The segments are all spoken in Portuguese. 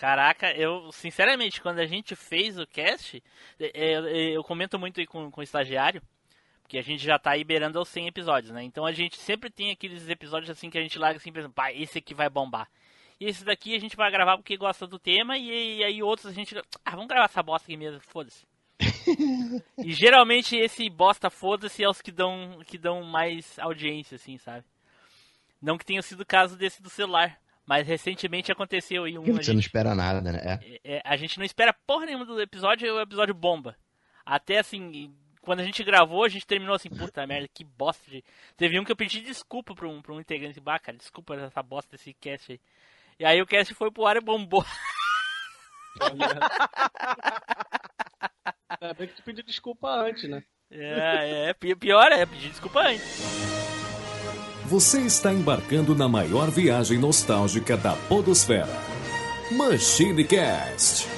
Caraca, eu, sinceramente, quando a gente fez o cast, é, é, eu comento muito aí com, com o estagiário, porque a gente já tá aí beirando aos 100 episódios, né? Então a gente sempre tem aqueles episódios assim que a gente larga assim, pensando, pá, esse aqui vai bombar. E esse daqui a gente vai gravar porque gosta do tema, e, e aí outros a gente. Ah, vamos gravar essa bosta aqui mesmo, foda-se. e geralmente esse bosta foda-se é os que dão, que dão mais audiência, assim, sabe? Não que tenha sido o caso desse do celular. Mas recentemente aconteceu aí um. Você gente, não espera nada, né? É. É, a gente não espera porra nenhuma do episódio e o episódio bomba. Até assim, quando a gente gravou, a gente terminou assim, puta merda, que bosta de. Teve um que eu pedi desculpa pra um, pra um integrante. Bah, cara, desculpa essa bosta desse cast aí. E aí o cast foi pro ar e bombou. É bem que tu pediu desculpa antes, né? É, é, pior é pedir desculpa antes. Você está embarcando na maior viagem nostálgica da Podosfera. Machine Cast.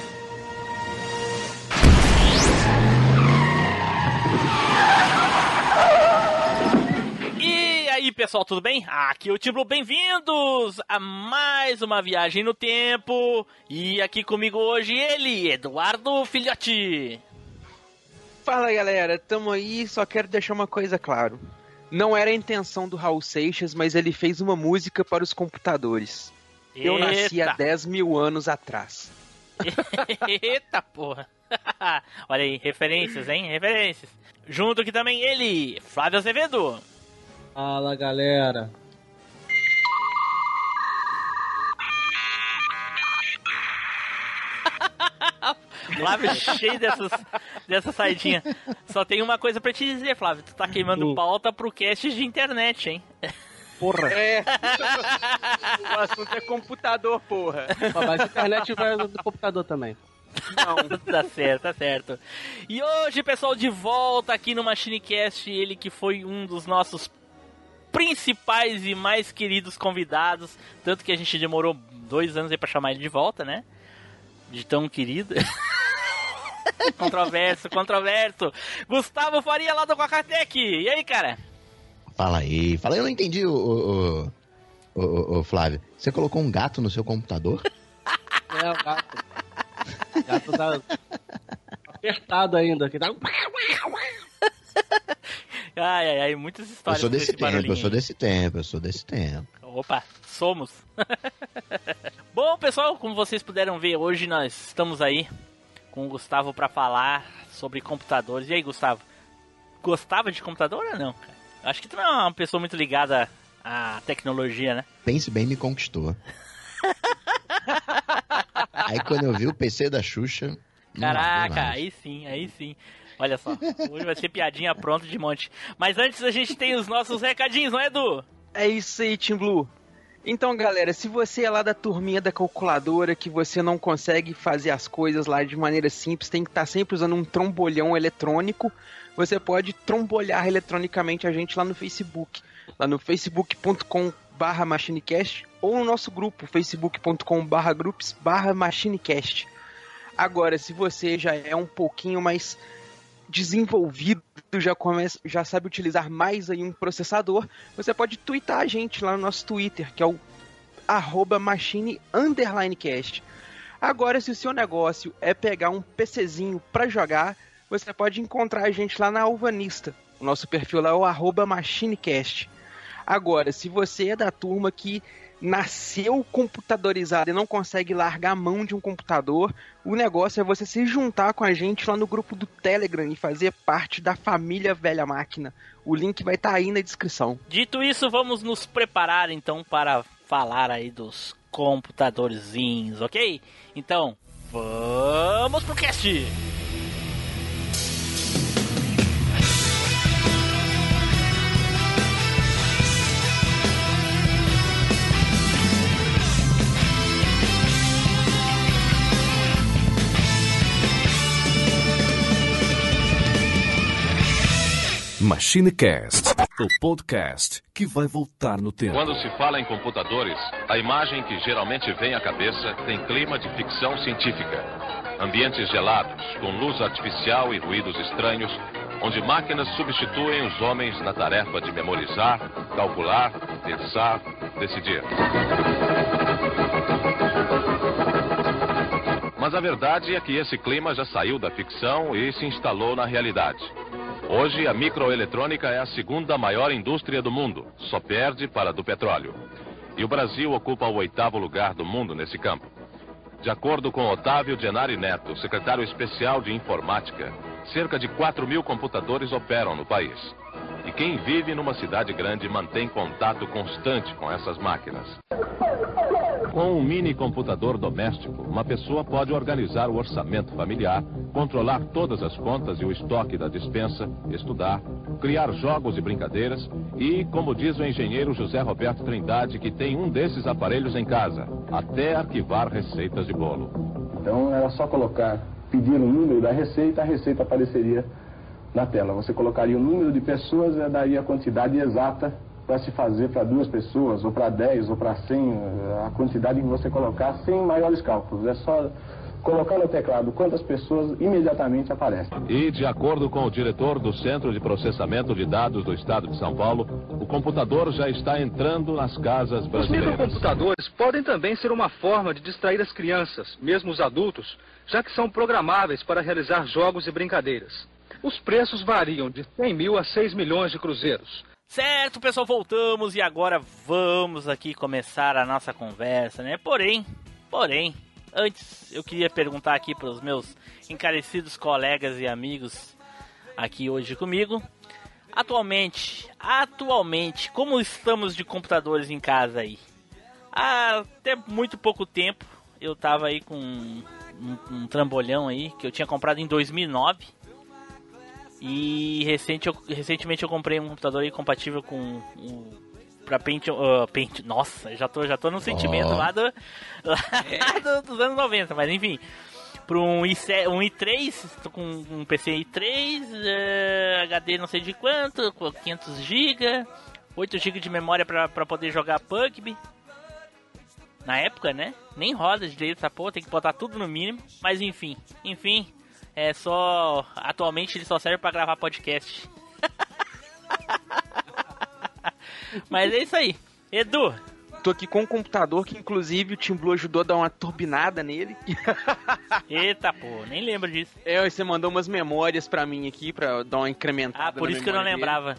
E aí, pessoal, tudo bem? Aqui é o Tiblo, bem-vindos a mais uma viagem no tempo. E aqui comigo hoje ele, Eduardo Filhote. Fala galera, tamo aí, só quero deixar uma coisa claro. Não era a intenção do Raul Seixas, mas ele fez uma música para os computadores. Eita. Eu nasci há 10 mil anos atrás. Eita porra! Olha aí, referências, hein? Referências. Junto aqui também ele, Flávio Azevedo. Fala galera, Flávio cheio dessas, dessa saidinha. Só tem uma coisa pra te dizer, Flávio. Tu tá queimando uh. pauta pro cast de internet, hein? Porra. É. o assunto é computador, porra. Mas a internet vai do computador também. Não. tá certo, tá certo. E hoje, pessoal, de volta aqui no MachineCast, ele que foi um dos nossos principais e mais queridos convidados. Tanto que a gente demorou dois anos aí pra chamar ele de volta, né? De tão querido. controverso, controverso. Gustavo Faria lá do Quacatec. E aí, cara? Fala aí. Fala aí, eu não entendi, o, o, o, o, Flávio. Você colocou um gato no seu computador? É, o gato. O gato tá apertado ainda. Que tá... Ai, ai, ai, muitas histórias. Eu sou desse tempo, eu sou desse tempo, eu sou desse tempo. Opa, somos. Bom, pessoal, como vocês puderam ver, hoje nós estamos aí com o Gustavo para falar sobre computadores. E aí, Gustavo? Gostava de computador ou não, cara? Acho que tu não é uma pessoa muito ligada à tecnologia, né? Pense bem, me conquistou. aí quando eu vi o PC da Xuxa. Caraca, aí sim, aí sim. Olha só, hoje vai ser piadinha pronta de monte. Mas antes a gente tem os nossos recadinhos, não é, Edu? É isso aí, Tim Blue. Então, galera, se você é lá da turminha da calculadora, que você não consegue fazer as coisas lá de maneira simples, tem que estar tá sempre usando um trombolhão eletrônico, você pode trombolhar eletronicamente a gente lá no Facebook, lá no facebook.com barra machinecast ou no nosso grupo, facebook.com barra groups barra machinecast. Agora, se você já é um pouquinho mais desenvolvido, já começa, já sabe utilizar mais aí um processador, você pode twittar a gente lá no nosso Twitter, que é o arroba machine cast. Agora, se o seu negócio é pegar um PCzinho para jogar, você pode encontrar a gente lá na Alvanista. O nosso perfil lá é o arroba machinecast. Agora, se você é da turma que nasceu computadorizado e não consegue largar a mão de um computador, o negócio é você se juntar com a gente lá no grupo do Telegram e fazer parte da família Velha Máquina. O link vai estar tá aí na descrição. Dito isso, vamos nos preparar então para falar aí dos computadorzinhos, ok? Então, vamos pro cast! MachineCast, o podcast que vai voltar no tempo. Quando se fala em computadores, a imagem que geralmente vem à cabeça tem clima de ficção científica. Ambientes gelados, com luz artificial e ruídos estranhos, onde máquinas substituem os homens na tarefa de memorizar, calcular, pensar, decidir. Mas a verdade é que esse clima já saiu da ficção e se instalou na realidade. Hoje, a microeletrônica é a segunda maior indústria do mundo, só perde para a do petróleo. E o Brasil ocupa o oitavo lugar do mundo nesse campo. De acordo com Otávio Genari Neto, secretário especial de informática, cerca de 4 mil computadores operam no país. E quem vive numa cidade grande mantém contato constante com essas máquinas. Com um mini computador doméstico, uma pessoa pode organizar o orçamento familiar, controlar todas as contas e o estoque da dispensa, estudar, criar jogos e brincadeiras e, como diz o engenheiro José Roberto Trindade, que tem um desses aparelhos em casa, até arquivar receitas de bolo. Então era só colocar, pedir o número da receita, a receita apareceria na tela. Você colocaria o número de pessoas e daria a quantidade exata para se fazer para duas pessoas, ou para dez, ou para cem, a quantidade que você colocar sem maiores cálculos. É só colocar no teclado quantas pessoas imediatamente aparecem. E, de acordo com o diretor do Centro de Processamento de Dados do Estado de São Paulo, o computador já está entrando nas casas Os brasileiras. microcomputadores podem também ser uma forma de distrair as crianças, mesmo os adultos, já que são programáveis para realizar jogos e brincadeiras. Os preços variam de 100 mil a 6 milhões de cruzeiros. Certo, pessoal, voltamos e agora vamos aqui começar a nossa conversa, né? Porém, porém, antes eu queria perguntar aqui para os meus encarecidos colegas e amigos aqui hoje comigo. Atualmente, atualmente, como estamos de computadores em casa aí? Há até muito pouco tempo eu tava aí com um, um trambolhão aí que eu tinha comprado em 2009. E recente, eu- recentemente eu comprei um computador aí compatível com o pra Paint, uh, Paint, nossa, já tô já tô no sentimento Ó. lá, do, lá do- dos anos 90, mas enfim, para um i7, um i3, tô com um PC i3, eh, HD não sei de quanto, com 500 GB, 8 GB de memória pra pra poder jogar PUBG. Na época, né? Nem roda direito essa porra, tem que botar tudo no mínimo. Mas enfim, enfim, é só. Atualmente ele só serve pra gravar podcast. Mas é isso aí. Edu, Tô aqui com um computador que, inclusive, o Tim Blue ajudou a dar uma turbinada nele. eita pô, nem lembro disso. É, você mandou umas memórias pra mim aqui, pra dar uma incrementada Ah, por na isso que eu não lembrava.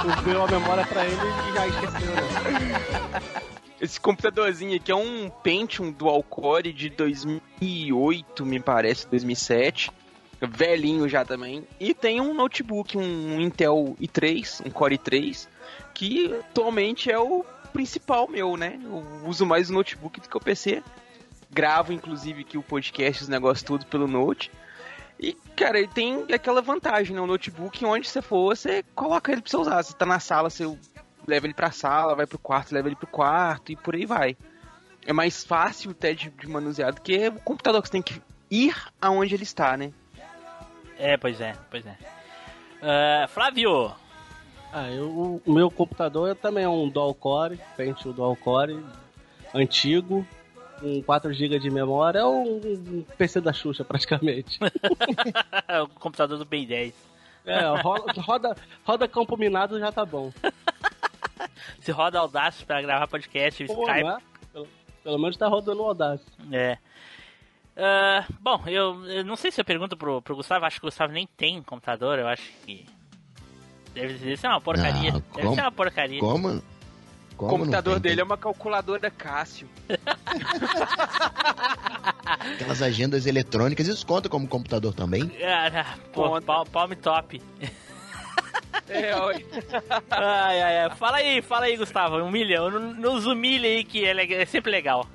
Tu deu a memória pra ele e já esqueceu, né? Esse computadorzinho aqui é um Pentium Dual Core de 2008, me parece, 2007. Velhinho já também. E tem um notebook, um Intel i3, um Core i3, que atualmente é o principal meu, né? Eu uso mais o notebook do que o PC. Gravo, inclusive, aqui o podcast, os negócios tudo pelo Note. E, cara, ele tem aquela vantagem, né? O notebook, onde você for, você coloca ele pra você usar. Você tá na sala, você leva ele pra sala, vai pro quarto, leva ele pro quarto e por aí vai. É mais fácil até de, de manusear do que o computador que você tem que ir aonde ele está, né? É, pois é, pois é. Ah, Flávio, Ah, eu, o meu computador também é um dual core, Pentium dual core, antigo, com 4 GB de memória, é um, um PC da Xuxa praticamente. o computador do Ben 10. É, roda, roda, roda campo minado já tá bom. Se roda Audacity pra gravar podcast, Pô, Skype. né? pelo, pelo menos tá rodando o Audacity. É. Ah, bom, eu, eu não sei se eu pergunto pro, pro Gustavo, acho que o Gustavo nem tem computador, eu acho que. Deve, deve ser uma porcaria. Não, deve como- ser uma porcaria. Como? O computador dele é uma calculadora Cássio. Aquelas agendas eletrônicas, isso conta como computador também? Ah, pô, Conta. pal- palme top. É, oi. ai, ai, ai. Fala aí, fala aí, Gustavo. Humilha, nos humilha aí que é, leg- é sempre legal.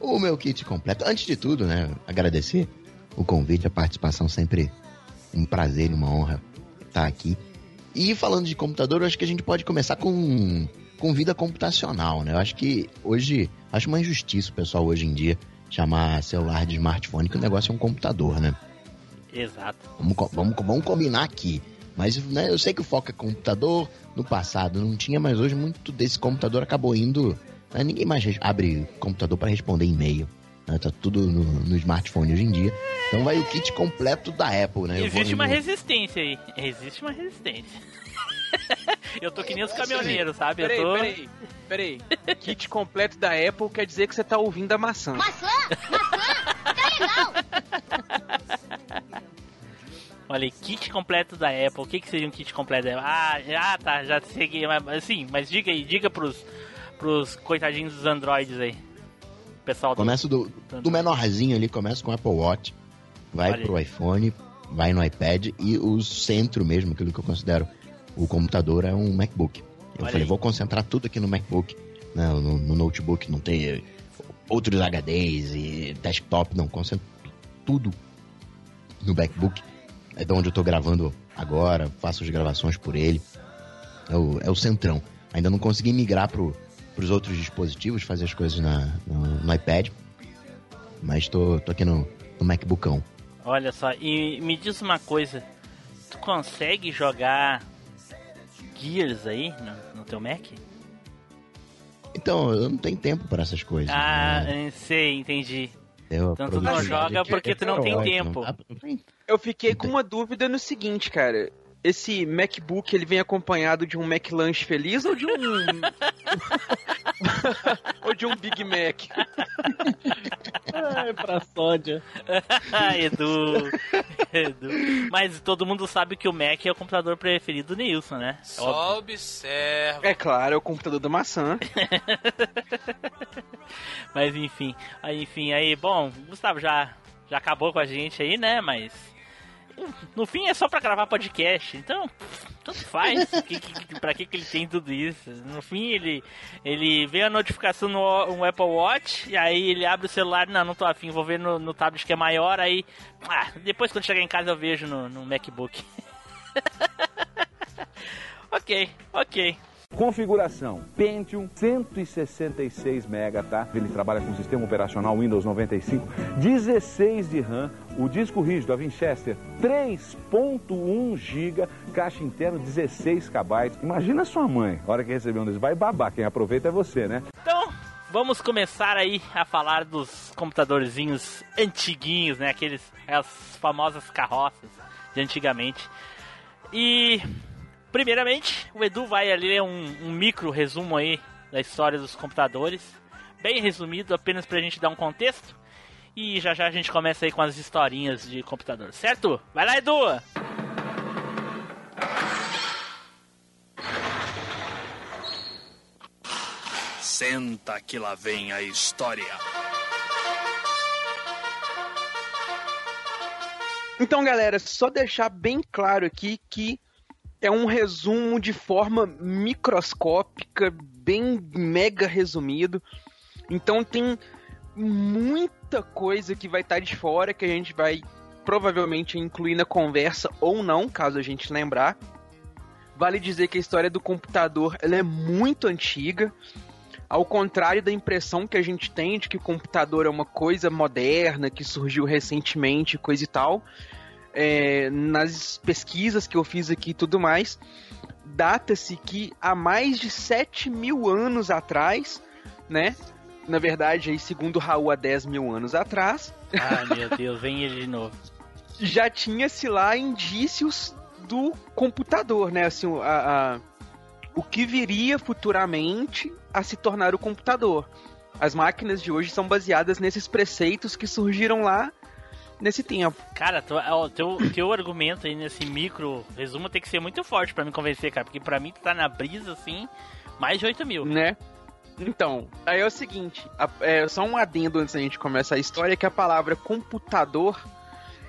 O meu kit completo. Antes de tudo, né, agradecer o convite, a participação, sempre um prazer e uma honra estar aqui. E falando de computador, eu acho que a gente pode começar com, com vida computacional, né? Eu acho que hoje, acho uma injustiça o pessoal hoje em dia chamar celular de smartphone, que o negócio é um computador, né? Exato. Vamos, vamos, vamos combinar aqui. Mas né, eu sei que o foco é computador. No passado não tinha, mas hoje muito desse computador acabou indo. né, ninguém mais abre computador para responder e-mail. né, tá tudo no, no smartphone hoje em dia. Então vai o kit completo da Apple, né? Eu Existe uma indo- resistência aí. Existe uma resistência. Eu tô que nem os caminhoneiros, sabe? Eu Peraí, tô... peraí, peraí. Kit completo da Apple quer dizer que você tá ouvindo a maçã. Maçã? Maçã? Tá legal! Olha kit completo da Apple. O que, que seria um kit completo da Apple? Ah, já tá, já segui. Mas, assim, mas diga aí, diga pros, pros coitadinhos dos androides aí. Pessoal do... Começa do, do menorzinho ali, começa com o Apple Watch, vai Olha pro iPhone, vai no iPad e o centro mesmo, aquilo que eu considero o computador, é um MacBook. Eu Olha falei, aí. vou concentrar tudo aqui no MacBook, né, no, no notebook, não tem outros HDs e desktop, não, concentro tudo no MacBook. É de onde eu tô gravando agora, faço as gravações por ele. É o, é o centrão. Ainda não consegui migrar pro, pros outros dispositivos, fazer as coisas na, no, no iPad. Mas tô, tô aqui no, no MacBookão. Olha só, e me diz uma coisa. Tu consegue jogar Gears aí no, no teu Mac? Então, eu não tenho tempo para essas coisas. Ah, né? sei, entendi. Então tu não joga porque tu não tem ótima. tempo. Tem. Eu fiquei com uma dúvida no seguinte, cara. Esse MacBook, ele vem acompanhado de um McLanche feliz ou de um... ou de um Big Mac? Ai, pra sódia. Edu. Edu. Mas todo mundo sabe que o Mac é o computador preferido do Nilson, né? É óbvio. Só observa. É claro, é o computador da maçã. Mas enfim, aí, enfim, aí, bom, o Gustavo já, já acabou com a gente aí, né? Mas no fim é só pra gravar podcast, então tanto faz. que, que, pra que, que ele tem tudo isso? No fim ele ele vê a notificação no, no Apple Watch e aí ele abre o celular, não, não tô afim, vou ver no, no tablet que é maior, aí ah, depois quando chegar em casa eu vejo no, no MacBook. ok, ok. Configuração Pentium 166 MB, tá? Ele trabalha com sistema operacional Windows 95, 16 de RAM, o disco rígido a Winchester 3.1 GB, caixa interna 16 KB. Imagina sua mãe, a hora que receber um desses, vai babar, quem aproveita é você, né? Então, vamos começar aí a falar dos computadorzinhos antiguinhos, né? Aqueles, as famosas carroças de antigamente. E, primeiramente, o Edu vai ali ler um, um micro resumo aí da história dos computadores. Bem resumido, apenas pra gente dar um contexto. E já já a gente começa aí com as historinhas de computador, certo? Vai lá, Edu! Senta que lá vem a história. Então, galera, só deixar bem claro aqui que é um resumo de forma microscópica, bem mega resumido. Então tem muita coisa que vai estar de fora que a gente vai provavelmente incluir na conversa ou não, caso a gente lembrar. Vale dizer que a história do computador ela é muito antiga. Ao contrário da impressão que a gente tem de que o computador é uma coisa moderna, que surgiu recentemente, coisa e tal, é, nas pesquisas que eu fiz aqui e tudo mais, data-se que há mais de 7 mil anos atrás, né? Na verdade, aí, segundo Raul, há 10 mil anos atrás, Ai meu Deus, vem ele de novo. já tinha-se lá indícios do computador, né? Assim, a, a- o que viria futuramente a se tornar o computador. As máquinas de hoje são baseadas nesses preceitos que surgiram lá nesse tempo. Cara, tu- ó, teu, teu argumento aí nesse micro resumo tem que ser muito forte pra me convencer, cara. Porque pra mim tu tá na brisa, assim, mais de 8 mil. né? Então, aí é o seguinte, a- é, só um adendo antes da gente começar a história, que a palavra computador,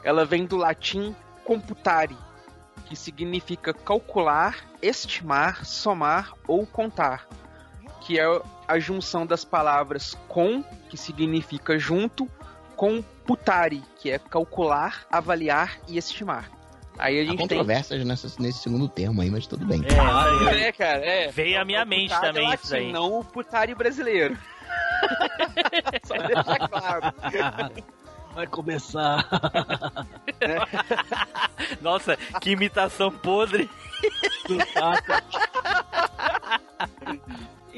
ela vem do latim computare, que significa calcular, estimar, somar ou contar, que é a junção das palavras com, que significa junto, com putare, que é calcular, avaliar e estimar. Aí a Há gente tem... controvérsias nessa, nesse segundo termo aí, mas tudo bem. É, olha, É, cara, é. veio à minha mente Putare é também latim, isso daí. Não o putário brasileiro. Só deixar claro. Vai começar. Nossa, que imitação podre.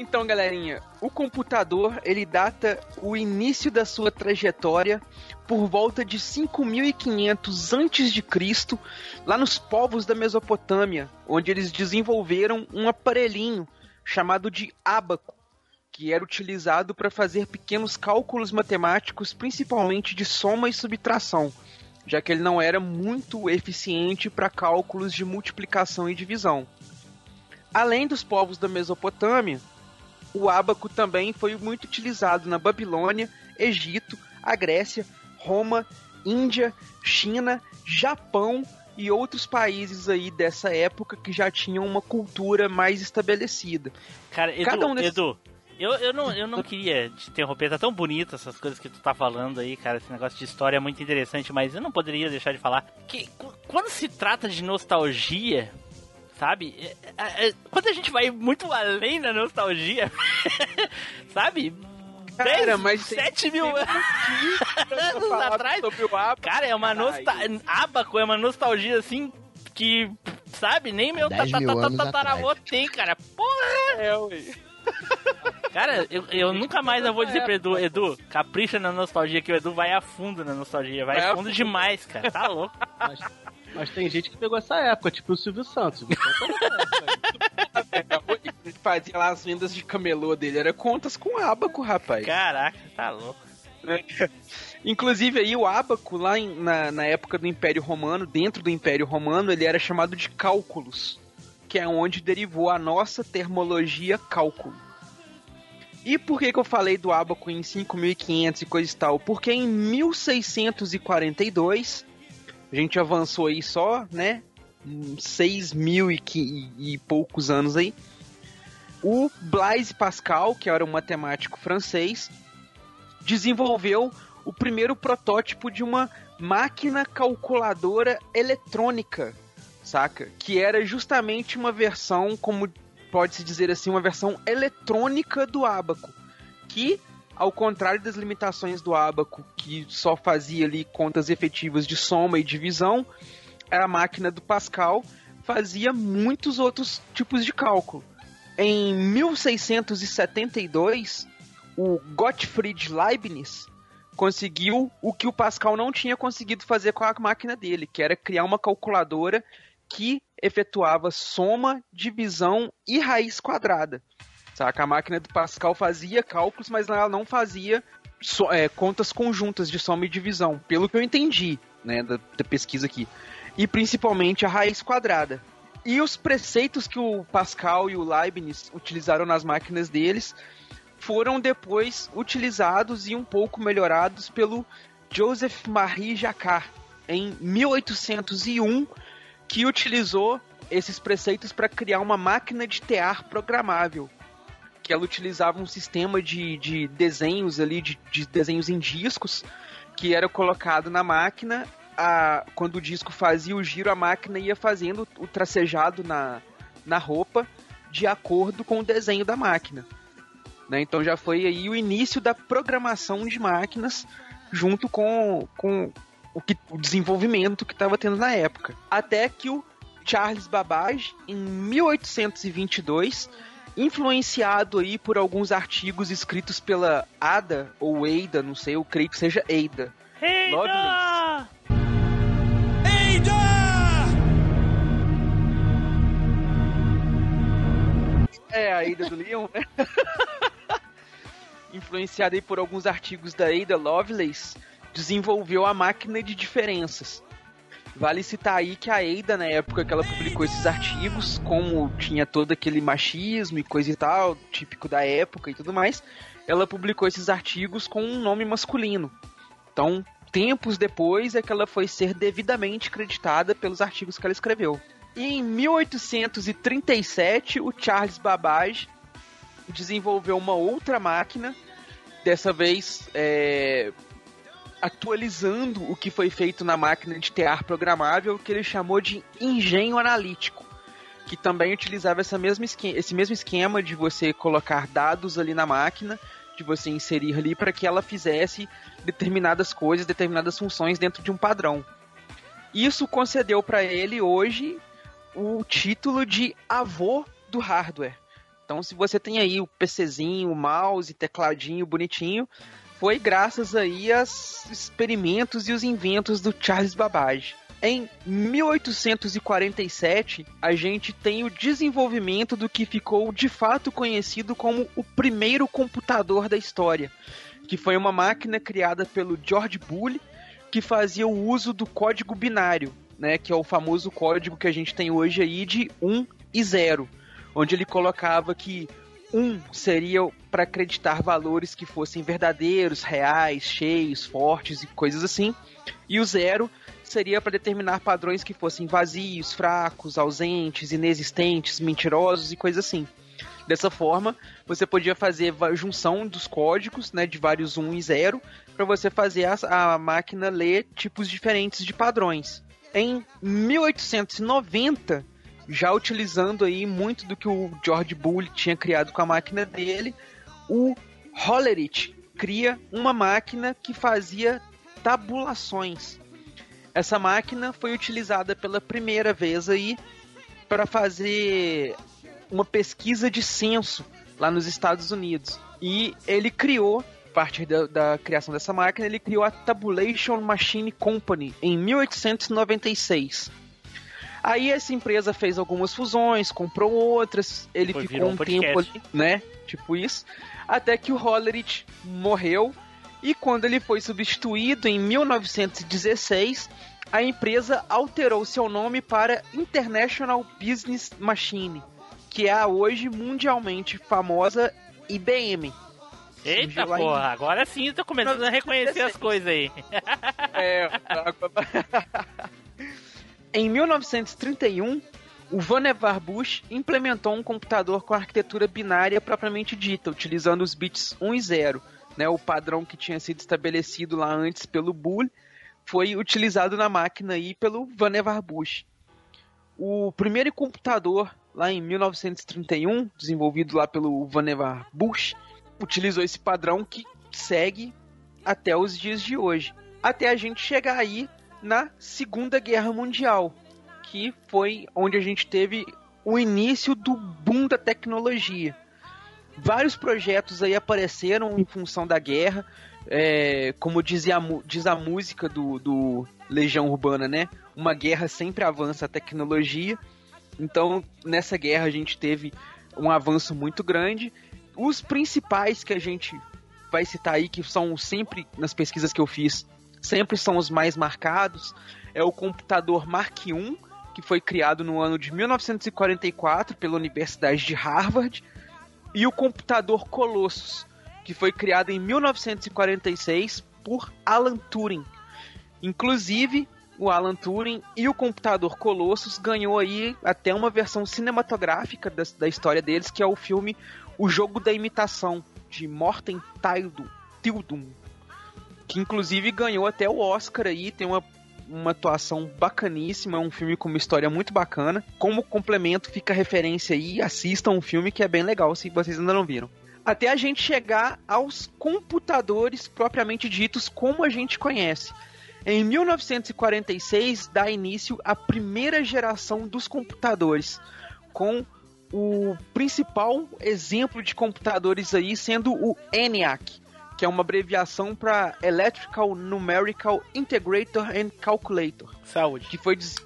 Então, galerinha, o computador ele data o início da sua trajetória por volta de 5500 antes de Cristo, lá nos povos da Mesopotâmia, onde eles desenvolveram um aparelhinho chamado de ábaco, que era utilizado para fazer pequenos cálculos matemáticos, principalmente de soma e subtração, já que ele não era muito eficiente para cálculos de multiplicação e divisão. Além dos povos da Mesopotâmia, o ábaco também foi muito utilizado na Babilônia, Egito, a Grécia, Roma, Índia, China, Japão e outros países aí dessa época que já tinham uma cultura mais estabelecida. Cara, Edu, Cada um desses- Edu eu, eu, não, eu não queria te interromper, tá tão bonito essas coisas que tu tá falando aí, cara. Esse negócio de história é muito interessante, mas eu não poderia deixar de falar que qu- quando se trata de nostalgia, sabe? é- é- é- quando a gente vai muito além da nostalgia, sabe? Cara, 10, mas tem- 7 mil tem anos falar atrás. sobre o ábaco, Cara, é uma nostalgia. Abaco é uma nostalgia assim que, sabe, nem meu 10 mil anos tataravô tem, cara. Porra! É, ué. Cara, eu, eu nunca mais eu vou dizer pro Edu, Edu, capricha na nostalgia, que o Edu vai a fundo na nostalgia, vai Vai a a fundo demais, cara. Tá louco. Mas, tem gente que pegou essa época, tipo o Silvio Santos. O Silvio Santos pegou essa época. Ele fazia lá as vendas de camelô dele, era contas com ábaco, rapaz. Caraca, tá louco. Inclusive aí o ábaco lá em- na, na época do Império Romano, dentro do Império Romano, ele era chamado de cálculos, que é onde derivou a nossa termologia cálculo. E por que, que eu falei do ábaco em 5500 e coisa e tal? Porque em 1642, a gente avançou aí só, né? 6 mil e, qui- e poucos anos aí. O Blaise Pascal, que era um matemático francês, desenvolveu o primeiro protótipo de uma máquina calculadora eletrônica, saca? Que era justamente uma versão, como pode-se dizer assim, uma versão eletrônica do ábaco, que ao contrário das limitações do ábaco, que só fazia ali contas efetivas de soma e divisão, a máquina do Pascal fazia muitos outros tipos de cálculo. Em 1672, o Gottfried Leibniz conseguiu o que o Pascal não tinha conseguido fazer com a máquina dele, que era criar uma calculadora que efetuava soma, divisão e raiz quadrada. Saca? A máquina do Pascal fazia cálculos, mas ela não fazia so- é, contas conjuntas de soma e divisão, pelo que eu entendi né, da, da pesquisa aqui. E principalmente a raiz quadrada. E os preceitos que o Pascal e o Leibniz utilizaram nas máquinas deles foram depois utilizados e um pouco melhorados pelo Joseph Marie Jacquard em 1801, que utilizou esses preceitos para criar uma máquina de tear programável. Que ela utilizava um sistema de, de desenhos ali, de, de desenhos em discos, que era colocado na máquina. A, quando o disco fazia o giro, a máquina ia fazendo o tracejado na, na roupa de acordo com o desenho da máquina. Né? Então já foi aí o início da programação de máquinas junto com, com o, que, o desenvolvimento que estava tendo na época. Até que o Charles Babbage, em 1822, influenciado aí por alguns artigos escritos pela Ada ou Ada, não sei, eu creio que seja Ada. Lovelace. É, a Ada do Leon, né? Influenciada aí por alguns artigos da Ada Lovelace, desenvolveu a máquina de diferenças. Vale citar aí que a Ada, na época que ela publicou esses artigos, como tinha todo aquele machismo e coisa e tal, típico da época e tudo mais, ela publicou esses artigos com um nome masculino. Então, tempos depois é que ela foi ser devidamente creditada pelos artigos que ela escreveu. E em 1837, o Charles Babbage desenvolveu uma outra máquina, dessa vez é, atualizando o que foi feito na máquina de tear programável, que ele chamou de engenho analítico, que também utilizava essa mesma esse mesmo esquema de você colocar dados ali na máquina, de você inserir ali para que ela fizesse determinadas coisas, determinadas funções dentro de um padrão. Isso concedeu para ele hoje o título de avô do hardware. Então, se você tem aí o PCzinho, o mouse, tecladinho bonitinho, foi graças aí aos experimentos e os inventos do Charles Babbage. Em 1847, a gente tem o desenvolvimento do que ficou de fato conhecido como o primeiro computador da história, que foi uma máquina criada pelo George Bull, que fazia o uso do código binário, né, que é o famoso código que a gente tem hoje aí de 1 e 0, onde ele colocava que 1 seria para acreditar valores que fossem verdadeiros, reais, cheios, fortes e coisas assim, e o 0 seria para determinar padrões que fossem vazios, fracos, ausentes, inexistentes, mentirosos e coisas assim. Dessa forma, você podia fazer a junção dos códigos, né, de vários 1 e 0, para você fazer a, a máquina ler tipos diferentes de padrões. Em 1890, já utilizando aí muito do que o George Bull tinha criado com a máquina dele, o Hollerith cria uma máquina que fazia tabulações. Essa máquina foi utilizada pela primeira vez aí para fazer uma pesquisa de censo lá nos Estados Unidos. E ele criou, a partir da, da criação dessa máquina, ele criou a Tabulation Machine Company em 1896. Aí essa empresa fez algumas fusões, comprou outras, ele Foi, ficou um um tempo ali, né? Tipo isso. Até que o Hollerith morreu e quando ele foi substituído em 1916, a empresa alterou seu nome para International Business Machine, que é a hoje mundialmente famosa IBM. Eita lá em- porra, agora sim eu tô começando a reconhecer as coisas aí. É. em 1931, o Vannevar Bush implementou um computador com arquitetura binária propriamente dita, utilizando os bits 1 e 0. Né, o padrão que tinha sido estabelecido lá antes pelo Bull foi utilizado na máquina aí pelo Vannevar Bush. O primeiro computador, lá em 1931, desenvolvido lá pelo Vannevar Bush, utilizou esse padrão que segue até os dias de hoje. Até a gente chegar aí na Segunda Guerra Mundial, que foi onde a gente teve o início do boom da tecnologia. Vários projetos aí apareceram em função da guerra, é, como dizia diz a música do, do Legião Urbana, né? Uma guerra sempre avança a tecnologia. Então, nessa guerra a gente teve um avanço muito grande. Os principais que a gente vai citar aí, que são sempre, nas pesquisas que eu fiz, sempre são os mais marcados, é o computador Mark I, que foi criado no ano de 1944 pela Universidade de Harvard, e o computador Colossus, que foi criado em 1946 por Alan Turing. Inclusive, o Alan Turing e o computador Colossus ganhou aí até uma versão cinematográfica da, da história deles, que é o filme O Jogo da Imitação, de Morten Tildum, que inclusive ganhou até o Oscar aí, tem uma, uma atuação bacaníssima, é um filme com uma história muito bacana. Como complemento, fica referência aí, assistam um filme que é bem legal, se vocês ainda não viram. Até a gente chegar aos computadores propriamente ditos, como a gente conhece. Em 1946 dá início a primeira geração dos computadores, com o principal exemplo de computadores aí sendo o ENIAC, que é uma abreviação para Electrical Numerical Integrator and Calculator, Saúde. que foi des...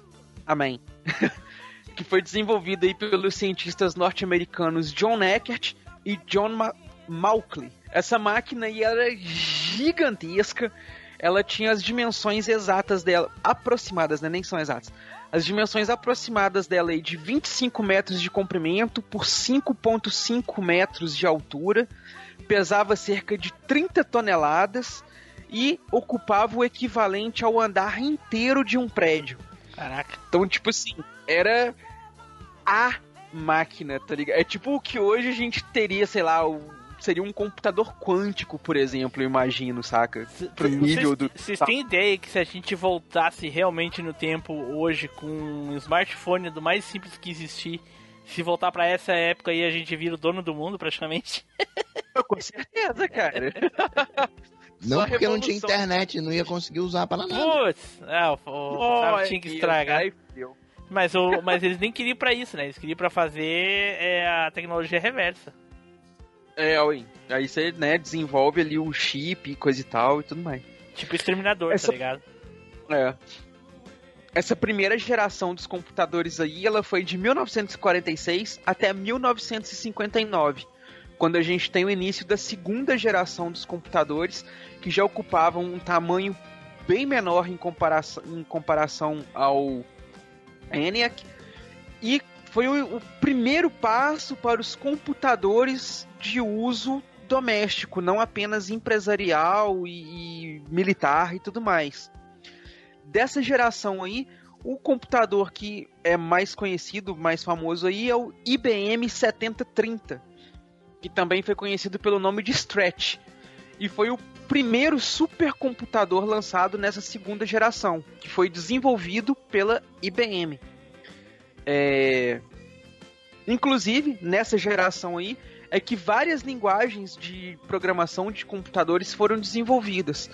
Amém. que foi desenvolvido aí pelos cientistas norte-americanos John Eckert e John Ma Mauchly. Essa máquina aí era gigantesca, ela tinha as dimensões exatas dela, aproximadas, né? Nem são exatas. As dimensões aproximadas dela aí de 25 metros de comprimento por 5,5 metros de altura, pesava cerca de 30 toneladas e ocupava o equivalente ao andar inteiro de um prédio. Caraca. Então, tipo assim, era a máquina, tá ligado? É tipo o que hoje a gente teria, sei lá, seria um computador quântico, por exemplo, eu imagino, saca? Pro nível do. Vocês têm ideia que se a gente voltasse realmente no tempo hoje com um smartphone do mais simples que existir, se voltar pra essa época aí a gente vira o dono do mundo praticamente? Com certeza, cara. Não Só porque não tinha internet, não ia conseguir usar para nada. Putz, é, o, o, sabe, tinha que estragar. fudeu. Mas, o, mas eles nem queriam pra isso, né? Eles queriam pra fazer é, a tecnologia reversa. É, aí, aí você, né, desenvolve ali o chip e coisa e tal e tudo mais. Tipo exterminador, Essa- tá ligado? É. Essa primeira geração dos computadores aí, ela foi de 1946 até 1959, quando a gente tem o início da segunda geração dos computadores, que já ocupavam um tamanho bem menor em comparação, em comparação ao ENIAC, e foi o, o primeiro passo para os computadores de uso doméstico, não apenas empresarial e, e militar e tudo mais dessa geração aí, o computador que é mais conhecido, mais famoso aí é o IBM 7030, que também foi conhecido pelo nome de Stretch. E foi o primeiro supercomputador lançado nessa segunda geração, que foi desenvolvido pela IBM. É... Inclusive, nessa geração aí, é que várias linguagens de programação de computadores foram desenvolvidas.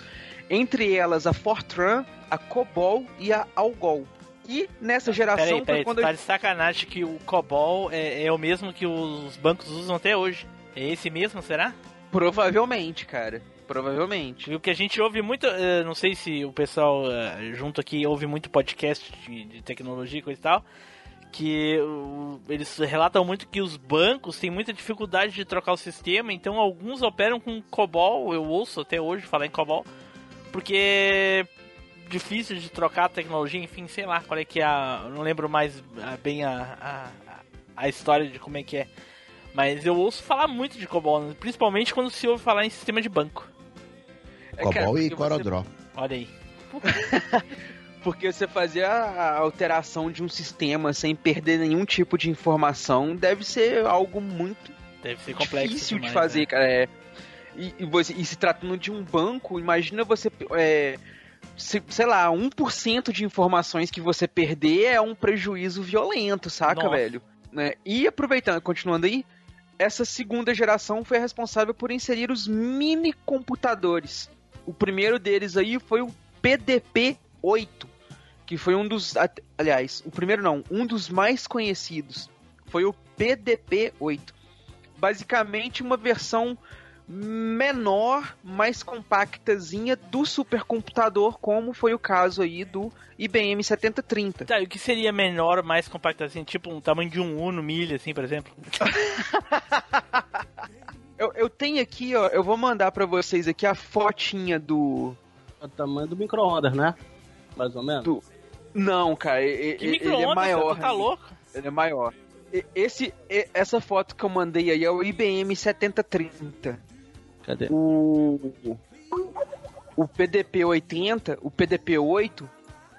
Entre elas a Fortran, a COBOL e a Algol. E nessa geração Peraí, foi peraí, quando tu tá de sacanagem que o COBOL é, é o mesmo que os bancos usam até hoje. É esse mesmo, será? Provavelmente, cara. Provavelmente. E o que a gente ouve muito, eh, não sei se o pessoal eh, junto aqui ouve muito podcast de, de tecnologia e coisa e tal, que o- eles relatam muito que os bancos têm muita dificuldade de trocar o sistema, então alguns operam com COBOL, eu ouço até hoje falar em COBOL, porque é difícil de trocar a tecnologia, enfim, sei lá qual é que é a, eu não lembro mais bem a, a, a história de como é que é. Mas eu ouço falar muito de COBOL, principalmente quando se ouve falar em sistema de banco. É, cara, Cobol e porque você- Corodró. Olha aí. Porque você fazer a alteração de um sistema sem perder nenhum tipo de informação deve ser algo muito Deve ser complexo. difícil de demais, fazer, né? cara. É. E, e você, e se tratando de um banco, imagina você. É, se- sei lá, 1% de informações que você perder é um prejuízo violento, saca, Nossa. velho? Né? E aproveitando, continuando aí, essa segunda geração foi responsável por inserir os mini computadores. O primeiro deles aí foi o PDP-8, que foi um dos. Aliás, o primeiro não, um dos mais conhecidos. Foi o PDP-8. Basicamente uma versão menor, mais compactazinha do supercomputador, como foi o caso aí do IBM 7030. Tá, e o que seria menor, mais compacto assim? Tipo um tamanho de um Uno milha, assim, por exemplo? Eu, eu tenho aqui, ó, eu vou mandar pra vocês aqui a fotinha do. É o tamanho do micro-ondas, né? Mais ou menos. Do- Não, cara, e- Que e- ele é maior. tá louco? Ele é maior. Esse, essa foto que eu mandei aí é o IBM 7030. Cadê? O, o PDP-80, o PDP-8,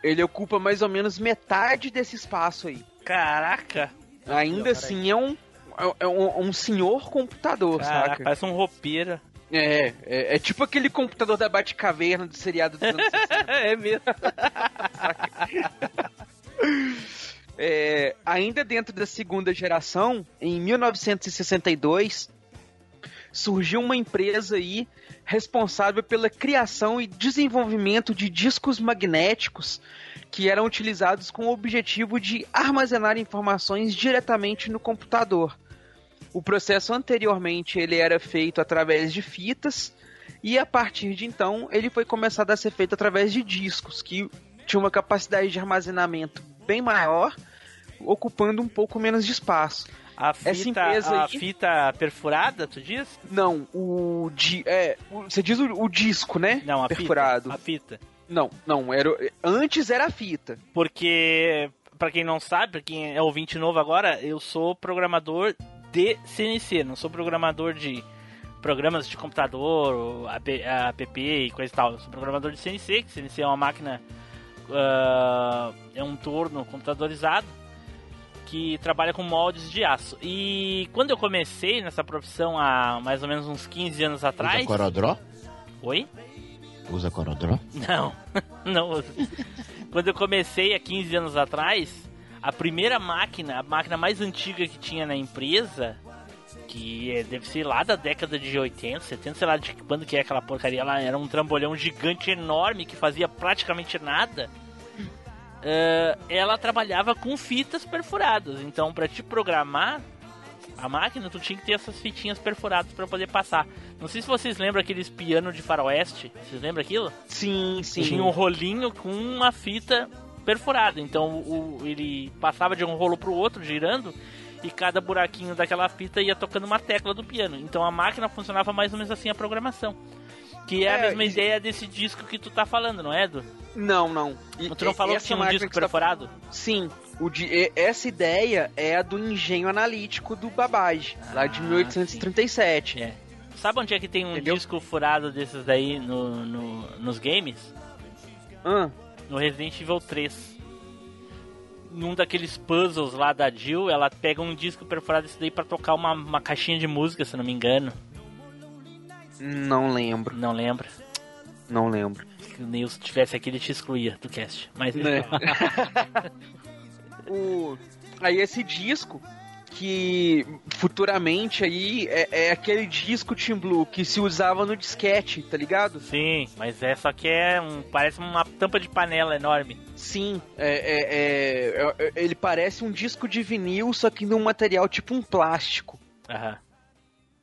ele ocupa mais ou menos metade desse espaço aí. Caraca! Ainda peraí. assim é um, é um, um senhor computador, Caraca, saca? parece um roupeira. É, é, é tipo aquele computador da Batcaverna do seriado dos anos 60. é mesmo. É, ainda dentro da segunda geração, em 1962, surgiu uma empresa aí responsável pela criação e desenvolvimento de discos magnéticos que eram utilizados com o objetivo de armazenar informações diretamente no computador. O processo anteriormente ele era feito através de fitas e a partir de então ele foi começado a ser feito através de discos que tinha uma capacidade de armazenamento bem maior, ocupando um pouco menos de espaço. A Essa fita, empresa a aí- fita perfurada, tu diz? Não, o di é, o- você diz o, o disco, né? Não, a perfurado. fita. A fita. Não, não, era antes era a fita. Porque, pra quem não sabe, pra quem é ouvinte novo agora, eu sou programador de CNC, não sou programador de programas de computador, AP, app e coisa e tal. Eu sou programador de CNC, que CNC é uma máquina, ah, é um torno computadorizado que trabalha com moldes de aço. E quando eu comecei nessa profissão há mais ou menos uns 15 anos atrás... Usa Corodró? Oi? Usa Corodró? Não, não. Quando eu comecei há 15 anos atrás, a primeira máquina, a máquina mais antiga que tinha na empresa, que é- deve ser lá da década de 80, 70, sei lá de quando que é aquela porcaria lá, era um trambolhão gigante enorme que fazia praticamente nada. Eh, ela trabalhava com fitas perfuradas. Então, para te programar a máquina, tu tinha que ter essas fitinhas perfuradas para poder passar. Não sei se vocês lembram aqueles piano de faroeste. Vocês lembram aquilo? Sim, sim. Tinha um rolinho com uma fita perfurada. Então o, ele passava de um rolo pro outro, girando, e cada buraquinho daquela fita ia tocando uma tecla do piano. Então a máquina funcionava mais ou menos assim a programação. Que é, a É, mesma e- ideia desse disco que tu tá falando, não é, Edu? Não, não. E- Tu não falou que tinha um disco tá perfurado? Sim, o de, essa ideia é a do engenho analítico do Babbage, lá de Ah, 1837. É. Sabe onde é que tem um Entendeu? disco furado desses daí no, no- nos games? Ah, No Resident Evil 3. Num daqueles puzzles lá da Jill, ela pega um disco perfurado desse daí pra tocar uma, uma caixinha de música, se não me engano. não lembro, Não lembra? não lembro. Se o tivesse aqui, ele te excluía do cast. Mas Né? o, aí esse disco que futuramente aí é, é aquele disco Team Blue que se usava no disquete, tá ligado? Sim, mas é só que é um. Parece uma tampa de panela enorme. Sim, é, é- é- é- ele parece um disco de vinil, só que num material tipo um plástico. Aham.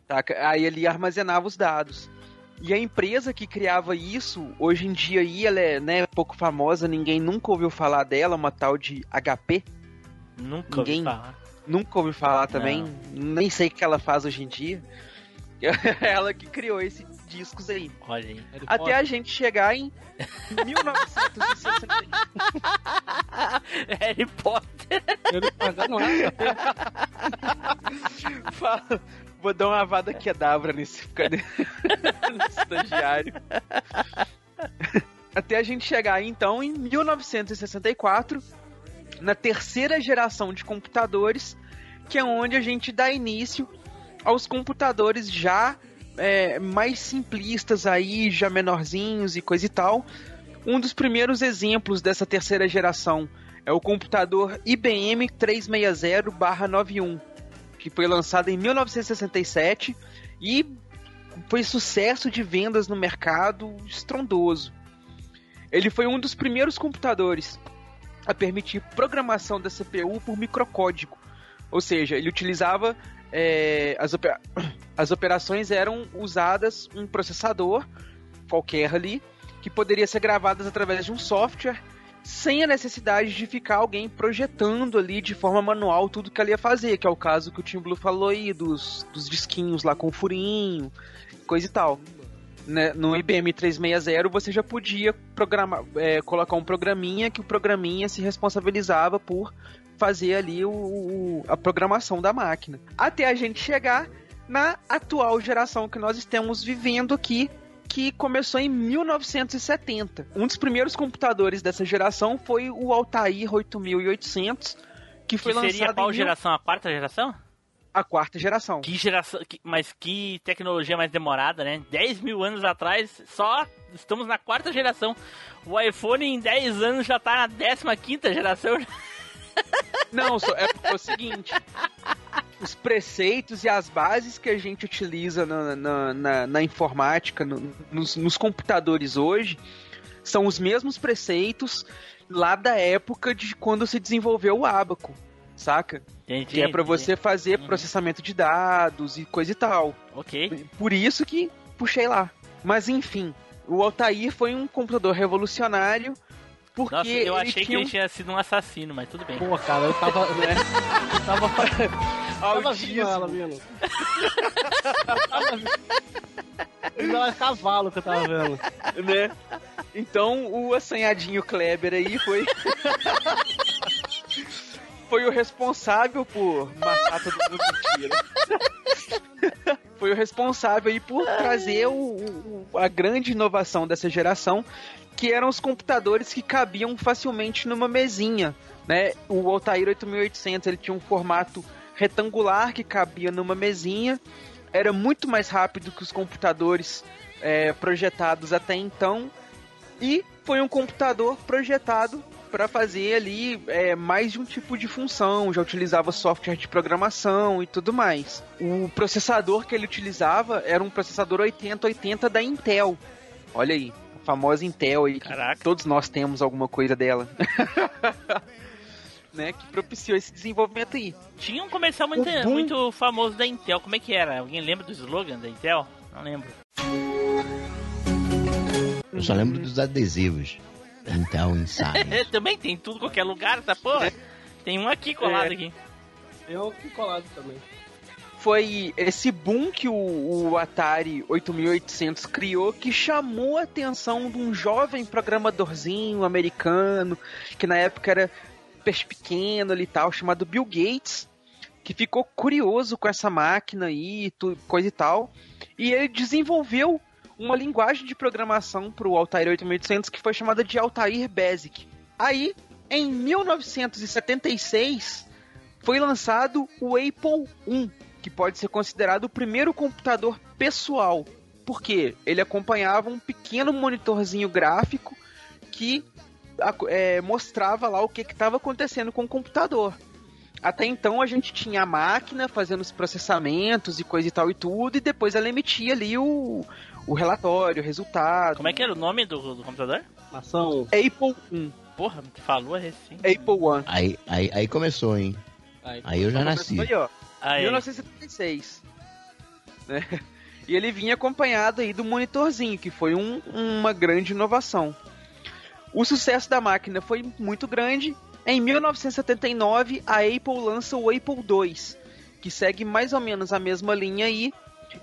Saca? Aí ele armazenava os dados. E a empresa que criava isso, hoje em dia aí, ela é né, pouco famosa, ninguém nunca ouviu falar dela, uma tal de HP. Nunca ouvi Ninguém- falar. Nunca ouvi falar também, nem sei o que ela faz hoje em dia. ela que criou esses discos aí. Olha aí. Harry Até Potter. a gente chegar em 1960. Harry Potter. Ele paga- não é? Fala, Vou dar uma vada quedavra nesse, nesse estagiário. Até a gente chegar então em 1964, na terceira geração de computadores, que é onde a gente dá início aos computadores já é, mais simplistas aí, já menorzinhos e coisa e tal. Um dos primeiros exemplos dessa terceira geração é o computador IBM 360-91, que foi lançado em 1967 e foi sucesso de vendas no mercado estrondoso. Ele foi um dos primeiros computadores a permitir programação da CPU por microcódigo, ou seja, ele utilizava é, as, opera- as operações eram usadas um processador qualquer ali que poderia ser gravadas através de um software sem a necessidade de ficar alguém projetando ali de forma manual tudo que ela ia fazer, que é o caso que o Tim Blue falou aí, dos, dos disquinhos lá com furinho, coisa e tal. Né, No IBM 360 você já podia programar, é, colocar um programinha que o programinha se responsabilizava por fazer ali o, o- a programação da máquina. Até a gente chegar na atual geração que nós estamos vivendo aqui, que começou em 1970. Um dos primeiros computadores dessa geração foi o Altair 8800, que foi Que seria lançado qual em geração? A quarta geração? a quarta geração. Que geração. que- mas que tecnologia mais demorada, né? 10 mil anos atrás, só estamos na quarta geração. O iPhone em 10 anos já tá na 15 geração. Não, é, é o seguinte. Os preceitos e as bases que a gente utiliza na, na, na- na informática, no- nos, nos computadores hoje, são os mesmos preceitos lá da época de quando se desenvolveu o Abaco, saca? Entendi, Que é pra entendi. você fazer Uhum. processamento de dados e coisa e tal. Ok. Por isso que puxei lá. Mas enfim, o Altair foi um computador revolucionário porque Nossa, eu achei que tinha ele tinha sido um assassino, mas tudo bem. Pô, cara, eu tava. Né, eu tava. Tava vindo ela vindo. É cavalo que eu tava vendo. né? Então o assanhadinho Kleber aí foi. foi o responsável por matar todo mundo mentira. foi o responsável aí por trazer o, o- a grande inovação dessa geração, que eram os computadores que cabiam facilmente numa mesinha, né? O Altair 8800 ele tinha um formato retangular que cabia numa mesinha, era muito mais rápido que os computadores é, projetados até então e foi um computador projetado para fazer ali é, mais de um tipo de função, já utilizava software de programação e tudo mais. O processador que ele utilizava era um processador 8080 da Intel. Olha aí, famosa Intel aí, Caraca. todos nós temos alguma coisa dela. né, que propiciou esse desenvolvimento aí. Tinha um comercial muito, boom- muito famoso da Intel. Como é que era? Alguém lembra do slogan da Intel? Não lembro. Eu só lembro dos adesivos. Intel Inside. Também tem tudo em qualquer lugar, essa porra. Tem um aqui colado É. aqui. Eu que colado também. Foi esse boom que o, o Atari 8800 criou que chamou a atenção de um jovem programadorzinho americano, que na época era peixe pequeno ali e tal, chamado Bill Gates, que ficou curioso com essa máquina aí, coisa e tal, e ele desenvolveu uma linguagem de programação para o Altair 8800 que foi chamada de Altair Basic. Aí, em 1976, foi lançado o Apple I, que pode ser considerado o primeiro computador pessoal, porque ele acompanhava um pequeno monitorzinho gráfico que é, mostrava lá o que estava acontecendo com o computador. Até então a gente tinha a máquina fazendo os processamentos e coisa e tal e tudo, e depois ela emitia ali o, o relatório, o resultado. Como é que era o nome do, do computador? Ação. Apple I. Porra, tu falou é assim. Apple I. Aí, aí, aí começou, hein? Aí. Aí eu já nasci. Aí, ó. Aí, 1976. Né? E ele vinha acompanhado aí do monitorzinho, que foi um- uma grande inovação. O sucesso da máquina foi muito grande. Em 1979, a Apple lança o Apple II, que segue mais ou menos a mesma linha aí,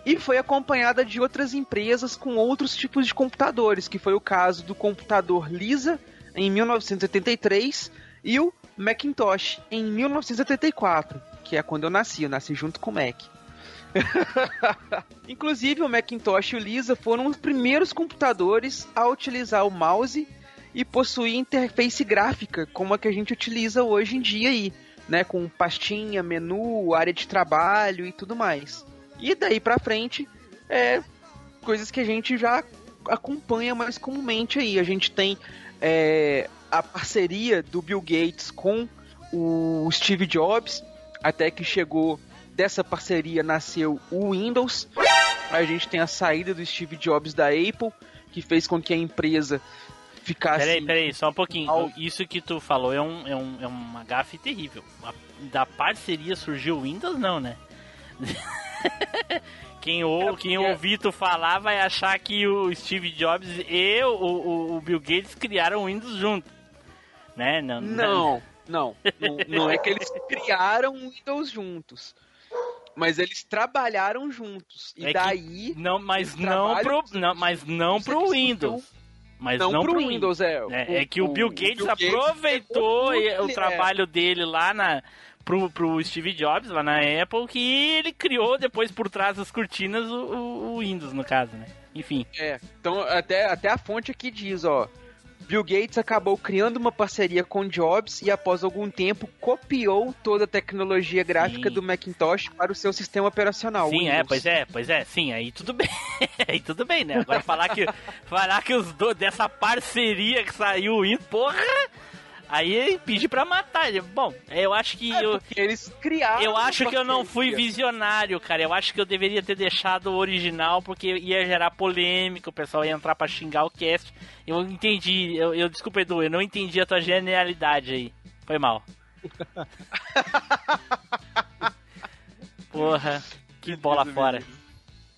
e foi acompanhada de outras empresas com outros tipos de computadores, que foi o caso do computador Lisa em 1983 e o Macintosh em 1974, que é quando eu nasci, eu nasci junto com o Mac. Inclusive, o Macintosh e o Lisa foram os primeiros computadores a utilizar o mouse e possuir interface gráfica, como a que a gente utiliza hoje em dia aí, né, com pastinha, menu, área de trabalho e tudo mais. E daí pra frente, é coisas que a gente já acompanha mais comumente aí. A gente tem é, a parceria do Bill Gates com o Steve Jobs, até que chegou dessa parceria nasceu o Windows. A gente tem a saída do Steve Jobs da Apple, que fez com que a empresa ficasse. Peraí, peraí, só um pouquinho. Ao- Isso que tu falou é, um, é, um, é uma gafe terrível. Da parceria surgiu o Windows, não, né? Quem, ou, quem ouvir tu falar vai achar que o Steve Jobs e o, o, o Bill Gates criaram o Windows junto. Né? Não. Não, não. Não, não é que eles criaram o Windows juntos. Mas eles trabalharam juntos. E É que- daí. Não, mas não pro, não, mas não pro Windows. Mas não, não, pro pro Windows, é. É, é que o, Bill Gates Bill Gates aproveitou pegou o tudo, trabalho dele lá na pro, pro Steve Jobs lá na Apple que ele criou depois por trás das cortinas o, o- o Windows no caso, né? Enfim. É, então até, até a fonte aqui diz, ó. Bill Gates acabou criando uma parceria com Jobs e após algum tempo copiou toda a tecnologia gráfica Sim. do Macintosh para o seu sistema operacional. Sim, é, Windows. pois é, pois é, sim, aí tudo bem. aí tudo bem, né? Agora falar que falar que os dois dessa parceria que saiu porra, aí pedir pra matar. Bom, eu acho que É, eu eles criaram. Eu acho que eu não fui visionário, cara. Eu acho que eu deveria ter deixado o original porque ia gerar polêmica, o pessoal ia entrar pra xingar o cast. Eu entendi, eu, eu desculpa, Edu, eu não entendi a tua genialidade aí. Foi mal. Porra, que bola fora.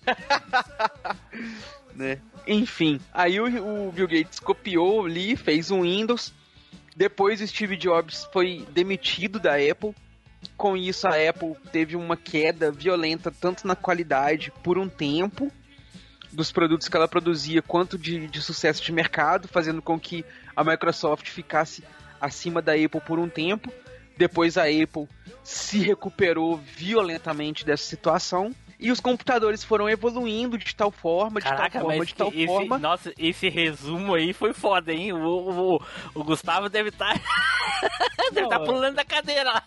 né? Enfim, aí o, o Bill Gates copiou ali, fez um Windows. Depois Steve Jobs foi demitido da Apple. Com isso, a Apple teve uma queda violenta tanto na qualidade por um tempo dos produtos que ela produzia, quanto de, de sucesso de mercado, fazendo com que a Microsoft ficasse acima da Apple por um tempo. Depois a Apple se recuperou violentamente dessa situação. E os computadores foram evoluindo de tal forma, de Caraca, tal forma, de tal esse, forma. nossa, esse resumo aí foi foda, hein? O, o, o Gustavo deve estar deve estar Não, pulando da cadeira lá.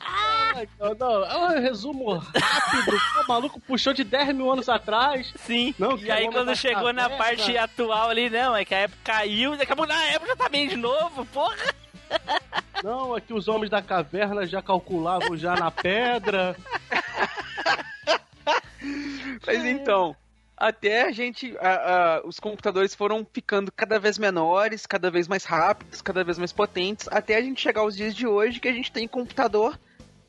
Ah, então, não, é um resumo rápido. o maluco puxou de 10 mil anos atrás. Sim. Não, e aí quando chegou na parte atual ali, não, é que a Apple caiu, daqui a pouco, não, a Apple já tá bem de novo, porra. Não, é que os homens da caverna já calculavam já na pedra. Mas então, Até a gente. a- a- os computadores foram ficando cada vez menores, cada vez mais rápidos, cada vez mais potentes, até a gente chegar aos dias de hoje que a gente tem computador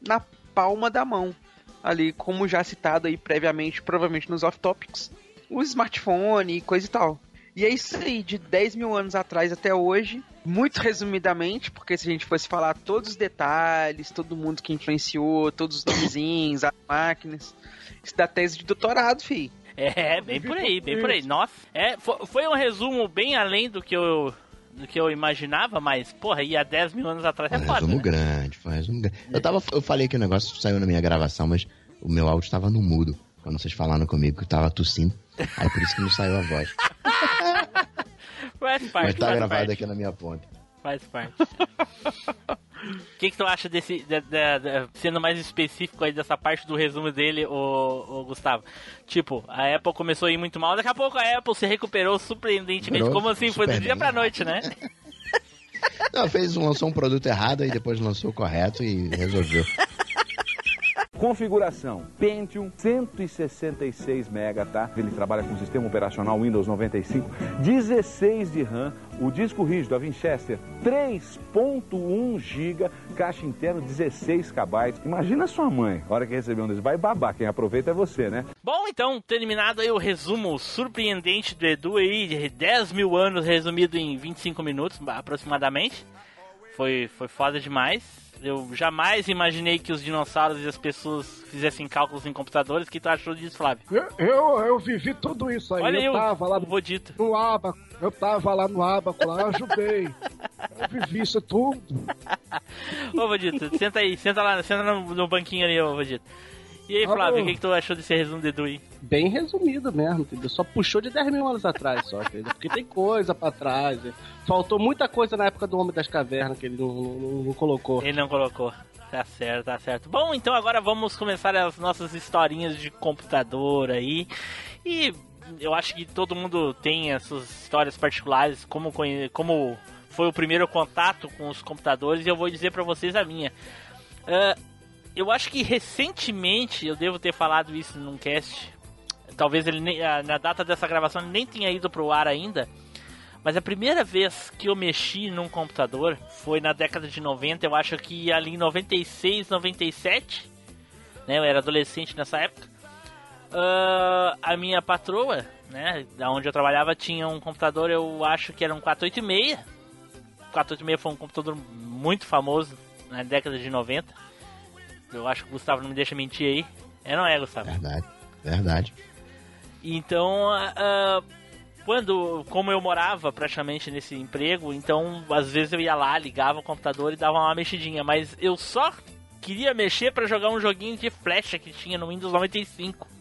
na palma da mão. Ali, como já citado aí previamente, provavelmente nos off-topics, o smartphone e coisa e tal. E é isso aí, de 10 mil anos atrás até hoje, muito resumidamente, porque se a gente fosse falar todos os detalhes, todo mundo que influenciou, todos os nomezinhos, as máquinas, isso dá tese de doutorado, fi. É, bem por aí, bem por aí. Nossa, é, fo- foi um resumo bem além do que eu, do que eu imaginava, mas, porra, ia 10 mil anos atrás é Um foda. resumo né? grande, foi um resumo grande. Eu, tava, eu falei que o negócio saiu na minha gravação, mas o meu áudio estava no mudo. Quando vocês falaram comigo que eu tava tossindo. Aí por isso que não saiu a voz. Faz parte, mas tá faz gravado parte. aqui na minha ponta. Faz parte. O que, que tu acha desse. de- de- de- sendo mais específico aí dessa parte do resumo dele, o, Gustavo? Tipo, a Apple começou a ir muito mal, daqui a pouco a Apple se recuperou surpreendentemente. Como assim? Foi do dia pra noite, né? Não, fez, lançou um produto errado e depois lançou o correto e resolveu. Configuração Pentium 166 MB, tá? Ele trabalha com sistema operacional Windows 95, 16 de RAM, o disco rígido a Winchester 3.1 GB, caixa interna 16 KB. Imagina sua mãe, a hora que receber um desses, vai babar, quem aproveita é você, né? Bom, então, terminado aí o resumo surpreendente do Edu aí, de 10 mil anos resumido em 25 minutos, aproximadamente. Foi, foi foda demais. Eu jamais imaginei que os dinossauros e as pessoas fizessem cálculos em computadores. O que tu achou disso, Flávio? Eu, eu, eu vivi tudo isso aí. Olha eu tava lá o Vodito. no abaco. Eu tava lá no abaco, lá, eu ajudei. Eu vivi isso tudo. Ô, Vodito, senta aí, senta lá, senta no, no banquinho ali, ô, Vodito. E aí, Tá Flávio, o que, que tu achou desse resumo do Edu aí? Bem resumido mesmo, entendeu? Só puxou de 10 mil anos atrás, só, entendeu? Porque tem coisa pra trás. né? Faltou muita coisa na época do Homem das Cavernas que ele não, não- não colocou. Ele não colocou. Tá certo, tá certo. Bom, então agora vamos começar as nossas historinhas de computador aí. E eu acho que todo mundo tem as suas histórias particulares, como, como foi o primeiro contato com os computadores, e eu vou dizer pra vocês a minha. Ah, eu acho que recentemente, eu devo ter falado isso num cast, talvez ele na data dessa gravação ele nem tenha ido pro ar ainda, mas a primeira vez que eu mexi num computador foi na década de 90, eu acho que ali em 96, 97, né? Eu era adolescente nessa época. Ah, a minha patroa, né, da onde eu trabalhava, tinha um computador, eu acho que era um 486. 486 foi um computador muito famoso na década de 90. Eu acho que o Gustavo não me deixa mentir aí. É, não é, Gustavo? Verdade, verdade. Então, ah, quando, como eu morava praticamente nesse emprego, então às vezes eu ia lá, ligava o computador e dava uma mexidinha, mas eu só queria mexer para jogar um joguinho de flecha que tinha no Windows 95.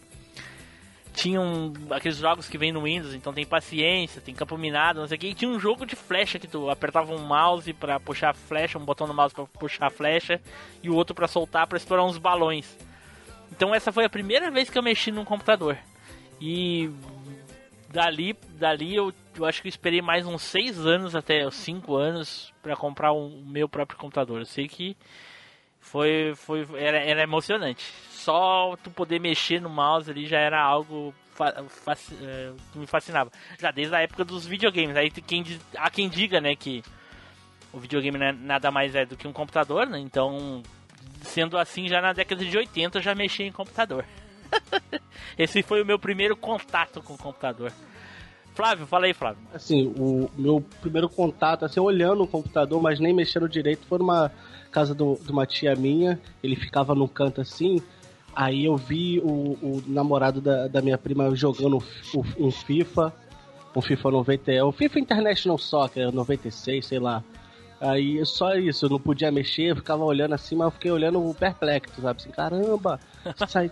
Tinham aqueles jogos que vem no Windows, então tem paciência, tem campo minado, não sei o que. E tinha um jogo de flecha que tu apertava um mouse para puxar a flecha, um botão no mouse para puxar a flecha e o outro para soltar para estourar uns balões. Então essa foi a primeira vez que eu mexi num computador. E dali, dali eu, eu acho que eu esperei mais uns 6 anos, até os 5 anos, para comprar um, o meu próprio computador. Eu sei que foi, foi era, era emocionante. Só tu poder mexer no mouse ali já era algo eh, que me fascinava. Já desde a época dos videogames. Aí quem, há quem diga, né, que o videogame é nada mais é do que um computador, né? Então, sendo assim, já na década de 80 eu já mexi em computador. Esse foi o meu primeiro contato com o computador. Flávio, fala aí, Flávio. Assim, o meu primeiro contato, assim, olhando o computador, mas nem mexendo direito, foi numa casa do- de uma tia minha. Ele ficava num canto assim. Aí eu vi o, o namorado da, da minha prima jogando um FIFA, um FIFA 90, é, o FIFA International Soccer 96, sei lá. Aí só isso, eu não podia mexer, eu ficava olhando assim, mas eu fiquei olhando perplexo, sabe? Assim, caramba,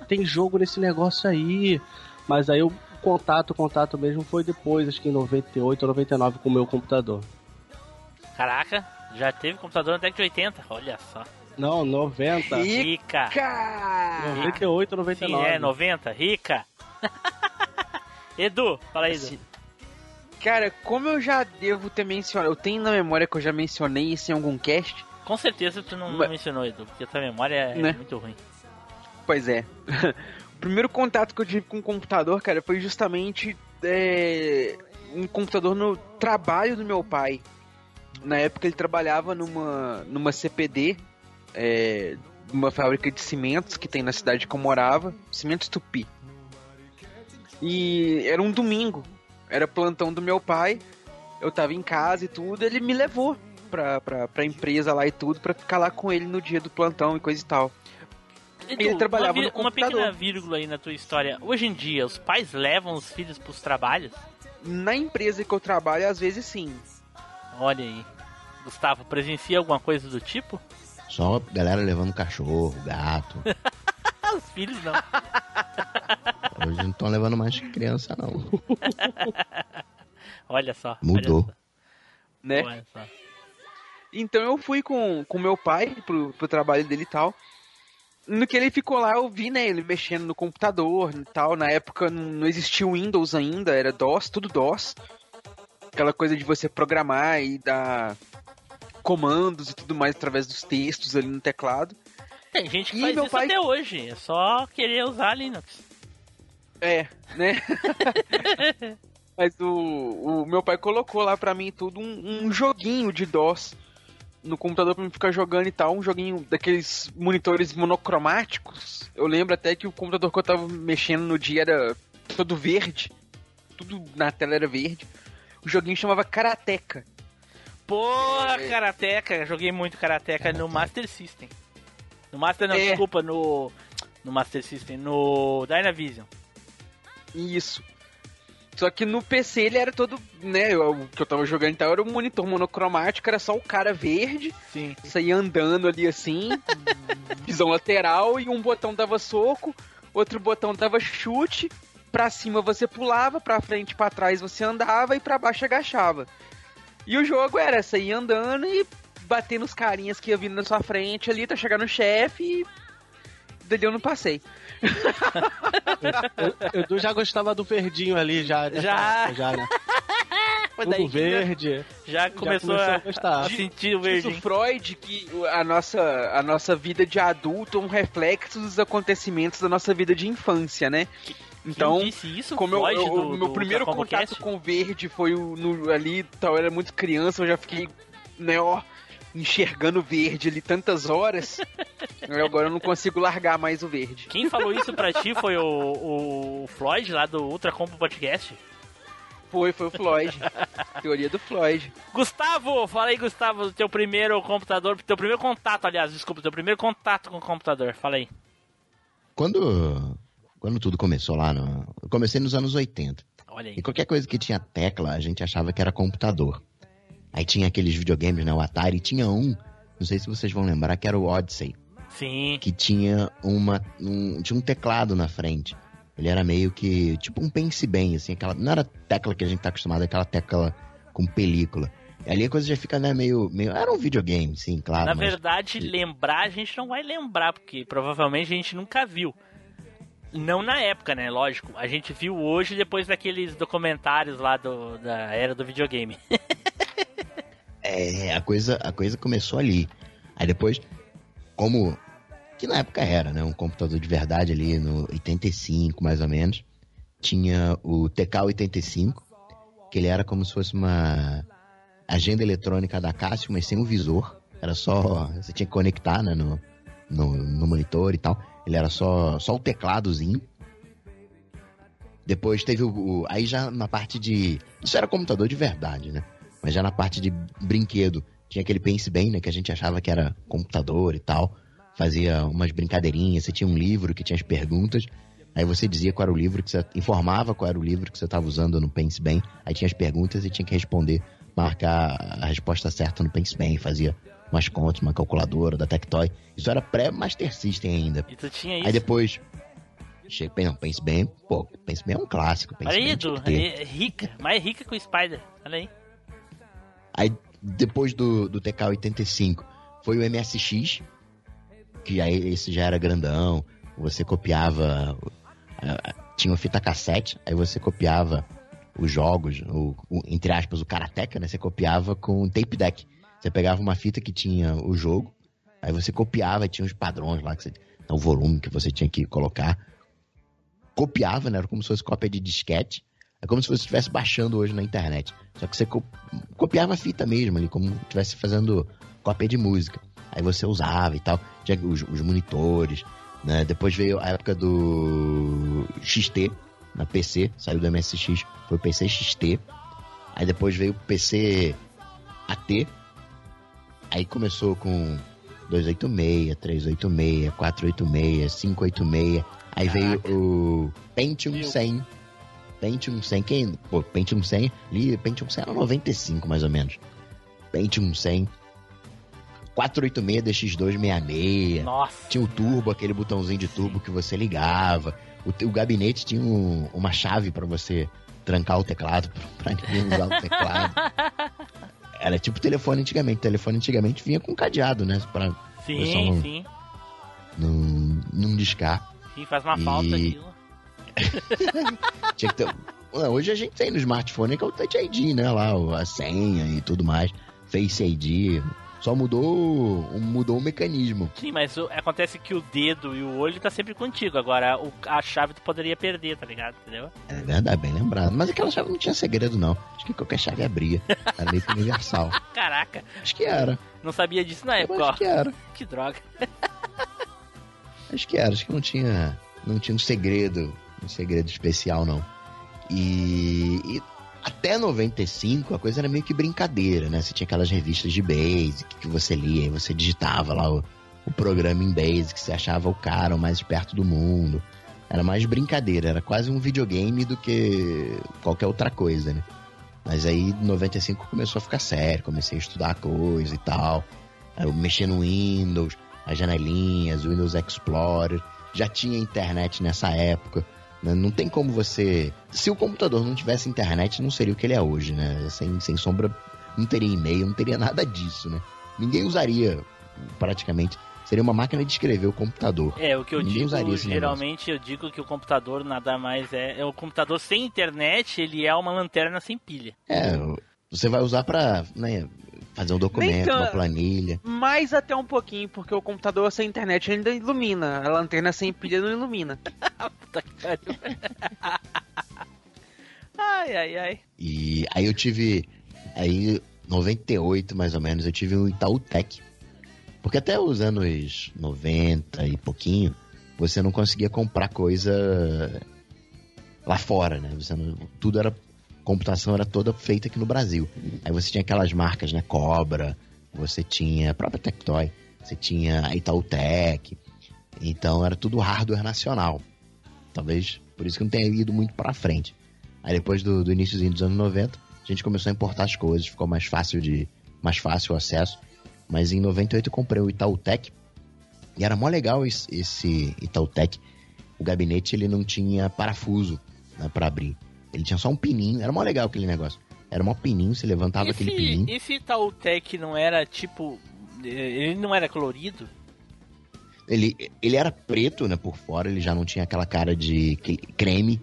tem jogo nesse negócio aí. Mas aí o contato, o contato mesmo foi depois, acho que em 98 ou 99 com o meu computador. Caraca, já teve computador na década de 80? Olha só. Não, 90. Rica. 98 ou 99. Sim, é, 90. Rica. Edu, fala aí, Edu. Cara, como eu já devo ter mencionado, eu tenho na memória que eu já mencionei isso em algum cast. Com certeza tu não Mas- mencionou, Edu, porque a tua memória é Né? muito ruim. Pois é. primeiro contato que eu tive com o computador, cara, foi justamente é, um computador no trabalho do meu pai. Na época ele trabalhava numa, numa CPD, é, uma fábrica de cimentos que tem na cidade que eu morava, Cimentos Tupi. E era um domingo, era plantão do meu pai, eu tava em casa e tudo, ele me levou pra, pra, pra empresa lá e tudo, pra ficar lá com ele no dia do plantão e coisa e tal. Edu, ele trabalhava uma, uma pequena vírgula aí na tua história. Hoje em dia, os pais levam os filhos pros trabalhos? Na empresa que eu trabalho, às vezes sim. Olha aí. Gustavo, presencia alguma coisa do tipo? Só galera levando cachorro, gato. os filhos não. Hoje não estão levando mais criança, não. Olha só. Mudou. Olha né? só, olha só. Então eu fui com, com meu pai pro, pro trabalho dele e tal. No que ele ficou lá, eu vi, né, ele mexendo no computador e tal. Na época não não existia o Windows ainda, era DOS, tudo DOS. Aquela coisa de você programar e dar comandos e tudo mais através dos textos ali no teclado. Tem gente que E faz meu isso pai- até hoje. É só querer usar Linux. É, né? Mas o, o meu pai colocou lá pra mim tudo um, um joguinho de DOS no computador pra mim ficar jogando e tal, um joguinho daqueles monitores monocromáticos. Eu lembro até que o computador que eu tava mexendo no dia era todo verde, tudo na tela era verde. O joguinho chamava Karateka. Porra, Karateka. Joguei muito Karateka no Master System. No Master não, É. desculpa, no. No Master System, no Dynavision. Isso. Só que no PC ele era todo, né, o que eu tava jogando então era um monitor monocromático, era só o cara verde, Sim. saía andando ali assim, visão lateral, e um botão dava soco, outro botão dava chute, pra cima você pulava, pra frente e pra trás você andava e pra baixo agachava. E o jogo era sair andando e bater nos carinhas que ia vindo na sua frente ali, até chegar no chefe e dali eu não passei. O Edu já gostava do verdinho ali, já. né? Já. Já, né? Tudo daí que verde. Já começou, começou a, a a sentir o Diz o verde. Freud que a nossa, a nossa vida de adulto é um reflexo dos acontecimentos da nossa vida de infância, né? Então, isso? como eu, eu- do- o meu do primeiro contato com o verde foi o, no, ali, tal, eu era muito criança, eu já fiquei, né, ó, enxergando verde ali tantas horas. Eu agora eu não consigo largar mais o verde. Quem falou isso pra ti foi o, o Floyd lá do Ultra Combo Podcast? Foi, foi o Floyd. Teoria do Floyd. Gustavo, fala aí, Gustavo, do teu primeiro computador, teu primeiro contato, aliás, desculpa, teu primeiro contato com o computador, fala aí. Quando, quando tudo começou lá, no, eu comecei nos anos 80. Olha aí. E qualquer coisa que tinha tecla, a gente achava que era computador. Aí tinha aqueles videogames, né? O Atari, tinha um, não sei se vocês vão lembrar, que era o Odyssey. Sim. Que tinha uma. Um, tinha um teclado na frente. Ele era meio que. Tipo um pense bem, assim, aquela. Não era tecla que a gente tá acostumado, aquela tecla com película. E ali a coisa já fica, né, meio. meio era um videogame, sim, claro. Na mas- verdade, lembrar a gente não vai lembrar, porque provavelmente a gente nunca viu. Não na época, né? Lógico. A gente viu hoje depois daqueles documentários lá do, da era do videogame. É, a coisa, a coisa começou ali. Aí depois, como. Que na época era, né? Um computador de verdade ali no 85, mais ou menos. Tinha o TK-85, que ele era como se fosse uma agenda eletrônica da Casio, mas sem o visor. Era só. Você tinha que conectar, né? No, no, no monitor e tal. Ele era só, só o tecladozinho. Depois teve o, o- Aí já na parte de. Isso era computador de verdade, né? Mas já na parte de brinquedo, tinha aquele Pense Bem, né? Que a gente achava que era computador e tal. Fazia umas brincadeirinhas, você tinha um livro que tinha as perguntas. Aí você dizia qual era o livro que você. informava qual era o livro que você estava usando no Pense Bem. Aí tinha as perguntas e tinha que responder, marcar a resposta certa no Pense Bem. Fazia umas contas, uma calculadora da Tectoy. Isso era pré-Master System ainda. E tu tinha isso. Aí depois. Chega, não, Pense Bem, pô, Pense Bem é um clássico. Pense Olha aí, Edu. é rica. Mais rica que o Spider. Olha aí. Aí depois do, do TK-85 foi o MSX, que aí esse já era grandão, você copiava, tinha uma fita cassete, aí você copiava os jogos, o, o- entre aspas, o Karateka, né? Você copiava com tape deck. Você pegava uma fita que tinha o jogo, aí você copiava, tinha os padrões lá, que você, o volume que você tinha que colocar. copiava, né? Era como se fosse cópia de disquete. É como se você estivesse baixando hoje na internet. Só que você co copiava a fita mesmo ali, como se estivesse fazendo cópia de música. Aí você usava e tal. Tinha os, os monitores, né? Depois veio a época do XT, na PC, saiu do MSX, foi o PC XT. Aí depois veio o PC AT. Aí começou com 286, 386, 486, 586. Aí veio o Pentium 100. Pentium 100, quem? Pô, Pentium 100, ali, Pentium 100 era 95 mais ou menos. Pentium 100. 486 DX266. Nossa. Tinha o turbo, aquele botãozinho de turbo que você ligava. O, o gabinete tinha um- uma chave pra você trancar o teclado, pra ninguém usar o teclado. Era tipo telefone antigamente. Telefone antigamente vinha com cadeado, né? Pra Sim, não, sim. não, não discar. Sim, faz uma E- falta aquilo. Tinha que ter... Hoje a gente tem no smartphone que é o Touch ID, né? Lá, o- a senha e tudo mais. Face ID. Só mudou, mudou o mecanismo. Sim, mas o- acontece que o dedo e o olho tá sempre contigo. Agora, o- a chave tu poderia perder, tá ligado? Entendeu? É verdade, bem lembrado. Mas aquela chave não tinha segredo, não. Acho que qualquer chave abria. Meio que universal. Caraca, Acho que era. não sabia disso na Eu época, ó. acho que era. Que droga. Acho que era. Acho que não tinha, não tinha um segredo, um segredo especial, não. E, e até 95 a coisa era meio que brincadeira, né? Você tinha aquelas revistas de Basic que você lia e você digitava lá o, o programa em Basic, você achava o cara o mais esperto do mundo. Era mais brincadeira, era quase um videogame do que qualquer outra coisa, né? Mas aí, em 95 começou a ficar sério, comecei a estudar coisa e tal. Eu mexi no Windows, as janelinhas, o Windows Explorer. Já tinha internet nessa época. Né? Não tem como você. Se o computador não tivesse internet, não seria o que ele é hoje, né? Sem, sem sombra, não teria e-mail, não teria nada disso, né? Ninguém usaria, praticamente. Seria uma máquina de escrever o computador. É, o que eu Ninguém digo, geralmente eu digo que o computador nada mais é. é o computador sem internet, ele é uma lanterna sem pilha. É, você vai usar pra né, fazer um documento, tanto. uma planilha. Mais até um pouquinho, porque o computador sem internet ainda ilumina. A lanterna sem pilha não ilumina. Puta que pariu. ai, ai, ai. E aí eu tive. Aí, 98 mais ou menos, eu tive um Itautec. Porque até os anos 90 e pouquinho, você não conseguia comprar coisa lá fora, né? Você não- tudo era. Computação era toda feita aqui no Brasil. Aí você tinha aquelas marcas, né? Cobra, você tinha a própria Tectoy, você tinha a Itautec. Então era tudo hardware nacional. Talvez por isso que não tenha ido muito pra frente. Aí depois do, do iníciozinho dos anos 90, a gente começou a importar as coisas, ficou mais fácil de mais fácil o acesso. Mas em 98 eu comprei o Itautec e era mó legal esse, esse Itautec. O gabinete ele não tinha parafuso né, para abrir. Ele tinha só um pininho, era mó legal aquele negócio. Era mó pininho, você levantava aquele pininho. Esse, esse Itautec não era tipo. Ele não era colorido? Ele, ele era preto, né, por fora, ele já não tinha aquela cara de cre- creme,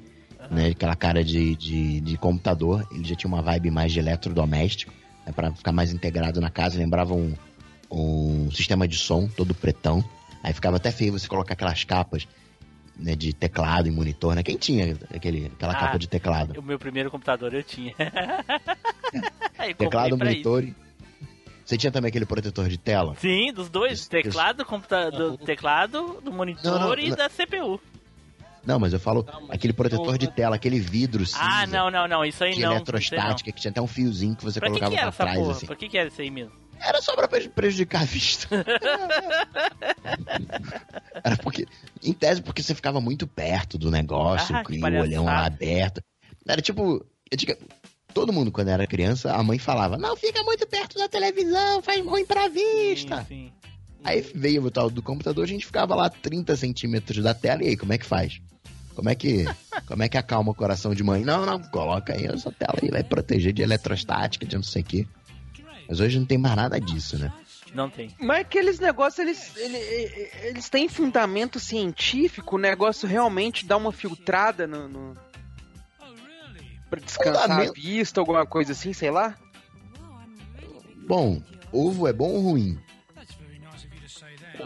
né, aquela cara de, de, de computador. Ele já tinha uma vibe mais de eletrodoméstico, né, para ficar mais integrado na casa. Lembrava um, um sistema de som todo pretão. Aí ficava até feio você colocar aquelas capas né, de teclado e monitor, né? Quem tinha aquele, aquela Ah, capa de teclado? O meu primeiro computador eu tinha. Aí, Teclado, pra monitor. e- Você tinha também aquele protetor de tela? Sim, dos dois, teclado, computa do teclado, do monitor Não, não, e não. da CPU. Não, mas eu falo aquele protetor de tela, aquele vidro cinza. Ah, não, não, não, isso aí de não. eletrostática, que tinha até um fiozinho que você Pra que, colocava que era pra essa trás, porra? assim. Pra que, que era isso aí mesmo? Era só pra pre- prejudicar a vista. Era porque, em tese, porque você ficava muito perto do negócio, Ah, e o olhão lá aberto. Era tipo, eu digo, todo mundo quando era criança, a mãe falava, não fica muito perto da televisão, faz ruim pra vista. Sim, sim. Aí veio o tal do computador, a gente ficava lá 30 centímetros da tela, e aí, como é que faz? Como é que, como é que acalma o coração de mãe? Não, não, coloca aí essa tela aí, vai proteger de eletrostática, de não sei o quê. Mas hoje não tem mais nada disso, né? Não tem. Mas aqueles negócios, eles, ele- eles têm fundamento científico, o negócio realmente dá uma filtrada no. no... Pra descansar Fundamento- a vista, alguma coisa assim, sei lá? Bom, ovo é bom ou ruim?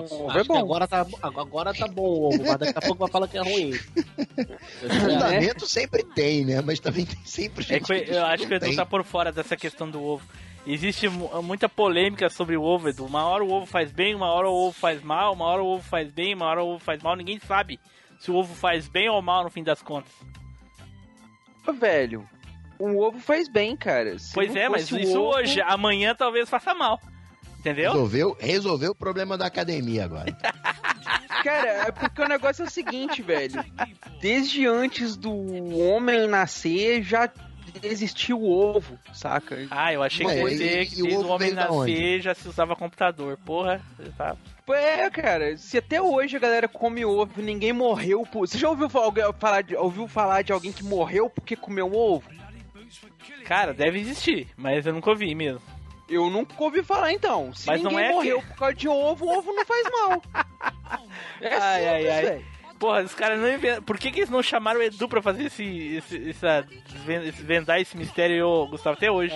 ovo é bom. agora tá, agora tá bom o ovo, mas daqui a pouco vai falar que é ruim. Fundamento sempre tem, né? Mas também tem sempre É gente que que eu acho que o Edu tá por fora dessa questão do ovo. Existe mu- muita polêmica sobre o ovo, Edu. Uma hora o ovo faz bem, uma hora o ovo faz mal, uma hora o ovo faz bem, uma hora o ovo faz mal. Ninguém sabe se o ovo faz bem ou mal no fim das contas. Velho, o ovo faz bem, cara. Se pois é, mas isso ovo- hoje, amanhã talvez faça mal. Entendeu? Resolveu, resolveu o problema da academia agora. Cara, é porque o negócio é o seguinte, velho. Desde antes do homem nascer, já existia o ovo, saca? Ah, eu achei que Ué, ia e- dizer e que o desde o homem nascer já se usava computador. Porra, tá. É, cara, se até hoje a galera come ovo e ninguém morreu por. Você já ouviu fa- falar de, ouviu falar de alguém que morreu porque comeu ovo? Cara, deve existir, mas eu nunca ouvi mesmo. Eu nunca ouvi falar então. Se Mas não ninguém é morreu que- por causa de ovo, o ovo não faz mal. É Ai, ai, simples, ai. velho. Porra, os caras não inventam. Por que, que eles não chamaram o Edu pra fazer esse. esse, essa, desven- esse vendar esse mistério, ô, Gustavo, até hoje?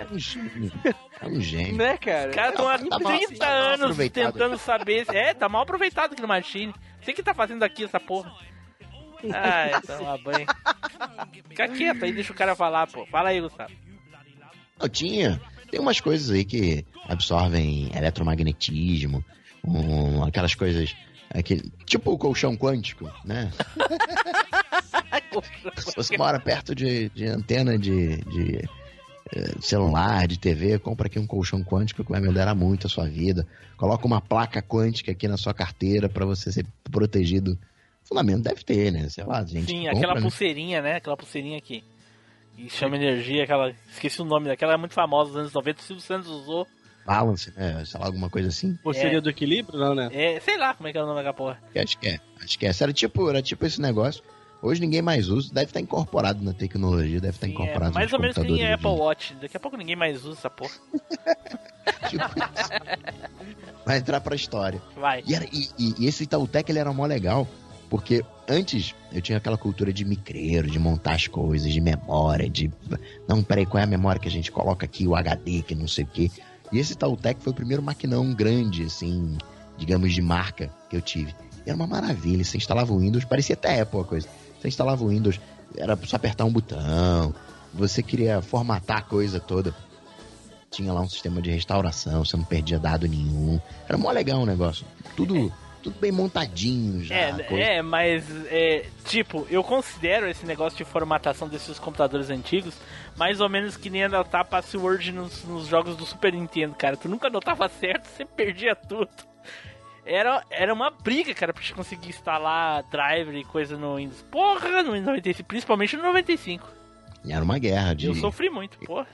É um gênio. É um gênio. Né, cara? Os caras estão há Tá mal- 30 tá mal anos aproveitado. tentando saber. É, tá mal aproveitado aqui no Machine. Você que tá fazendo aqui essa porra. Ai, toma banho. Fica quieto aí, deixa o cara falar, pô. Fala aí, Gustavo. Não, tinha. Tem umas coisas aí que absorvem eletromagnetismo, um, aquelas coisas. Aquele, tipo o colchão quântico, né? Se você mora perto de, de antena de, de eh, celular, de TV, compra aqui um colchão quântico que vai melhorar muito a sua vida. Coloca uma placa quântica aqui na sua carteira para você ser protegido. Fundamento deve ter, né? Sei lá, gente. Sim, que aquela compra, né? pulseirinha, né? Aquela pulseirinha aqui. Que chama energia, aquela. Esqueci o nome daquela, é muito famosa nos anos 90. O Silvio Santos usou. Balance, né? Sei lá, alguma coisa assim. Pulseirinha É. do equilíbrio, não, né? É, sei lá como é que é o nome daquela porra. Acho que é. Acho que é. Era tipo, era tipo esse negócio. Hoje ninguém mais usa. Deve estar incorporado na tecnologia, deve estar Sim, é, incorporado mais nos ou menos que nem Apple Watch. Daqui a pouco ninguém mais usa essa porra. Tipo isso. Vai entrar pra história. Vai. E, era- e- e- e esse Itautec ele era mó legal, porque antes eu tinha aquela cultura de micreiro, de montar as coisas, de memória, de. Não, peraí, qual é a memória que a gente coloca aqui, o HD, que não sei o quê. E esse Itautec foi o primeiro maquinão grande, assim, digamos, de marca que eu tive. E era uma maravilha. Você instalava o Windows, parecia até Apple a coisa. Você instalava o Windows, era só apertar um botão. Você queria formatar a coisa toda. Tinha lá um sistema de restauração, você não perdia dado nenhum. Era mó legal o negócio. Tudo, tudo bem montadinho já. É, coisa. é, mas é, tipo, eu considero esse negócio de formatação desses computadores antigos mais ou memenos que nem anotar password nos, nos jogos do Super Nintendo, cara. Tu nunca anotava certo, você perdia tudo. Era, era uma briga, cara, pra gente conseguir instalar driver e coisa no Windows. Porra, no Windows 95, principalmente no 95. E Era uma guerra de. Eu sofri muito, porra.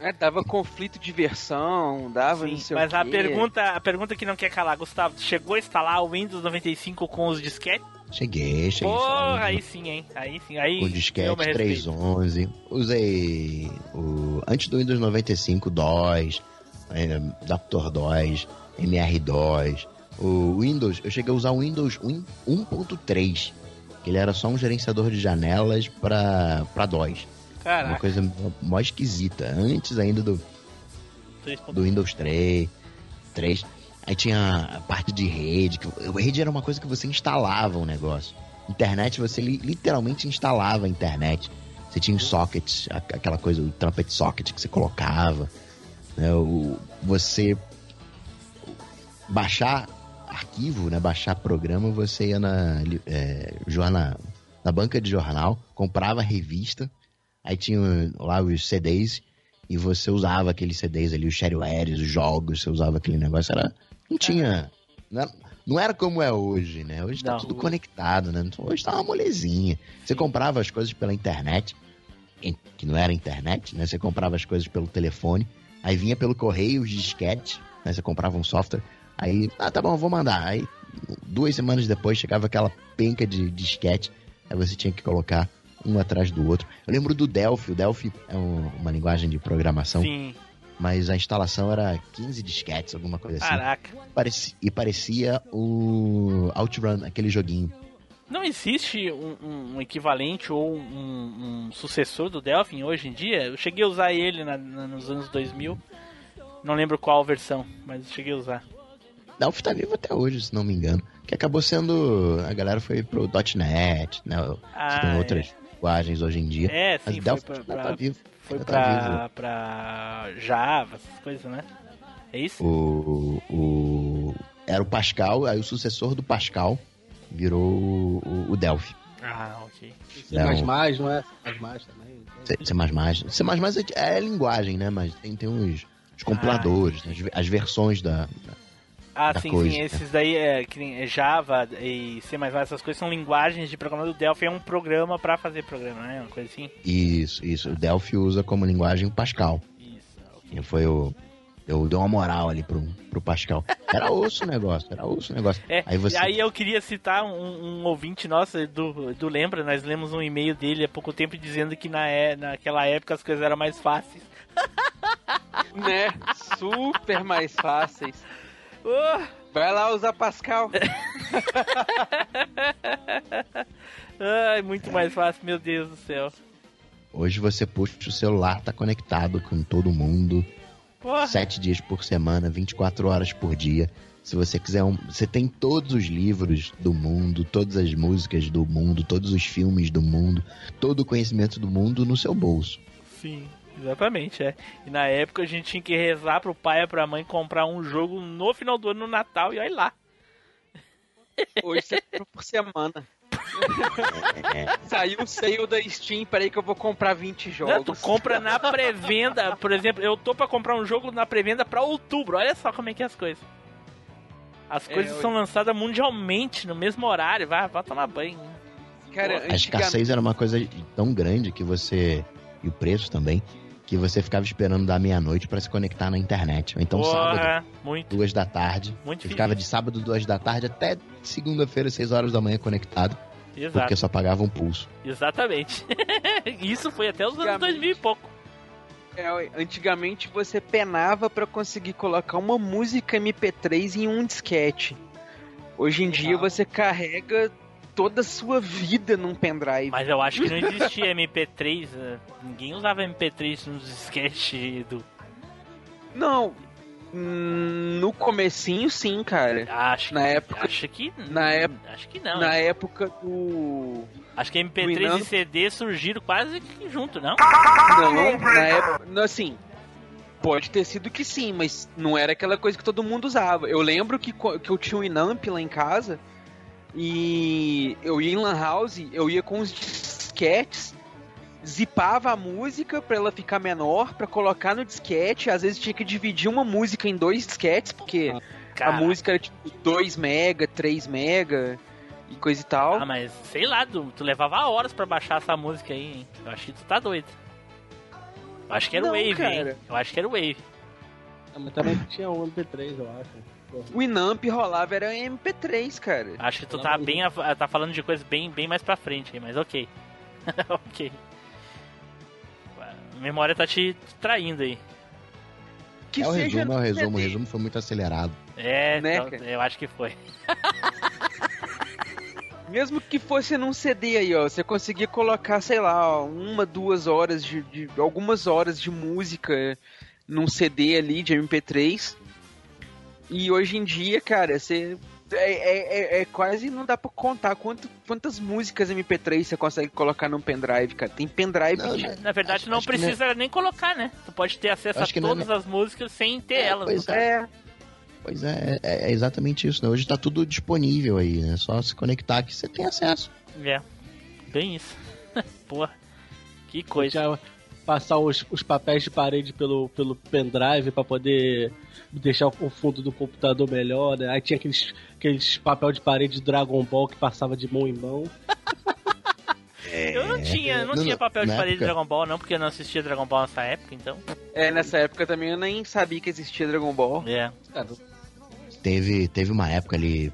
É, dava conflito de versão, dava não Sim, sei mas o a quê. pergunta, a pergunta que não quer calar, Gustavo, tu chegou a instalar o Windows 95 com os disquetes? Cheguei, cheguei. Porra, aí sim, hein? Aí sim, aí. O disquete me respeito. 311. Usei o. Antes do Windows 95, DOS, Adaptor DOS, MR2. O Windows, eu cheguei a usar o Windows 1 1.3. Que ele era só um gerenciador de janelas para para DOS. Uma Caraca, coisa mó- mó esquisita. Antes ainda do, 3.0. do Windows 3, 3. Aí tinha a parte de rede. Que, a rede era uma coisa que você instalava o negócio. Internet, você li- literalmente instalava a internet. Você tinha os sockets, aquela coisa, o trumpet socket que você colocava. né, o, você baixar arquivo, né, baixar programa, você ia na, é, jornal, na banca de jornal, comprava revista, aí tinha lá os CDs e você usava aqueles CDs ali, os sharewares, os jogos, você usava aquele negócio, era, não tinha, não era, não era como é hoje, né? Hoje tá Não. tudo conectado, né? Hoje tá uma molezinha. Você comprava as coisas pela internet, que não era internet, né? Você comprava as coisas pelo telefone, aí vinha pelo correio os disquetes, né? Você comprava um software, aí, ah, tá bom, vou mandar. Aí, duas semanas depois, chegava aquela penca de disquete, aí você tinha que colocar um atrás do outro. Eu lembro do Delphi, o Delphi é um- uma linguagem de programação, Sim, mas a instalação era 15 disquetes, alguma coisa assim. caraca. E parecia o OutRun, aquele joguinho. Não existe um, um- equivalente ou um, um sucessor do Delphin hoje em dia? Eu cheguei a usar ele na- na- nos anos 2000. Não lembro qual versão, mas cheguei a usar. Delphi tá vivo até hoje, se não me engano. Que acabou sendo. A galera foi pro .NET, né? Ah, tem é. Linguagens hoje em dia. É, sim, mas foi Delphi pra- ainda pra- tá vivo. Foi tá pra, pra Java, essas coisas, né? É isso? O, o, era o Pascal, aí o sucessor do Pascal virou o, o Delphi. Ah, ok. C++, não é? C++ também. C, C++. É, é linguagem, né? Mas tem, tem uns, os compiladores, as, as versões da... da- Ah, da sim, coisa, sim. né? Esses daí, é, que nem Java e C++, essas coisas são linguagens de programação. O Delphi é um programa pra fazer programa, né? Uma coisa assim. Isso, isso. O Delphi usa como linguagem o Pascal. E foi o... Eu dei uma moral ali pro, pro Pascal. Era osso o negócio, era osso o negócio. É, aí você... E aí eu queria citar um, um ouvinte nosso, do, do Lembra, nós lemos um e-mail dele há pouco tempo dizendo que na, é- naquela época as coisas eram mais fáceis. Né? Super mais fáceis. Oh! Vai lá usar Pascal. Ai, muito mais fácil, meu Deus do céu. Hoje você puxa o celular, tá conectado com todo mundo. Porra. Sete dias por semana, 24 horas por dia. Se você quiser, um, você tem todos os livros do mundo, todas as músicas do mundo, todos os filmes do mundo, todo o conhecimento do mundo no seu bolso. Sim, exatamente, é. E na época a gente tinha que rezar pro pai e pra mãe comprar um jogo no final do ano, no Natal, e olha lá. Hoje você compra por semana. Saiu o sale da Steam, peraí que eu vou comprar 20 Não, jogos. tu compra na pré-venda, por exemplo, eu tô pra comprar um jogo na pré-venda pra outubro, olha só como é que é as coisas. As É, coisas eu- são lançadas mundialmente, no mesmo horário, vai, vai tomar banho. Cara, A escassez era uma coisa tão grande que você. E o preço também. Que você ficava esperando da meia-noite pra se conectar na internet. Ou Então, Porra, sábado, muito. duas da tarde. Muito você ficava de sábado, duas da tarde, até segunda-feira, seis horas da manhã conectado. Exato. Porque só pagava um pulso. Exatamente. Isso foi até os anos 2000 e pouco. É, antigamente você penava pra conseguir colocar uma música MP3 em um disquete. Hoje em dia você carrega toda a sua vida num pendrive. Mas eu acho que não existia MP3, eh, ninguém usava MP3 nos disquete do... Não, no comecinho sim, cara. Acho na que, época, acho que na época, acho que não. Na hein? época do Acho que MP3 Winamp- e CD surgiram quase que junto, não? Não, na época, assim, pode ter sido que sim, mas não era aquela coisa que todo mundo usava. Eu lembro que, que eu tinha um Inamp lá em casa e eu ia em Lan House, eu ia com os disquetes, zipava a música pra ela ficar menor, pra colocar no disquete, às vezes tinha que dividir uma música em dois disquetes, porque a Caraca. música era tipo 2 mega, 3 mega e coisa e tal. Ah, mas sei lá, tu, tu levava horas pra baixar essa música aí, hein? Eu acho que tu tá doido. Eu acho que era o Não, Wave, cara. hein? Eu acho que era o Wave. Ah, Mas também tinha um MP3, eu acho. O Inamp rolava era MP3, cara. Acho que tu tá bem, tá falando de coisas bem, bem mais pra frente aí, mas ok. ok. A memória tá te traindo aí. Que é o resumo, é o resumo. O resumo foi muito acelerado. É, Né, então, eu acho que foi. Mesmo que fosse num CD aí, ó, você conseguia colocar, sei lá, uma, duas horas de, de- algumas horas de música num CD ali de MP3. E hoje em dia, cara, você é, é- é- é quase não dá pra contar quanto, quantas músicas MP3 você consegue colocar num pendrive, cara. Tem pendrive de- Na verdade, não acho precisa nem colocar, né? Tu pode ter acesso a Acho não é todas as músicas sem ter elas. pois caso. É, Pois é, é, é exatamente isso, né? Hoje tá tudo disponível aí, né? Só se conectar que você tem acesso. É, bem isso. Porra, que coisa. Já passar os, os papéis de parede pelo, pelo pendrive pra poder deixar o fundo do computador melhor, né? Aí tinha aqueles, aqueles papel de parede de Dragon Ball que passava de mão em mão. Eu não tinha, não, Não, tinha papel de parede de época- Dragon Ball, não, porque eu não assistia Dragon Ball nessa época, então. é, nessa época também eu nem sabia que existia Dragon Ball. É. Teve, teve uma época ali,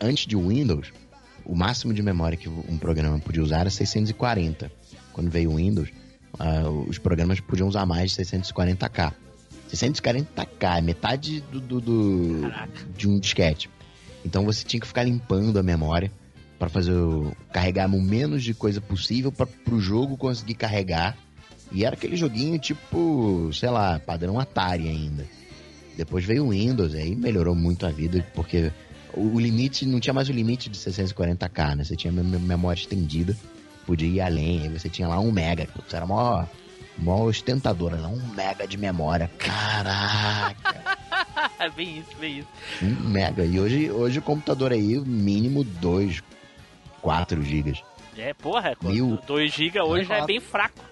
antes de Windows, o máximo de memória que um programa podia usar era 640. Quando veio o Windows, ah, os programas podiam usar mais de 640k. 640k, é metade do, do- do- de um disquete. Então você tinha que ficar limpando a memória para fazer o, carregar o menos de coisa possível para o jogo conseguir carregar. E era aquele joguinho tipo, sei lá, padrão Atari ainda. Depois veio o Windows, aí melhorou muito a vida, porque o, o limite, não tinha mais o limite de 640k, né? Você tinha mem- memória estendida, podia ir além, aí você tinha lá um mega, putz, era mó, mó ostentadora, lá, um mega de memória, caraca, É bem isso, bem isso. um mega. E hoje, hoje o computador aí, mínimo 2, 4 gigas. É, porra, Mil. 2 GB hoje já é bem fraco.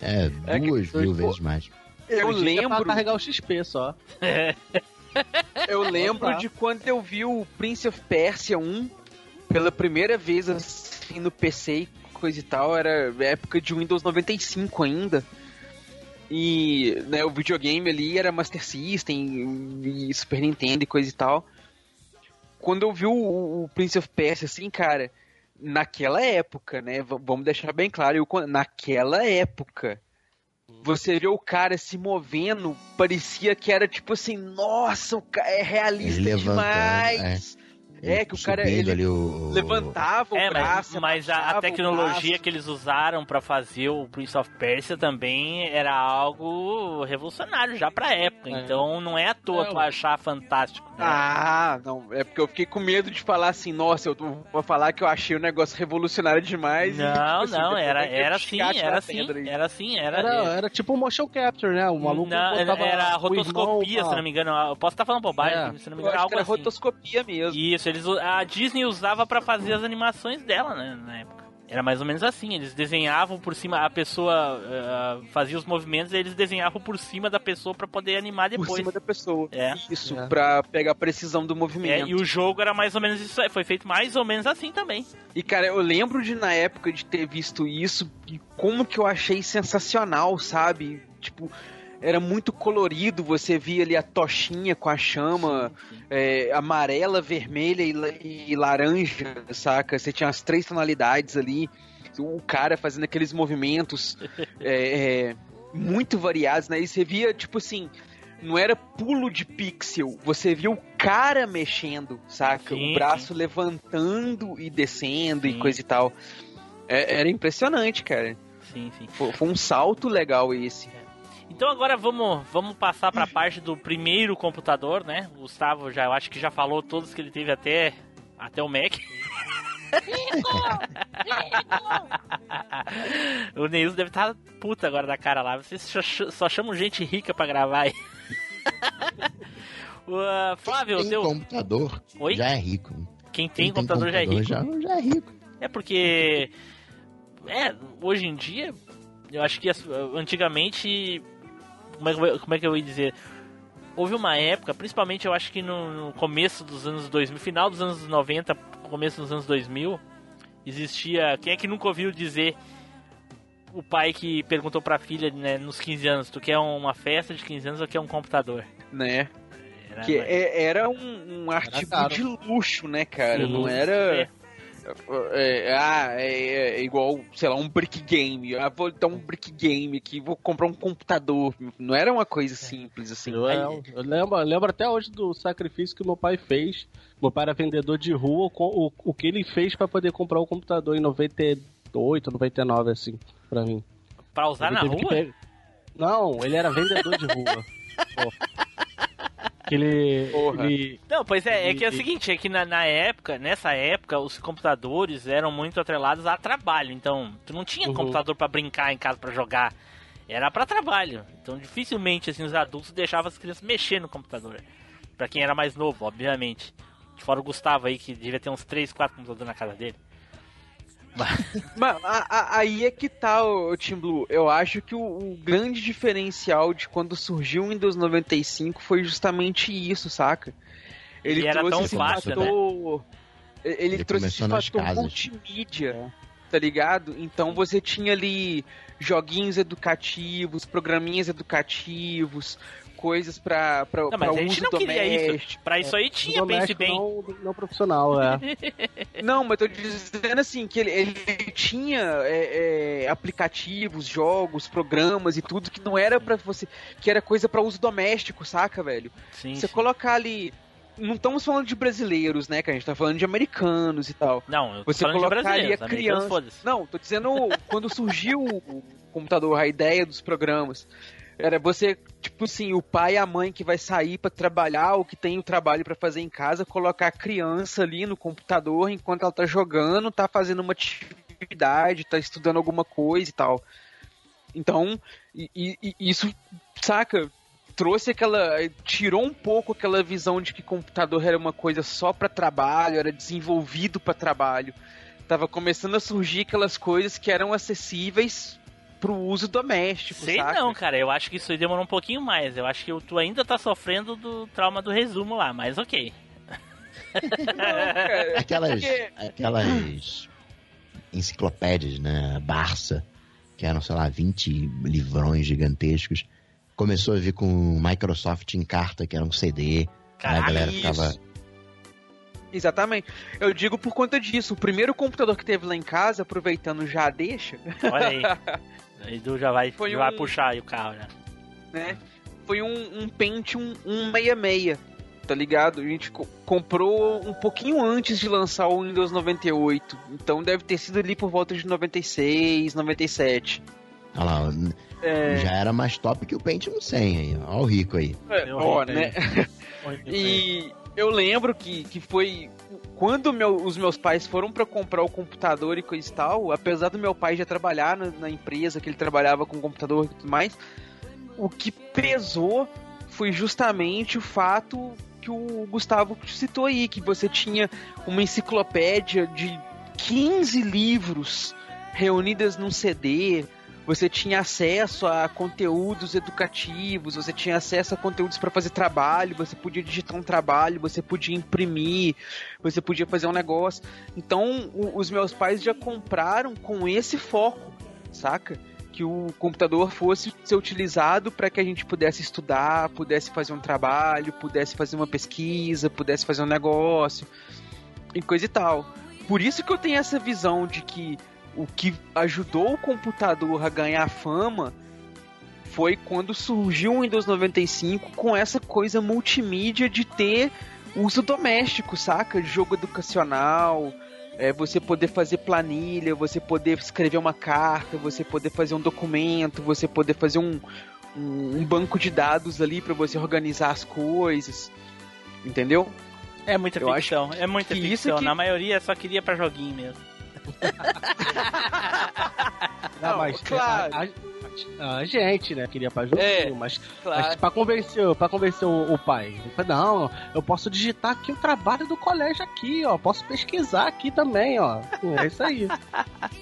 É, É duas dois- mil vezes mais. Eu é pra lembro, carregar o XP só. eu lembro de quando eu vi o Prince of Persia 1 pela primeira vez assim no PC e coisa e tal, era época de Windows 95 ainda. E né, o videogame ali era Master System e Super Nintendo e coisa e tal. Quando eu vi o, o Prince of Persia, assim, cara, naquela época, né? Vamos deixar bem claro, eu, naquela época, você vê o cara se movendo, parecia que era tipo assim, nossa, o ca- é realista levantando, demais. É, que o cara ele ali o, levantava o É, mas, braço, mas a, a o tecnologia que eles usaram pra fazer o Prince of Persia também era algo revolucionário já pra época. É. Então não é à toa É, tu achar fantástico. né? Ah, não, é porque eu fiquei com medo de falar assim, nossa, eu vou falar que eu achei o negócio revolucionário demais. e, Não, tipo assim, não, era, vai ter era um sim, chicote era sim, aí. era assim, era. Era, era tipo um motion capture, né? O maluco não, era rotoscopia, irmão se não me engano. Eu posso estar falando bobagem, É. se não me Eu engano, acho algo era assim. rotoscopia mesmo. Isso, eles, a Disney usava pra fazer as animações dela, né, na época. Era mais ou menos assim, eles desenhavam por cima, a pessoa eh, fazia os movimentos e eles desenhavam por cima da pessoa pra poder animar Por depois. cima da pessoa. É. Isso, É. pra pegar a precisão do É, movimento. e o jogo era mais ou menos isso aí, foi feito mais ou menos assim também. E cara, eu lembro de na época de ter visto isso e como que eu achei sensacional, sabe? Tipo, era muito colorido, você via ali a tochinha com a chama é, amarela, vermelha e, e laranja, saca? Você tinha as três tonalidades ali, o cara fazendo aqueles movimentos é, é, muito variados, né? E você via, tipo assim, não era pulo de pixel, você via o cara mexendo, saca? Sim, o braço levantando e descendo e coisa e tal. É- era impressionante, cara. Sim, sim. Foi, foi um salto legal esse. Então agora vamos, vamos passar pra parte do primeiro computador, né? O Gustavo já, eu acho que já falou todos que ele teve até, até o Mac. o Neilson deve estar puta agora da cara lá. Vocês só, ch- só chamam gente rica pra gravar aí. Ah, Flávio, o Tem teu... computador, Oi? já é rico. quem tem Quem computador, já é rico. Já, já é rico. É porque. É, hoje em dia, eu acho que antigamente. Como é, que eu- como é que eu ia dizer? Houve uma época, principalmente eu acho que no, no começo dos anos 2000, final dos anos 90, começo dos anos 2000, existia. Quem é que nunca ouviu dizer o pai que perguntou pra filha né, nos 15 anos: Tu quer uma festa de 15 anos ou quer um computador? Né? Era- Que é- era um, um artigo de luxo, né, cara? Sim, não era. é, ah, é, é igual, sei lá, um brick game. Ah, vou dar um brick game aqui, vou comprar um computador. Não era uma coisa simples assim. Eu, eu, eu lembro, lembro até hoje do sacrifício que meu pai fez. Meu pai era vendedor de rua, o, o, o que ele fez pra poder comprar o computador em 98, 99, assim, pra mim. Pra usar Ele na que rua? Não, ele era vendedor de rua. Pô. Que ele, ele. Não, pois é, é que é o seguinte, é que na, na época, nessa época, os computadores eram muito atrelados a trabalho, então tu não tinha Uhum. computador pra brincar em casa pra jogar, era pra trabalho. Então dificilmente assim os adultos deixavam as crianças mexer no computador. Pra quem era mais novo, obviamente. Fora o Gustavo aí que devia ter uns 3, 4 computadores na casa dele. Mas a- a- aí é que tá, o Team Blue. Eu acho que o, o grande diferencial de quando surgiu o Windows 95 foi justamente isso, saca? Ele era tão esse fácil, né? fator. Ele, Ele trouxe esse fator casas. multimídia, tá ligado? Então você tinha ali joguinhos educativos, programinhas educativos, coisas pra, pra, Não, pra mas a uso gente não queria isso. doméstico. Pra isso aí tinha, pense doméstico bem. Não, não profissional, é. Não, mas tô dizendo assim, que ele, ele tinha é, é, aplicativos, jogos, programas e tudo que não era pra você. que era coisa pra uso doméstico, saca, velho? Sim, Você sim. colocar ali. Não estamos falando de brasileiros, né? Que a gente tá falando de americanos e tal. Não, eu tô Você falando de colocar ali brasileiros, a americanos, criança. Não, tô dizendo quando surgiu o computador, a ideia dos programas. Era você, tipo assim, o pai e a mãe que vai sair pra trabalhar, ou que tem o trabalho pra fazer em casa, colocar a criança ali no computador enquanto ela tá jogando, tá fazendo uma atividade, tá estudando alguma coisa e tal. Então, e, e- isso, saca? Trouxe aquela. Tirou um pouco aquela visão de que computador era uma coisa só pra trabalho, era desenvolvido pra trabalho. Tava começando a surgir aquelas coisas que eram acessíveis pro uso doméstico, Sei saca? não, cara. Eu acho que isso aí demorou um pouquinho mais. Eu acho que tu ainda tá sofrendo do trauma do resumo lá, mas ok. Aquelas, aquelas enciclopédias, né? Barça, que eram, sei lá, 20 livrões gigantescos. Começou a vir com Microsoft em carta, que era um CD. Aí a galera isso. ficava. Exatamente. Eu digo por conta disso. O primeiro computador que teve lá em casa, aproveitando já deixa, Olha aí. Aí Edu já vai, Foi já vai um- puxar aí o carro, né? né? Foi um, um Pentium 166, tá ligado? A gente co- comprou um pouquinho antes de lançar o Windows 98. Então deve ter sido ali por volta de 96, 97. Olha lá, É, já era mais top que o Pentium 100 aí. Olha o rico aí. é, ó, né? E eu lembro que, que foi quando meu- os meus pais foram pra comprar o computador e coisa e tal, apesar do meu pai já trabalhar na, na empresa que ele trabalhava com computador e tudo mais, o que pesou foi justamente o fato que o Gustavo citou aí, que você tinha uma enciclopédia de 15 livros reunidas num CD, você tinha acesso a conteúdos educativos, você tinha acesso a conteúdos para fazer trabalho, você podia digitar um trabalho, você podia imprimir, você podia fazer um negócio. Então, o- os meus pais já compraram com esse foco, saca? Que o computador fosse ser utilizado para que a gente pudesse estudar, pudesse fazer um trabalho, pudesse fazer uma pesquisa, pudesse fazer um negócio e coisa e tal. Por isso que eu tenho essa visão de que o que ajudou o computador a ganhar fama foi quando surgiu o Windows 95 com essa coisa multimídia de ter uso doméstico, saca? Jogo educacional, é, você poder fazer planilha, você poder escrever uma carta, você poder fazer um documento, você poder fazer um, um, um banco de dados ali para você organizar as coisas, entendeu? É muita Eu ficção, é muita ficção. que- Na maioria só queria pra joguinho mesmo. Não, Não, mas claro. a, a- a gente, né, queria pra jogo, É, mas, claro. mas pra convencer, pra convencer o, o pai, não, eu posso digitar aqui o trabalho do colégio aqui, ó, posso pesquisar aqui também, ó. É isso aí.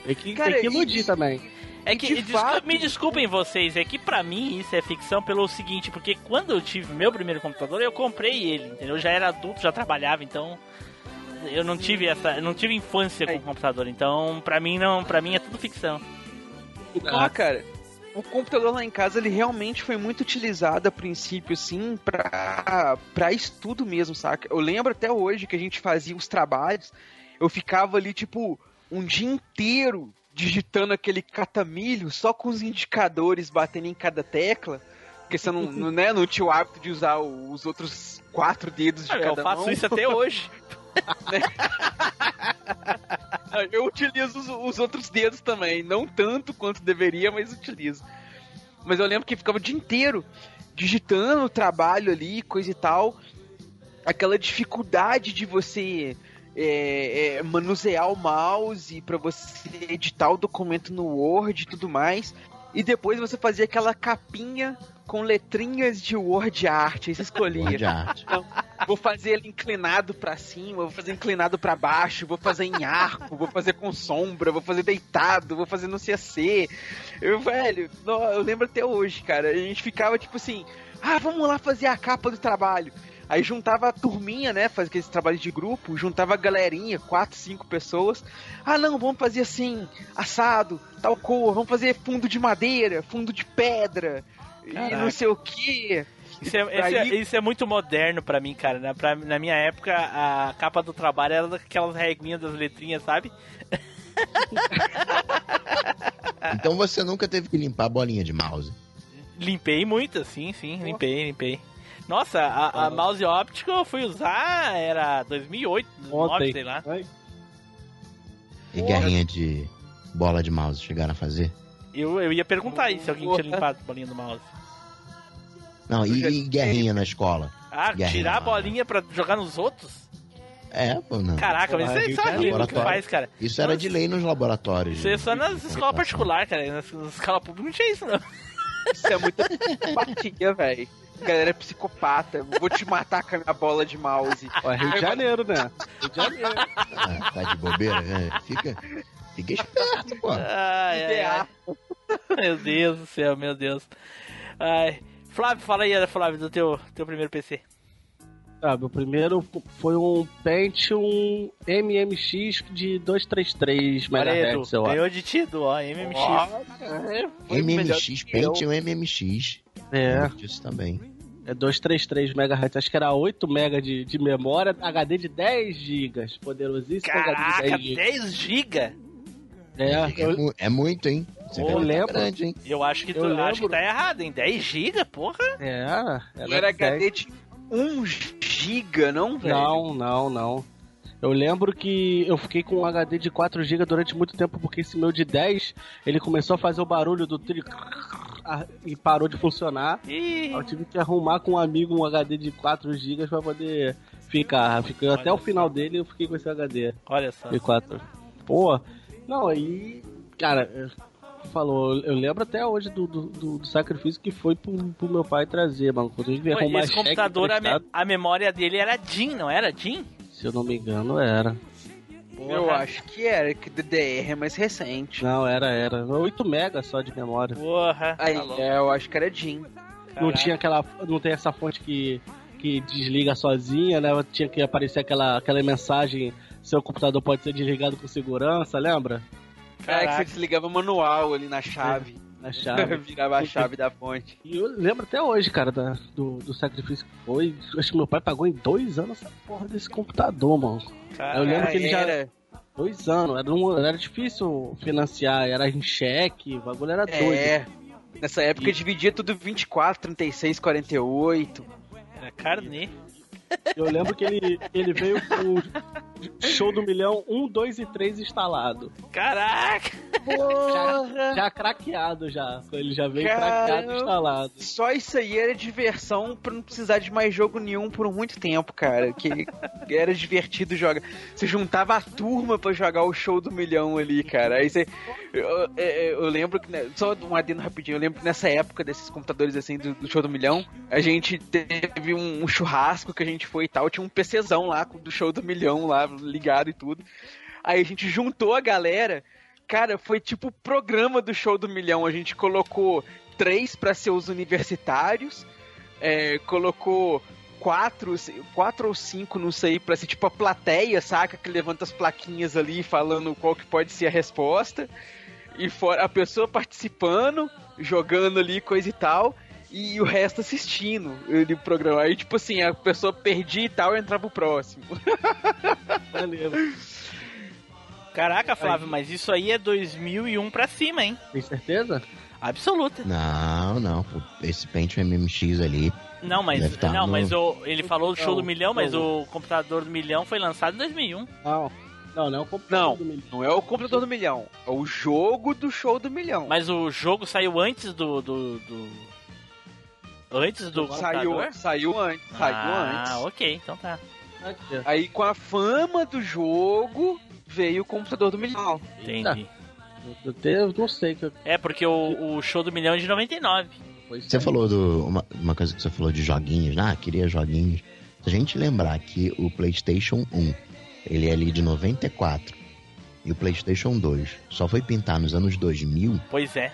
Tem que, Cara, tem que iludir também. É que, De descu- fato- me desculpem vocês, é que pra mim isso é ficção pelo seguinte, porque quando eu tive meu primeiro computador, eu comprei ele, entendeu? Eu já era adulto, já trabalhava, então eu não tive essa, eu não tive infância com computador, então pra mim não, para mim é tudo ficção. Ah, cara, o computador lá em casa ele realmente foi muito utilizado a princípio, assim, pra, pra estudo mesmo, saca? Eu lembro até hoje que a gente fazia os trabalhos, eu ficava ali, tipo, um dia inteiro digitando aquele catamilho só com os indicadores batendo em cada tecla. Porque você não, não, né, não tinha o hábito de usar os outros quatro dedos de Ah, eu cada faço mão. isso até hoje. Eu utilizo os, os outros dedos também. Não tanto quanto deveria, mas utilizo. Mas eu lembro que ficava o dia inteiro digitando o trabalho ali, coisa e tal. Aquela dificuldade de você é, é, manusear o mouse para você editar o documento no Word e tudo mais. E depois você fazia aquela capinha com letrinhas de Word Art. Aí você escolhia. Word art. Vou fazer ele inclinado pra cima, vou fazer inclinado pra baixo, vou fazer em arco, vou fazer com sombra, vou fazer deitado, vou fazer no CC. Eu, velho, eu lembro até hoje, cara. A gente ficava tipo assim: ah, vamos lá fazer a capa do trabalho. Aí juntava a turminha, né? Fazia aqueles trabalhos de grupo, juntava a galerinha, quatro, cinco pessoas. Ah, não, vamos fazer assim, assado, tal cor, vamos fazer fundo de madeira, fundo de pedra, e Caraca. não sei o que. Isso é, isso é- isso é muito moderno pra mim, cara. Na, pra- na minha época, a capa do trabalho era daquelas reguinhas das letrinhas, sabe? Então você nunca teve que limpar a bolinha de mouse. Limpei muito, sim, sim, limpei, limpei. Nossa, a, a mouse óptica eu fui usar, era 2008, 2009, Ontem. sei lá. E guerrinha de bola de mouse chegaram a fazer? Eu, eu ia perguntar isso, se alguém tinha limpado a bolinha do mouse. Não, e, e guerrinha na escola. Ah, Guerrinha tirar a bolinha pra jogar nos outros? É, pô, não. Caraca, mas isso aí Rio só que faz, cara. Isso era de lei nos laboratórios. Isso aí é só nas escolas particulares, cara. Nas, nas escolas públicas não tinha isso, não. Isso é muita psicopatia, velho. Galera é psicopata. Vou te matar com a minha bola de mouse. Ó, Rio de Janeiro, né? Rio de Janeiro. Ah, tá de bobeira, né? Fica, fica esperto, pô. Ai, ai, ai. Meu Deus do céu, meu Deus. Ai. Flávio, fala aí, Flávio, do teu, teu primeiro PC. Ah, meu primeiro foi um Pentium MMX de 233 Olha aí, MHz, eu acho. ganhou de Tido, ó, MMX. MMX, Pentium MMX. É, disso também. é 233 MHz. Acho que era 8 MB de, de memória, HD de 10 GB. Poderosíssimo Caraca, HD de 10 GB. 10 GB? É, É, eu, é muito, hein? Você Eu tá lembro. grande, hein? Eu acho que tu Eu acho que tá errado, hein? 10 GB, porra? é, Não era 10. HD de 1 giga, não, velho? Não, não, não. Eu lembro que eu fiquei com um HD de 4 GB durante muito tempo, porque esse meu de 10, ele começou a fazer o barulho do tri e parou de funcionar. Ih, Eu tive que arrumar com um amigo um HD de 4 GB pra poder ficar. Fiquei até o final dele eu fiquei com esse HD olha só. de 4. Pô, não, aí. Cara, é, falou, eu lembro até hoje do, do, do- do sacrifício que foi pro, pro meu pai trazer, mano. Pô, arrumar esse cheque computador, a, me- a memória dele era DIN, não era DIN? se eu não me engano, era. Eu acho que era, que DDR é mais recente. Não, era, era. 8 MB só de memória. Porra. Aí, tá é, eu acho que era Jim. Não Caraca. tinha aquela. Não tem essa fonte que, que desliga sozinha, né? Tinha que aparecer aquela, aquela mensagem. Seu computador pode ser desligado com segurança, lembra? É que Caraca. você desligava manual ali na chave. Na chave. Virava a chave da fonte. E eu lembro até hoje, cara, da- do, do sacrifício que foi. Acho que meu pai pagou em dois anos essa porra desse computador, mano. Caraca. Eu lembro que ele já- Era, Dois anos. Era, um- era difícil financiar, era em cheque, o bagulho era doido. é. Nessa época E- dividia tudo 24, 36, 48. Era carnê. Eu lembro que ele, ele veio com o show do milhão 1, 2 e 3 instalado. Caraca. Já, já craqueado já. Ele já veio Caramba. craqueado instalado. Só isso aí era diversão pra não precisar de mais jogo nenhum por muito tempo, cara. Que era divertido jogar. Você juntava a turma pra jogar o show do milhão ali, cara. Aí você. Eu, eu- eu lembro que. né, Só um adendo rapidinho. Eu lembro que nessa época desses computadores assim do, do show do milhão, a gente teve um, um churrasco que a gente foi e tal. Tinha um PCzão lá com- do show do milhão lá ligado e tudo. Aí a gente juntou a galera. Cara, foi tipo o programa do show do milhão. A gente colocou três pra ser os universitários, é, colocou quatro, quatro ou cinco, não sei, pra ser tipo a plateia, saca? Que levanta as plaquinhas ali falando qual que pode ser a resposta. E fora a pessoa participando, jogando ali, coisa e tal. E o resto assistindo o programa. Aí, tipo assim, a pessoa perdia e tal e entrava o próximo. Valeu. Caraca, Flávio, mas isso aí é 2001 pra cima, hein? Tem certeza? Absoluta. Não, não. Esse Pentium MMX ali. Não, mas tá não, no- mas o, ele falou do show Não, do milhão, mas não. o computador do milhão foi lançado em 2001. Não. Não, não é o computador Não. do milhão. Não é o computador do milhão, é o jogo do show do milhão. Mas o jogo saiu antes do. do, do- Antes do saiu, computador? saiu antes, saiu ah, antes. ok, então tá. Aí com a fama do jogo veio o computador do milhão. Entendi. Eu, eu não sei que eu. É, porque o, o show do milhão é de 99. foi Você aí. falou do. Uma, uma coisa que você falou de joguinhos, ah, queria joguinhos. Se a gente lembrar que o PlayStation 1 ele é ali de 94 e o PlayStation 2 só foi pintar nos anos 2000, Pois é.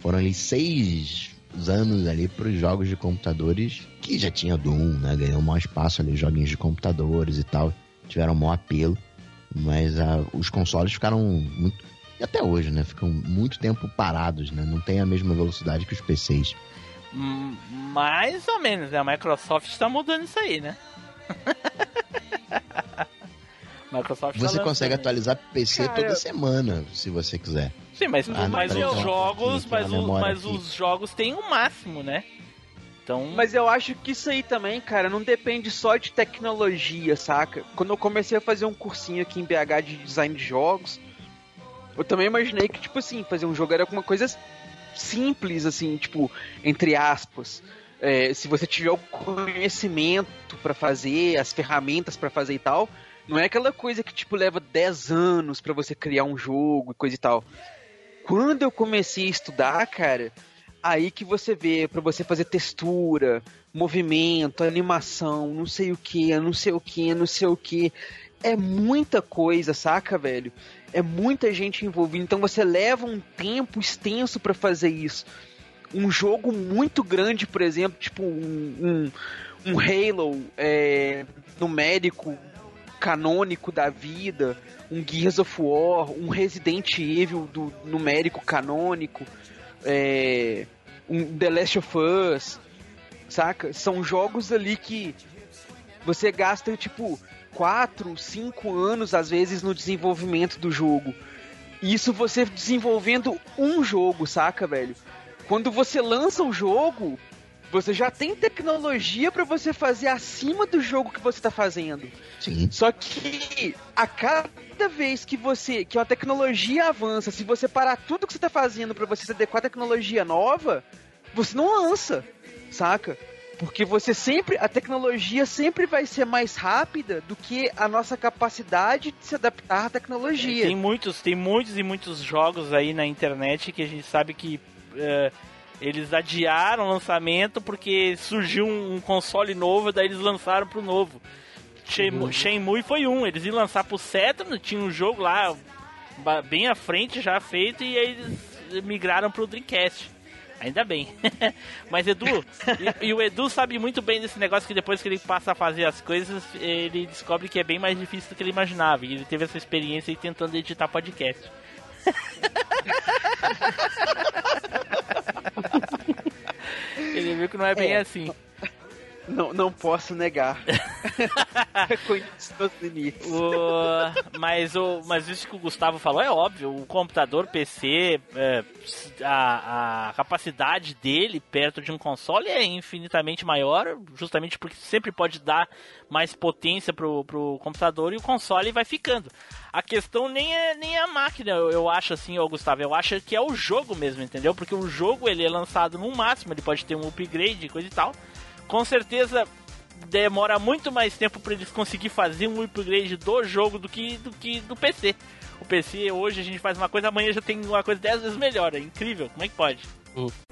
foram ali seis anos ali para os jogos de computadores que já tinha Doom, né? Ganhou maior espaço ali, joguinhos de computadores e tal, tiveram maior apelo, mas ah, os consoles ficaram muito e até hoje, né? Ficam muito tempo parados, né? Não tem a mesma velocidade que os PCs. Hum, Mais ou menos, né? A Microsoft tá mudando isso aí, né? Microsoft tá Você consegue atualizar PC Cara, toda semana, se você quiser. Sim, mas, Ah, mas os então, jogos, mas, o- mas aqui. os jogos têm um máximo, né? Então, Mas eu acho que isso aí também, cara, não depende só de tecnologia, saca? Quando eu comecei a fazer um cursinho aqui em BH de design de jogos, eu também imaginei que, tipo assim, fazer um jogo era alguma coisa simples, assim, tipo, entre aspas. é, se você tiver o conhecimento pra fazer, as ferramentas pra fazer e tal, não é aquela coisa que tipo leva 10 anos pra você criar um jogo e coisa e tal. Quando eu comecei a estudar, cara, aí que você vê pra você fazer textura, movimento, animação, não sei o que, não sei o que, não sei o que. É muita coisa, saca, velho? É muita gente envolvida, então você leva um tempo extenso pra fazer isso. Um jogo muito grande, por exemplo, tipo um, um, um Halo é, numérico canônico da vida, um Gears of War, um Resident Evil do numérico canônico, é, um The Last of Us, saca? São jogos ali que você gasta tipo 4, 5 anos às vezes no desenvolvimento do jogo. Isso você desenvolvendo um jogo, saca, velho? Quando você lança o jogo, você já tem tecnologia para você fazer acima do jogo que você tá fazendo. Sim. Só que a cada vez que você que a tecnologia avança, se você parar tudo que você tá fazendo para você se adequar à tecnologia nova, você não lança, saca? Porque você sempre a tecnologia sempre vai ser mais rápida do que a nossa capacidade de se adaptar à tecnologia. Tem muitos, tem muitos e muitos jogos aí na internet que a gente sabe que é, eles adiaram o lançamento porque surgiu um, um console novo, daí eles lançaram pro novo. Shenmue, Shenmue foi um, eles iam lançar pro Saturn, tinha um jogo lá bem à frente já feito e aí eles migraram pro Dreamcast. Ainda bem. Mas Edu, e, e o Edu sabe muito bem desse negócio que depois que ele passa a fazer as coisas, ele descobre que é bem mais difícil do que ele imaginava. E ele teve essa experiência aí tentando editar podcast. ele viu que não é bem É. assim. Não, não posso negar. Reconheço os limites. O- mas, o, mas isso que o Gustavo falou é óbvio. O computador PC, é, a, a capacidade dele perto de um console é infinitamente maior, justamente porque sempre pode dar mais potência pro, pro computador e o console vai ficando. A questão nem é, nem é a máquina, eu, eu acho assim, ô Gustavo, eu acho que é o jogo mesmo, entendeu? Porque o jogo ele é lançado no máximo, ele pode ter um upgrade e coisa e tal. Com certeza demora muito mais tempo para eles conseguir fazer um upgrade do jogo do que do que do PC. O PC hoje a gente faz uma coisa, amanhã já tem uma coisa 10 vezes melhor. É incrível, como é que pode?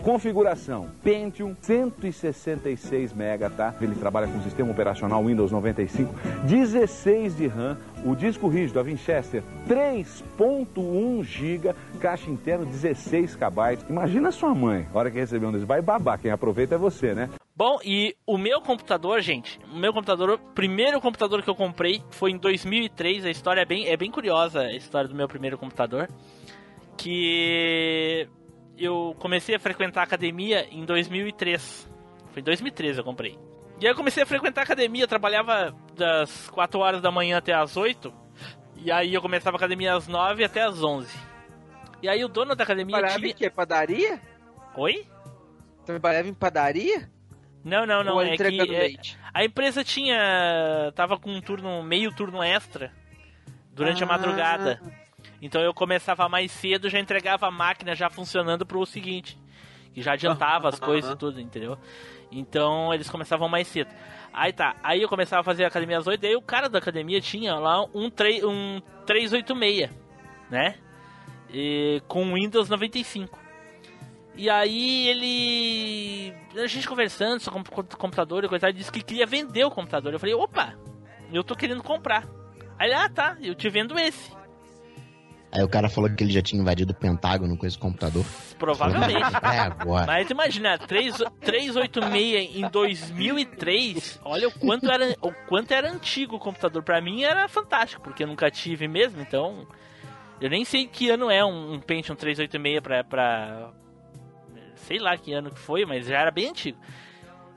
Configuração Pentium 166 MB, tá? Ele trabalha com sistema operacional Windows 95, 16 de RAM, o disco rígido a Winchester 3.1 GB, caixa interna 16 KB. Imagina sua mãe, a hora que receber um desses, vai babar, quem aproveita é você, né? Bom, e o meu computador, gente, o meu computador, o primeiro computador que eu comprei foi em 2003. A história é bem, é bem curiosa, a história do meu primeiro computador. Que eu comecei a frequentar a academia em 2003. Foi em 2013 eu comprei. E aí eu comecei a frequentar a academia, eu trabalhava das 4 horas da manhã até as 8. E aí eu começava a academia às 9 até às 11. E aí o dono da academia Trabalhava tinha... em? Padaria? Oi? Trabalhava em padaria? Não, não, não. Ou É que é, a empresa tinha. tava com um turno, meio turno extra durante a Ah. madrugada. Então eu começava mais cedo, já entregava a máquina já funcionando pro seguinte. Que já adiantava as coisas e tudo, entendeu? Então eles começavam mais cedo. Aí tá, aí eu começava a fazer a academia às 8, aí o cara da academia tinha lá um, 3, um 386, né? E, com Windows 95. E aí ele. A gente conversando sobre computador e coisa, ele disse que queria vender o computador. Eu falei, opa, eu tô querendo comprar. Aí ele, ah tá, eu te vendo esse. Aí o cara falou que ele já tinha invadido o Pentágono com esse computador. Provavelmente. É agora. Mas imagina, 3, 386 em 2003, olha o quanto era, o quanto era antigo o computador. Pra mim era fantástico, porque eu nunca tive mesmo, então. Eu nem sei que ano é um, um Pentium 386 pra, pra. Sei lá que ano que foi, mas já era bem antigo.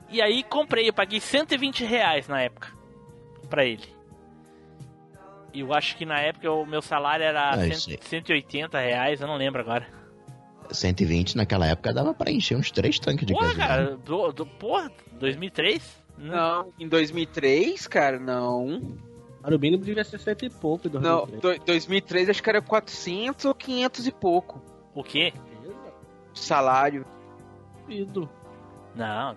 E aí comprei, eu paguei 120 reais na época pra ele. E eu acho que na época o meu salário era É, 100 isso aí. 180 reais, eu não lembro agora. 120 naquela época dava pra encher uns três tanques de Porra, gasolina. cara, do, do, porra, 2003? Não, em 2003, cara, não. Cara, o mínimo devia ser cento e pouco em Não, 2003. do- 2003 acho que era 400 ou 500 e pouco O quê? de salário. Ido. Não.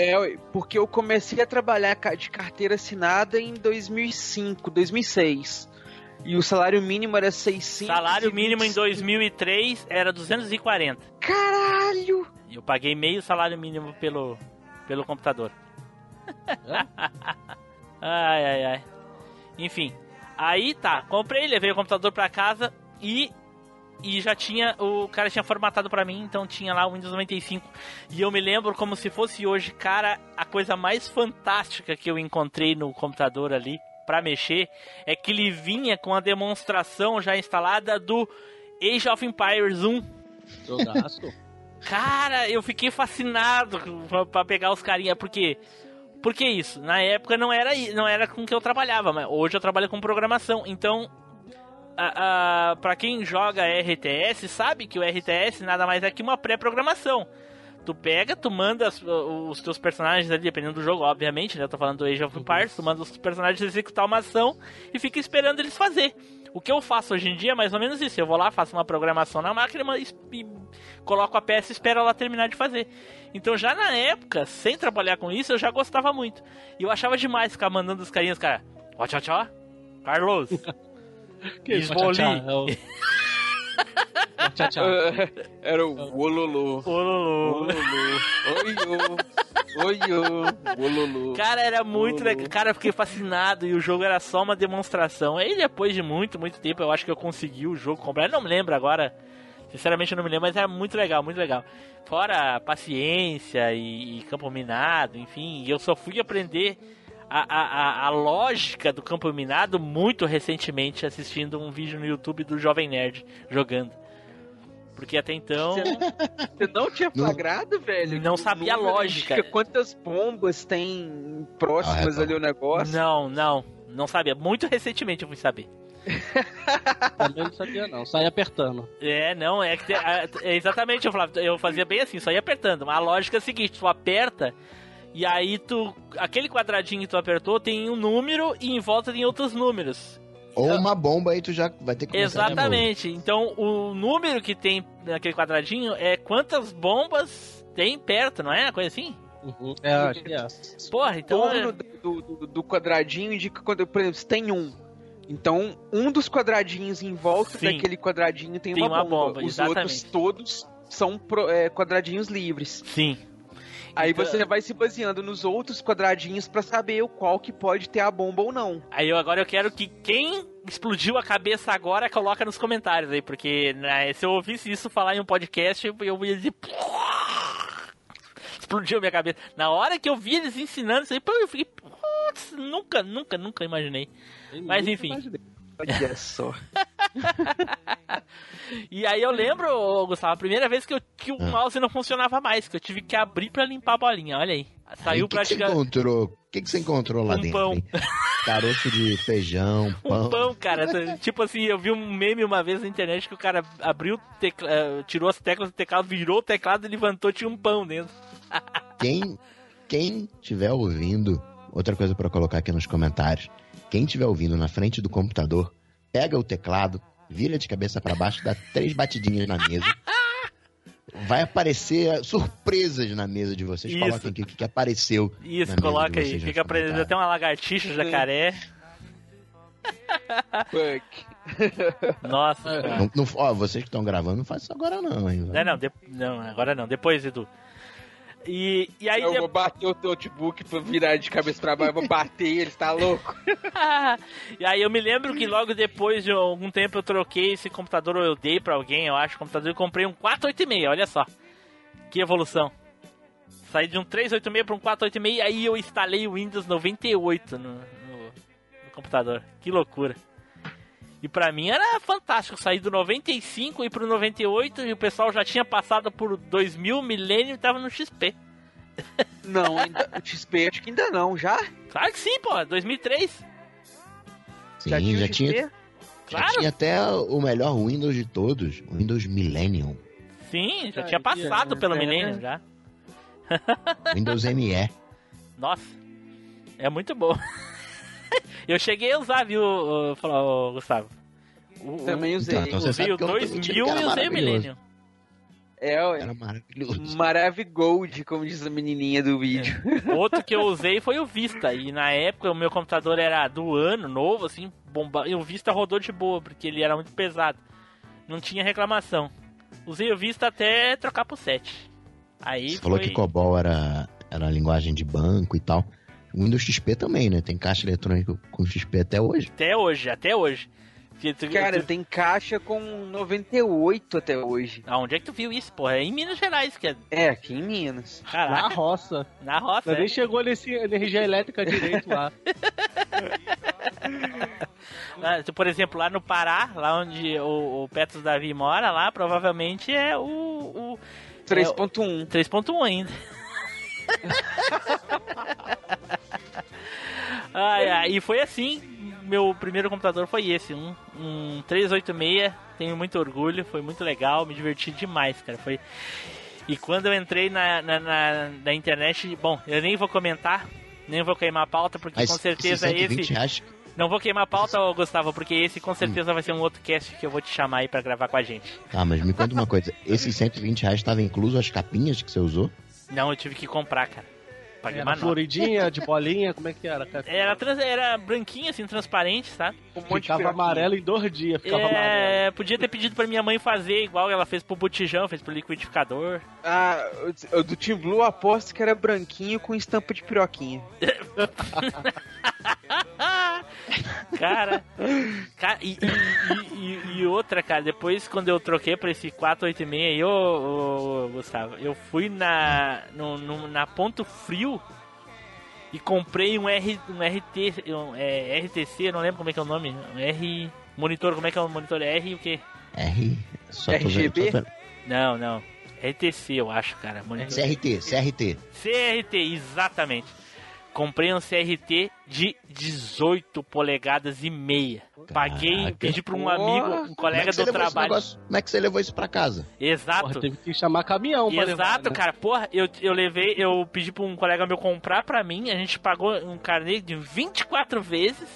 É, porque eu comecei a trabalhar de carteira assinada em 2005, 2006. E o salário mínimo era 600. Salário mínimo em 2003 era 240. Caralho! E eu paguei meio salário mínimo pelo, pelo computador. ai, ai, ai. Enfim. Aí tá, comprei, levei o computador pra casa e. E já tinha. O cara tinha formatado pra mim, então tinha lá o Windows 95. E eu me lembro como se fosse hoje, cara, a coisa mais fantástica que eu encontrei no computador ali pra mexer é que ele vinha com a demonstração já instalada do Age of Empires 1. Jogaço. Cara, eu fiquei fascinado pra- pra pegar os carinha, porque por que isso? Na época não era não era com que eu trabalhava, mas hoje eu trabalho com programação. Então, a, a, para quem joga RTS, sabe que o RTS nada mais é que uma pré-programação. Tu pega, tu manda as- os teus personagens ali, dependendo do jogo, obviamente, né? Eu tô falando do Age of Empires, tu manda os personagens executar uma ação e fica esperando eles fazer. O que eu faço hoje em dia é mais ou menos isso. Eu vou lá, faço uma programação na máquina e coloco a peça e espero ela terminar de fazer. Então já na época, sem trabalhar com isso, eu já gostava muito. E eu achava demais ficar mandando os carinhas, cara. Ó, tchau, tchau. Carlos. Esboli. tchau, tchau, é tchau. Era o Ololô. Ololô. Oiô. Oiô. Ololô. Cara, era muito legal. Cara, eu fiquei fascinado e o jogo era só uma demonstração. Aí depois de muito, muito tempo, eu acho que eu consegui o jogo comprar. Eu não me lembro agora. Sinceramente eu não me lembro, mas era muito legal, muito legal. Fora paciência e, e campo minado, enfim, eu só fui aprender a, a, a, a lógica do campo minado muito recentemente assistindo um vídeo no YouTube do Jovem Nerd jogando. Porque até então. Você não, você não tinha flagrado, velho? Não sabia a lógica. Quantas bombas tem próximas Ah, é, ali o negócio? Não, não, não sabia. Muito recentemente eu fui saber. Também não sabia, não. Sai apertando. É, não, é que é exatamente, eu falava, eu fazia bem assim, só ia apertando. A lógica é a seguinte, tu aperta e aí tu aquele quadradinho que tu apertou tem um número e em volta tem outros números. Ou uma bomba aí tu já vai ter que. Exatamente. Então, o número que tem naquele quadradinho é quantas bombas tem perto, não é? Uma coisa assim? Uhum. É, acho que é. Porra, então torno do, do, do quadradinho indica quando, por exemplo, se tem um. Então, um dos quadradinhos em volta Sim. daquele quadradinho tem, Tem uma, uma bomba. bomba, Os exatamente. outros todos são pro- é, quadradinhos livres. Sim. Aí Então- você vai se baseando nos outros quadradinhos pra saber o qual que pode ter a bomba ou não. Aí eu agora eu quero que quem explodiu a cabeça agora coloca nos comentários aí, porque né, se eu ouvisse isso falar em um podcast, eu- eu ia dizer. Explodiu minha cabeça. Na hora que eu vi eles ensinando isso aí, eu fiquei. Putz, nunca, nunca, nunca imaginei. Mas Nunca enfim. imaginei. Olha só. E aí eu lembro, Gustavo, a primeira vez que, eu, que o Ah. mouse não funcionava mais, que eu tive que abrir pra limpar a bolinha, olha aí. Aí, Saiu o que, que você praticamente encontrou? O que, que você encontrou lá Um dentro? pão. hein? Caroço de feijão, pão. um pão, cara. tipo assim, eu vi um meme uma vez na internet que o cara abriu, o tecla- eh, tirou as teclas do teclado, virou o teclado e levantou, tinha um pão dentro. Quem, quem tiver ouvindo, outra coisa pra colocar aqui nos comentários. Quem tiver ouvindo na frente do computador, pega o teclado, vira de cabeça pra baixo, dá três batidinhas na mesa. Vai aparecer surpresas na mesa de vocês. Isso. Coloquem aqui o que, que apareceu. Isso, na mesa coloca de aí. Fica aprendendo até uma lagartixa, jacaré. Fuck. Nossa. Não, não- ó, vocês que estão gravando, não faz isso agora não, hein? Não, não, de- não, agora não. Depois, Edu. E, e aí... Eu de- vou bater o notebook pra virar de cabeça pra baixo, eu vou bater ele, tá louco? e aí eu me lembro que logo depois de algum tempo eu troquei esse computador, ou eu dei pra alguém, eu acho, computador, e comprei um 486, olha só. Que evolução. Saí de um 386 para um 486 e aí eu instalei o Windows 98 no, no- no computador. Que loucura. E pra mim era fantástico sair do 95 e ir pro 98 e o pessoal já tinha passado por 2000 milênio e tava no XP. Não, ainda, o XP acho que ainda não, já? Claro que sim, pô, 2003. Sim, já tinha o já XP? tinha, já Claro. tinha até o melhor Windows de todos, o Windows Millennium, Sim, já Ah, tinha passado é, pelo é. milênio já. Windows ME. Nossa, é muito bom. Eu cheguei a usar, viu, ô, ô, Gustavo? O, Também usei. Então, então usei o que eu não tô mentindo 2000 que era e usei o milênio. É, ué. Era maravilhoso. Maravigold, como diz a menininha do vídeo. Outro que eu usei foi o Vista. E na época o meu computador era do ano, novo, assim, bomba. E o Vista rodou de boa, porque ele era muito pesado. Não tinha reclamação. Usei o Vista até trocar pro 7. Aí Você falou foi... que COBOL era, era a linguagem de banco e tal. O Windows XP também, né? Tem caixa eletrônica com XP até hoje. Até hoje, até hoje. Cara, tem caixa com 98 até hoje. Aonde é que tu viu isso, porra? É em Minas Gerais, que é. É, aqui em Minas. Na Caraca, roça. na roça. Ainda é. chegou nesse energia elétrica direito lá. Ah, Por exemplo, lá no Pará, lá onde o, o Petros Davi mora, lá provavelmente é o. o 3.1. 3.1 ainda. ai, ai, e foi assim. Meu primeiro computador foi esse, um, um 386. Tenho muito orgulho, foi muito legal, me diverti demais, cara. Foi. E quando eu entrei na, na, na, na internet, bom, eu nem vou comentar, nem vou queimar a pauta, porque Mas com certeza esses 120 esse. reais, Não vou queimar a pauta, Gustavo, porque esse com certeza vai ser um outro cast que eu vou te chamar aí pra gravar com a gente. Tá, mas me conta uma coisa. Esses 120 reais estavam incluso as capinhas que você usou? Não, eu tive que comprar, cara. Paguei uma Era nota. floridinha, de bolinha, como é que era? Era, trans, era branquinho, assim, transparente, sabe? Um monte Ficava amarelo em dois dias, ficava amarelo. É, podia ter pedido pra minha mãe fazer igual ela fez pro botijão, fez pro liquidificador. Ah, o- do Team Blue eu aposto que era branquinho com estampa de piroquinha. Cara, cara e, e- e- e outra, cara, depois quando eu troquei pra esse 486 aí, ô, ô, ô, Gustavo, eu fui na, no, no- na Ponto Frio e comprei um, R, um RT, um, é, RTC, eu não lembro como é que é o nome, um R... Monitor, como é que é o monitor? R o quê? R. Só tô vendo- RGB? só vendo. Não, não. RTC, eu acho, cara. Monitor. CRT, CRT. CRT, exatamente. Comprei um CRT de 18 polegadas e meia. Paguei, Caraca. pedi para um amigo, um é colega do trabalho. negócio- Como é que você levou isso pra casa? Exato. Porra, teve que chamar caminhão pra levar, Exato, né? cara. Porra, eu, eu levei, eu pedi pra um colega meu comprar pra mim, a gente pagou um carnê de 24 vezes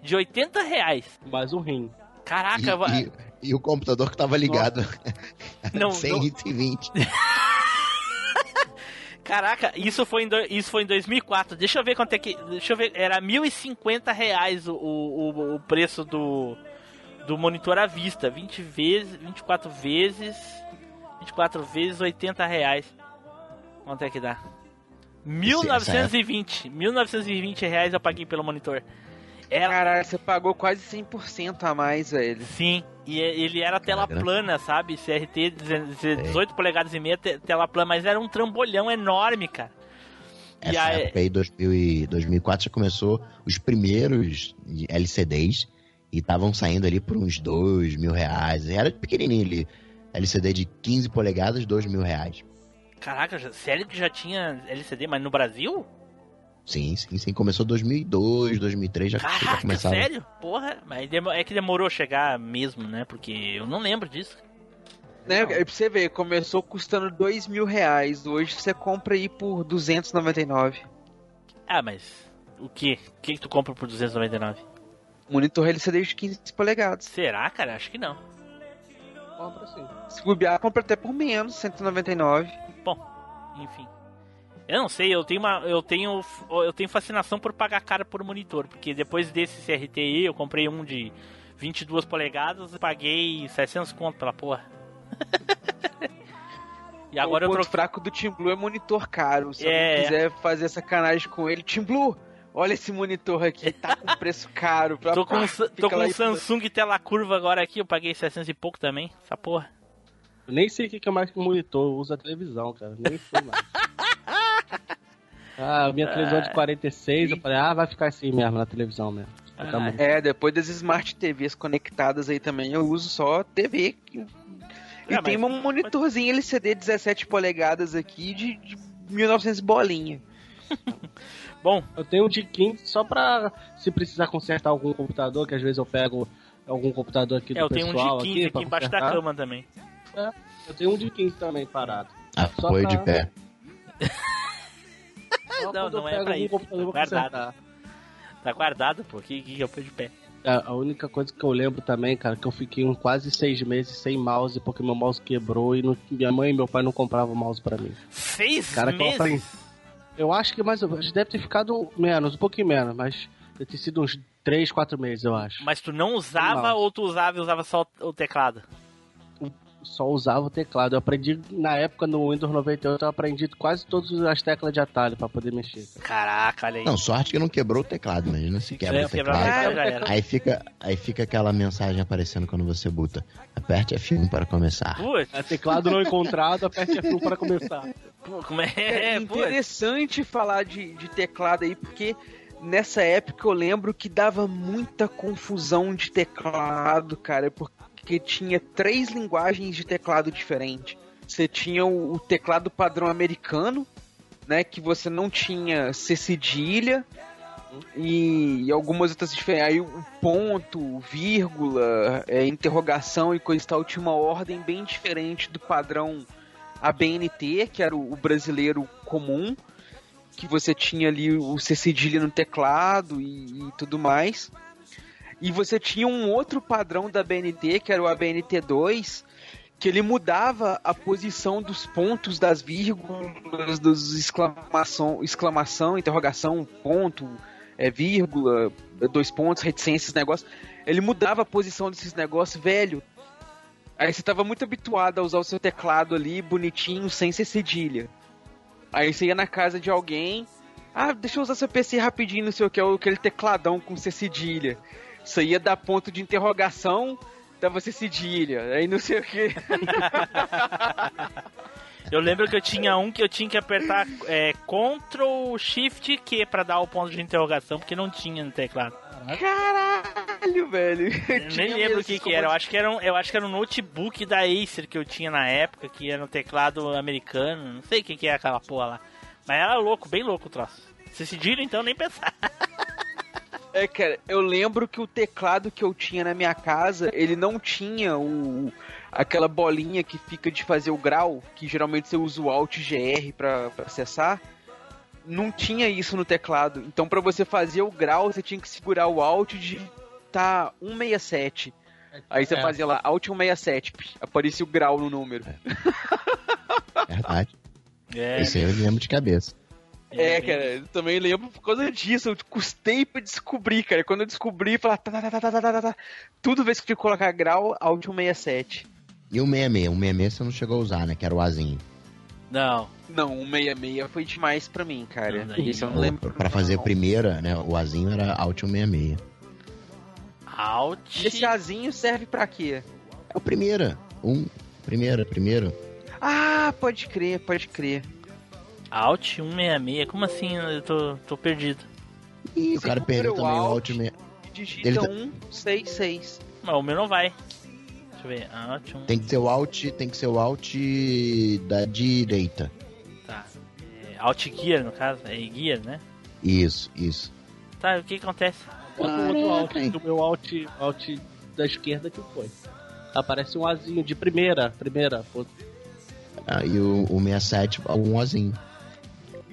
de 80 reais. Mais um rim. Caraca, E, e- e o computador que tava ligado. Não, 120. Caraca, isso foi, em do- isso foi em 2004. Deixa eu ver quanto é que. Deixa eu ver. Era 1.050 reais o, o, o preço do, do monitor à vista. 20 vezes. 24 vezes. 24 vezes 80 reais. Quanto é que dá? 1920. 1920 reais eu paguei pelo monitor. Era, Caralho, você pagou quase 100% a mais, velho. Sim, e é- ele era tela Caraca. plana, sabe? CRT 18 polegadas e meia, te- tela plana, mas era um trambolhão enorme, cara. E Essa aí- época aí, 2000 e 2004, já começou os primeiros LCDs e estavam saindo ali por uns 2 mil reais. Era pequenininho ali. LCD de 15 polegadas, 2 mil reais. Caraca, sério que já tinha LCD, mas no Brasil? Sim, sim, sim. Começou 2002, 2003, já, já Caraca, começava. sério? Porra, mas é que demorou a chegar mesmo, né? Porque eu não lembro disso. Né? Pra você ver, começou custando 2 mil reais. Hoje você compra aí por 299. Ah, mas o que? O que que tu compra por 299? Monitor LCD de 15 polegadas. Será, cara? Acho que não. Compra sim. Se bobear, compra até por menos, 199. Bom, enfim. Eu não sei, eu tenho uma. Eu tenho. Eu tenho fascinação por pagar caro por monitor. Porque depois desse CRTI eu comprei um de 22 polegadas e paguei 700 conto pela porra. e agora o eu ponto troquei. fraco do Team Blue é monitor caro. Se É. eu quiser fazer sacanagem com ele, Team Blue, olha esse monitor aqui, tá com preço caro. Pra, Tô com, pá, tô com um e- Samsung tela curva agora aqui, eu paguei 700 e pouco também. Essa porra. Eu nem sei o que é mais que monitor, eu uso a televisão, cara. Nem sei mais. Ah, a minha televisão de 46, eu falei, ah, vai ficar assim mesmo na televisão mesmo. Ah, É, depois das Smart TVs conectadas aí também, eu uso só TV. E É, tem mas- um monitorzinho LCD 17 polegadas aqui de, de 1900 bolinha. Bom, Eu tenho um de 15 só pra se precisar consertar algum computador, que às vezes eu pego algum computador aqui do é, eu tenho um pessoal de 15 aqui, aqui, embaixo da cama também. Eu tenho um de 15 também parado. Só Apoio pra- de pé. Só Não, não é pra isso, vou guardado. Tá guardado, pô. Que, que eu pôr de pé. A, a única coisa que eu lembro também, cara, que eu fiquei uns quase seis meses sem mouse porque meu mouse quebrou e não- minha mãe e meu pai não compravam mouse pra mim. Seis Cara, meses? aprendi. Eu acho que mais deve ter ficado menos, um pouquinho menos, mas deve ter sido uns três, quatro meses, eu acho. Mas tu não usava ou tu usava e usava só o teclado? Só usava o teclado. Eu aprendi, na época, no Windows 98, eu aprendi quase todas as teclas de atalho pra poder mexer. Caraca, olha aí. Não, sorte que não quebrou o teclado, imagina se quebra É, o teclado. Aí fica, aí fica aquela mensagem aparecendo quando você buta. Aperte F1 para começar. Putz, É, teclado não encontrado, aperte F1 para começar. pô, como é? É, É, putz. interessante falar de, de teclado aí, porque nessa época eu lembro que dava muita confusão de teclado, cara, porque tinha três linguagens de teclado diferentes. Você tinha o, o teclado padrão americano, né, que você não tinha C cedilha e, e algumas outras diferentes. Aí o ponto, vírgula, é, interrogação e coisa tal tinha uma ordem bem diferente do padrão ABNT, que era o, o brasileiro comum, que você tinha ali o C cedilha no teclado e, e tudo mais. E você tinha um outro padrão da ABNT, que era o ABNT2, que ele mudava a posição dos pontos das vírgulas, dos exclamação, exclamação, interrogação, ponto, é, vírgula, dois pontos, reticências, negócio. Ele mudava a posição desses negócios, velho. Aí você tava muito habituado a usar o seu teclado ali, bonitinho, sem ser cedilha. Aí você ia na casa de alguém, ah, deixa eu usar seu PC rapidinho, não sei o que, aquele tecladão com C cedilha. Você ia dar ponto de interrogação, dava C cedilha, aí não sei o que. Eu lembro que eu tinha um que eu tinha que apertar é, Ctrl Shift Q pra dar o ponto de interrogação, porque não tinha no teclado. Caralho, velho. Eu nem lembro o que, que era. Eu acho que era, um, eu acho que era um notebook da Acer que eu tinha na época, que era no teclado americano. Não sei o que, que é aquela porra lá. Mas era louco, bem louco o troço. Se cedilha, então nem pensar. É, cara, eu lembro que o teclado que eu tinha na minha casa, ele não tinha o aquela bolinha que fica de fazer o grau, que geralmente você usa o Alt GR pra, pra acessar. Não tinha isso no teclado. Então, pra você fazer o grau, você tinha que segurar o Alt e digitar 167. Aí você É. fazia lá Alt 167, psh, aparecia o grau no número. Verdade. É, Esse aí eu lembro de cabeça. É, cara, eu também lembro por causa disso. Eu custei pra descobrir, cara. Quando eu descobri, eu falei, tá, tá, tá, tá, tá, tá, tá. Tudo vez que eu tinha que colocar grau, Alt 167. E o 66? O 66 você não chegou a usar, né? Que era o Azinho. Não. Não, 166 foi demais pra mim, cara. Não, Isso eu não O- lembro. Pra fazer a primeira, né? O Azinho era Alt 166. Alt. Esse azinho serve pra quê? É o primeira. Um. Primeira, primeiro. Ah, pode crer, pode crer. Alt 166. Como assim? Eu tô, tô perdido. Ih, o cara perdeu também o Alt. Alt 66. Digita Ele tá- 166. Mas o meu não vai. Deixa eu ver. Alt 1. Tem que ser o Alt, tem que ser o Alt da direita. Tá. É, Alt Gear, no caso. É Gear, né? Isso, isso. Tá, o que acontece? Bota o outro alt, o meu alt, alt da esquerda que foi. Aparece um azinho de primeira, primeira. pô. Aí o, o 67, um Azinho.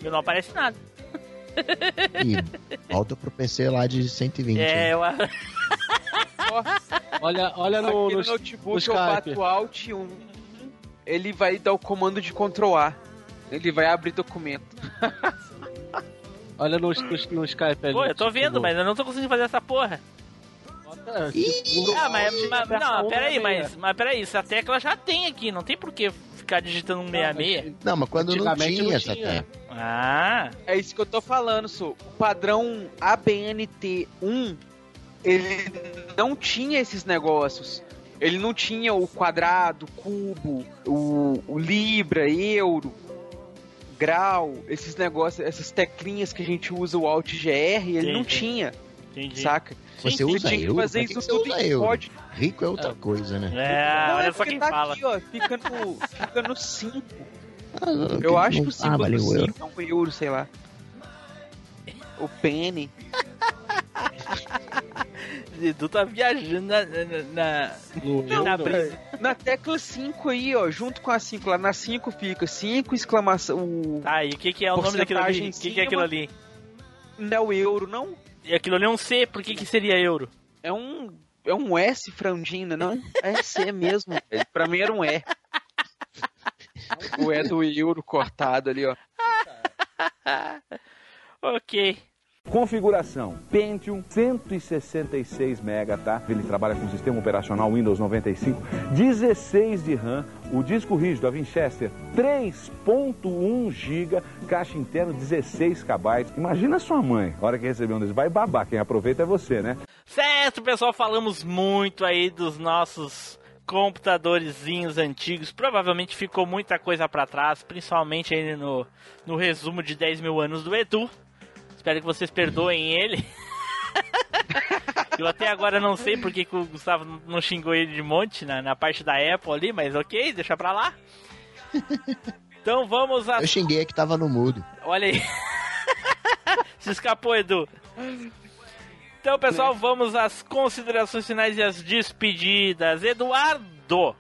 Meu não aparece nada. E volta pro PC lá de 120. É, eu. Olha, olha no, Aqui no, no notebook no eu bato Skype. Alt 1. Ele vai dar o comando de Ctrl A. Ele vai abrir documento. olha no, no, no Skype ali. Pô, eu tô vendo, mas eu não tô conseguindo fazer essa porra. Ih, Ah, mas, mas não, peraí, 166. mas, mas peraí, essa tecla já tem aqui, não tem por que ficar digitando um 66. Não, mas quando não tinha não essa tinha. tecla. Ah, É isso que eu tô falando, Su. O padrão ABNT1, ele não tinha esses negócios. Ele não tinha o quadrado, cubo, o, o libra, euro, grau, esses negócios, essas teclinhas que a gente usa o Alt GR, ele Sim, não sim. tinha, entendi. saca? Você Você usa euro? fazer isso você tudo usa euro? código. Rico é outra coisa, né? É, Não, olha é só quem tá fala. aqui, ó, fica no, fica no 5. Ah, Eu acho que o ah, símbolo valeu do o euro. 5 é um euro, sei lá. O penny. Edu tá viajando na. na, na- na brisa. Na tecla 5 aí, ó, junto com a 5 lá, na 5 fica 5 exclamação. O... Tá, e o que, que é o nome daquilo ali? O que, que é aquilo ali? Não é o euro, não? E aquilo ali é um C, por que, que seria euro? É um. É um S frangina, não? É C mesmo. velho. Pra mim era um E. O E do euro cortado ali, ó. ok. Configuração Pentium 166 MB, tá? Ele trabalha com sistema operacional Windows 95, 16 de RAM, o disco rígido a Winchester 3.1 GB, caixa interna 16 KB. Imagina sua mãe, a hora que receber um desses, vai babar, quem aproveita é você, né? Certo, pessoal, falamos muito aí dos nossos computadorzinhos antigos. Provavelmente ficou muita coisa pra trás, principalmente aí no, no resumo de 10 mil anos do Edu. Espero que vocês perdoem ele. Eu até agora não sei porque que o Gustavo não xingou ele de monte na, na parte da Apple ali, mas ok, deixa pra lá. Então vamos a. Eu xinguei é que tava no mudo. Olha aí. Se escapou, Edu. Então, pessoal, vamos às considerações finais e às despedidas. Eduardo!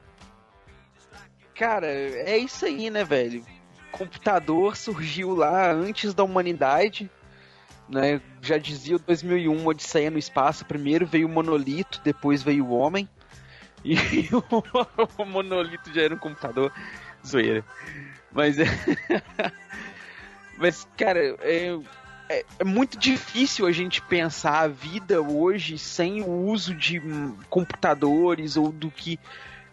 Cara, é isso aí, né, velho? Computador surgiu lá antes da humanidade, né? Já dizia o 2001 Odisseia no Espaço. Primeiro veio o monolito, depois veio o homem. E o, o monolito já era um computador. Zoeira. Mas é. Mas, cara, é, é, é muito difícil a gente pensar a vida hoje sem o uso de hum, computadores ou do que.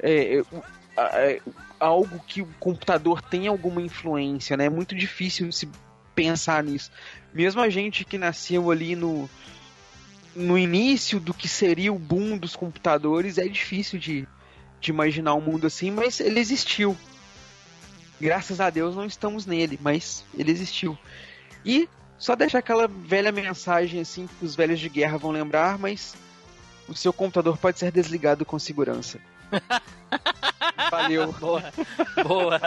é, é, é, algo que o computador tem alguma influência, né? É muito difícil se pensar nisso. Mesmo a gente que nasceu ali no, no início do que seria o boom dos computadores, é difícil de, de imaginar um mundo assim, mas ele existiu. Graças a Deus não estamos nele, mas ele existiu. E só deixar aquela velha mensagem assim que os velhos de guerra vão lembrar, mas o seu computador pode ser desligado com segurança. Valeu. Boa. Boa.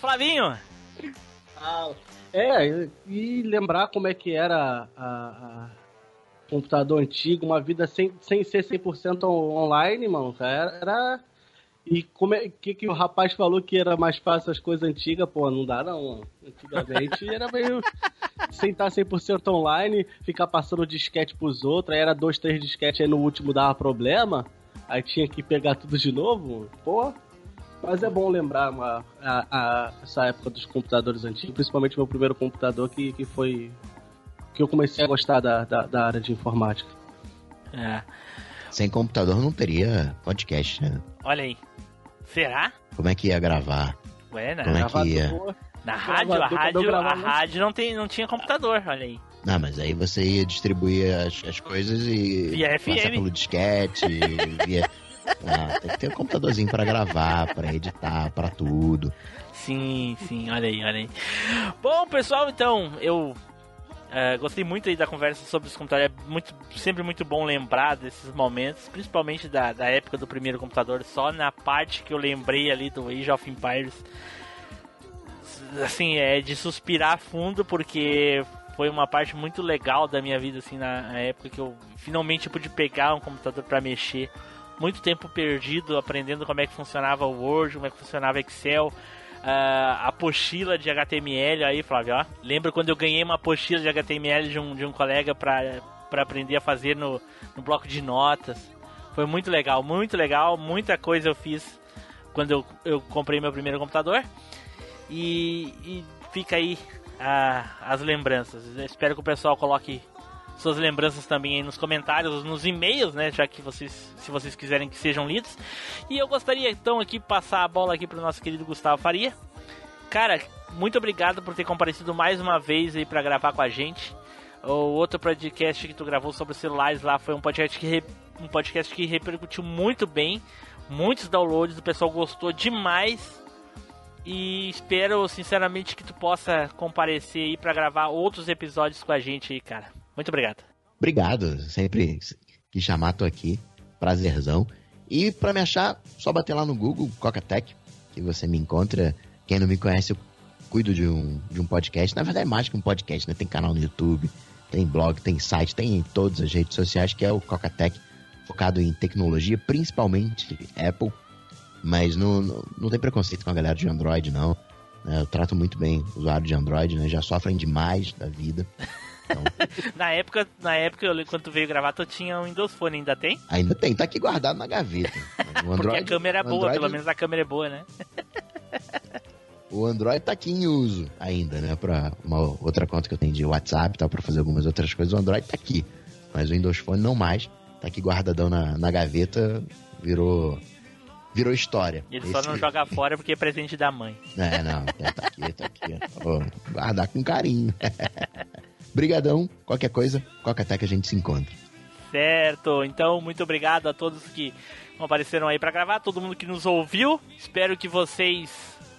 Flavinho! É, e lembrar como é que era a, a computador antigo, uma vida sem, sem ser 100% on- online, mano, cara, era... E como é que, que o rapaz falou que era mais fácil as coisas antigas? Pô, não dá não, mano. Antigamente era meio... Sem estar 100% online, ficar passando disquete pros outros, aí era dois, três disquete, aí no último dava problema, aí tinha que pegar tudo de novo, pô... Mas é bom lembrar uma- a, a- essa época dos computadores antigos, principalmente meu primeiro computador que, que foi. que eu comecei a gostar da, da, da área de informática. É. Sem computador não teria podcast, né? Olha aí. Será? Como é que ia gravar? Ué, na, Como é que ia? na rádio, a rádio, a rádio não, tem, não tinha computador, olha aí. Não, mas aí você ia distribuir as, as coisas e. Via passar FM. pelo disquete, via. Ah, tem que ter um computadorzinho pra gravar, pra editar, pra tudo. Sim, sim, olha aí, olha aí. Bom, pessoal, então, eu eh, gostei muito aí da conversa sobre os computadores. É muito, sempre muito bom lembrar desses momentos, principalmente da, da época do primeiro computador. Só na parte que eu lembrei ali do Age of Empires. Assim, é de suspirar fundo, porque foi uma parte muito legal da minha vida, assim, na, época que eu finalmente pude pegar um computador pra mexer. Muito tempo perdido aprendendo como é que funcionava o Word, como é que funcionava Excel, ah, a apostila de HTML aí, Flávio, ó. Lembro quando eu ganhei uma apostila de HTML de um, de um colega pra aprender a fazer no, no bloco de notas. Foi muito legal, muito legal, muita coisa eu fiz quando eu, eu comprei meu primeiro computador. E, e fica aí ah, as lembranças. Espero que o pessoal coloque suas lembranças também aí nos comentários, nos e-mails, né? Já que vocês, se vocês quiserem que sejam lidos. E eu gostaria então aqui passar a bola aqui para o nosso querido Gustavo Faria. Cara, muito obrigado por ter comparecido mais uma vez aí para gravar com a gente. O outro podcast que tu gravou sobre celulares lá foi um podcast que re- um podcast que repercutiu muito bem, muitos downloads, o pessoal gostou demais. E espero sinceramente que tu possa comparecer aí para gravar outros episódios com a gente aí, cara. Muito obrigado. Obrigado, sempre que chamar, tô aqui. Prazerzão. E pra me achar, só bater lá no Google, Cocatec, que você me encontra. Quem não me conhece, eu cuido de um, de um podcast. Na verdade, é mais que um podcast, né? Tem canal no YouTube, tem blog, tem site, tem em todas as redes sociais, que é o Cocatec, focado em tecnologia, principalmente Apple. Mas não, não, não tem preconceito com a galera de Android, não. Eu trato muito bem o usuário de Android, né? Já sofrem demais da vida. na época, na época, eu quando veio gravar, tu tinha um Windows Phone, ainda tem? Ainda tem, tá aqui guardado na gaveta. O Porque Android, a câmera é boa, Android- pelo menos a câmera é boa, né? O Android tá aqui em uso ainda, né? Pra uma outra conta que eu tenho de WhatsApp e tal, pra fazer algumas outras coisas. O Android tá aqui. Mas o Windows Phone não mais. Tá aqui guardadão na, na gaveta. Virou. Virou história. Ele só Esse- não joga fora porque é presente da mãe. É, não, tá tá aqui, tá aqui. Ó, guardar com carinho. Brigadão, qualquer coisa, qualquer até que a gente se encontra. Certo, então muito obrigado a todos que apareceram aí pra gravar, todo mundo que nos ouviu. Espero que vocês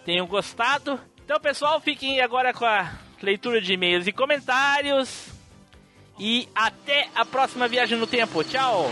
tenham gostado. Então, pessoal, fiquem agora com a leitura de e-mails e comentários. E até a próxima viagem no tempo. Tchau!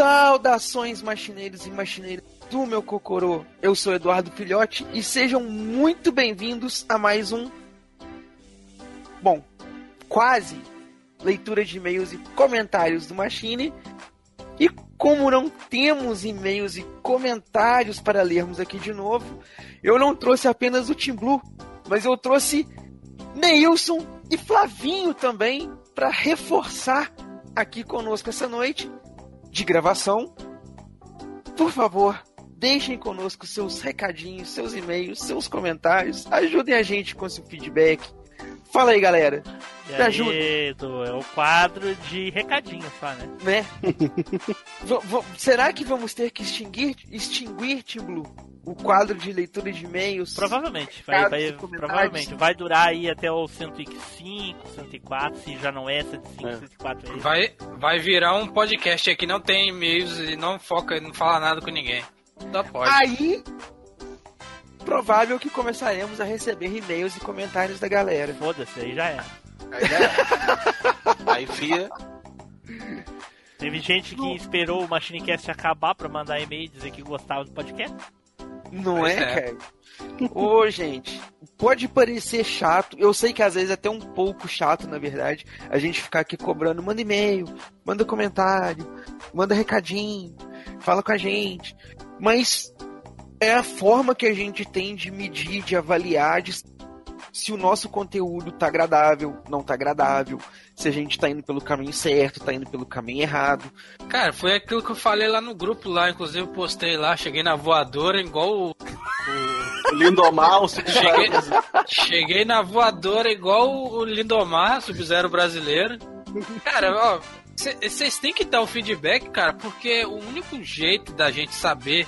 Saudações, machineiros e machineiras do meu Cocorô. Eu sou Eduardo Filhote e sejam muito bem-vindos a mais um. Bom, quase leitura de e-mails e comentários do Machine. E como não temos e-mails e comentários para lermos aqui de novo, eu não trouxe apenas o Tim Blue, mas eu trouxe Neilson e Flavinho também para reforçar aqui conosco essa noite de gravação. Por favor, deixem conosco seus recadinhos, seus e-mails, seus comentários. Ajudem a gente com seu feedback. Fala aí, galera. E Me ajuda. aí, tu- é o quadro de recadinho só, né? Né? Será que vamos ter que extinguir, extinguir Tim Blue, o quadro de leitura de e-mails? Provavelmente, vai, vai- provavelmente. Vai durar aí até o 105, 104, se já não é 105, 104 aí. Vai, vai virar um podcast aqui, não tem e-mails e não foca, não fala nada com ninguém. Só pode. Aí, provável que começaremos a receber e-mails e comentários da galera. Foda-se, aí já é. Aí fia. Teve gente que esperou o Machinecast acabar pra mandar e-mail e dizer que gostava do podcast. Não é, é. cara? Ô, gente, pode parecer chato. Eu sei que às vezes é até um pouco chato, na verdade, a gente ficar aqui cobrando. Manda e-mail, manda comentário, manda recadinho, fala com a gente. Mas é a forma que a gente tem de medir, de avaliar, de se o nosso conteúdo tá agradável, não tá agradável, se a gente tá indo pelo caminho certo, tá indo pelo caminho errado. Cara, foi aquilo que eu falei lá no grupo lá, inclusive eu postei lá, cheguei na voadora igual o. O Lindomar, o cheguei, cheguei na voadora igual o Lindomar, Sub-Zero brasileiro. Cara, ó, vocês têm que dar o feedback, cara, porque o único jeito da gente saber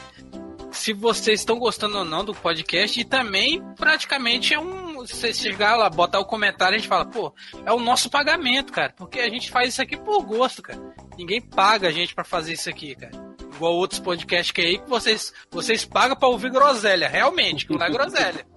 se vocês estão gostando ou não do podcast e também praticamente é um. Você chegar lá, botar o comentário, a gente fala, pô, é o nosso pagamento, cara, porque a gente faz isso aqui por gosto, cara. Ninguém paga a gente pra fazer isso aqui, cara. Igual outros podcasts que aí que vocês, vocês pagam pra ouvir groselha, realmente, que não é groselha.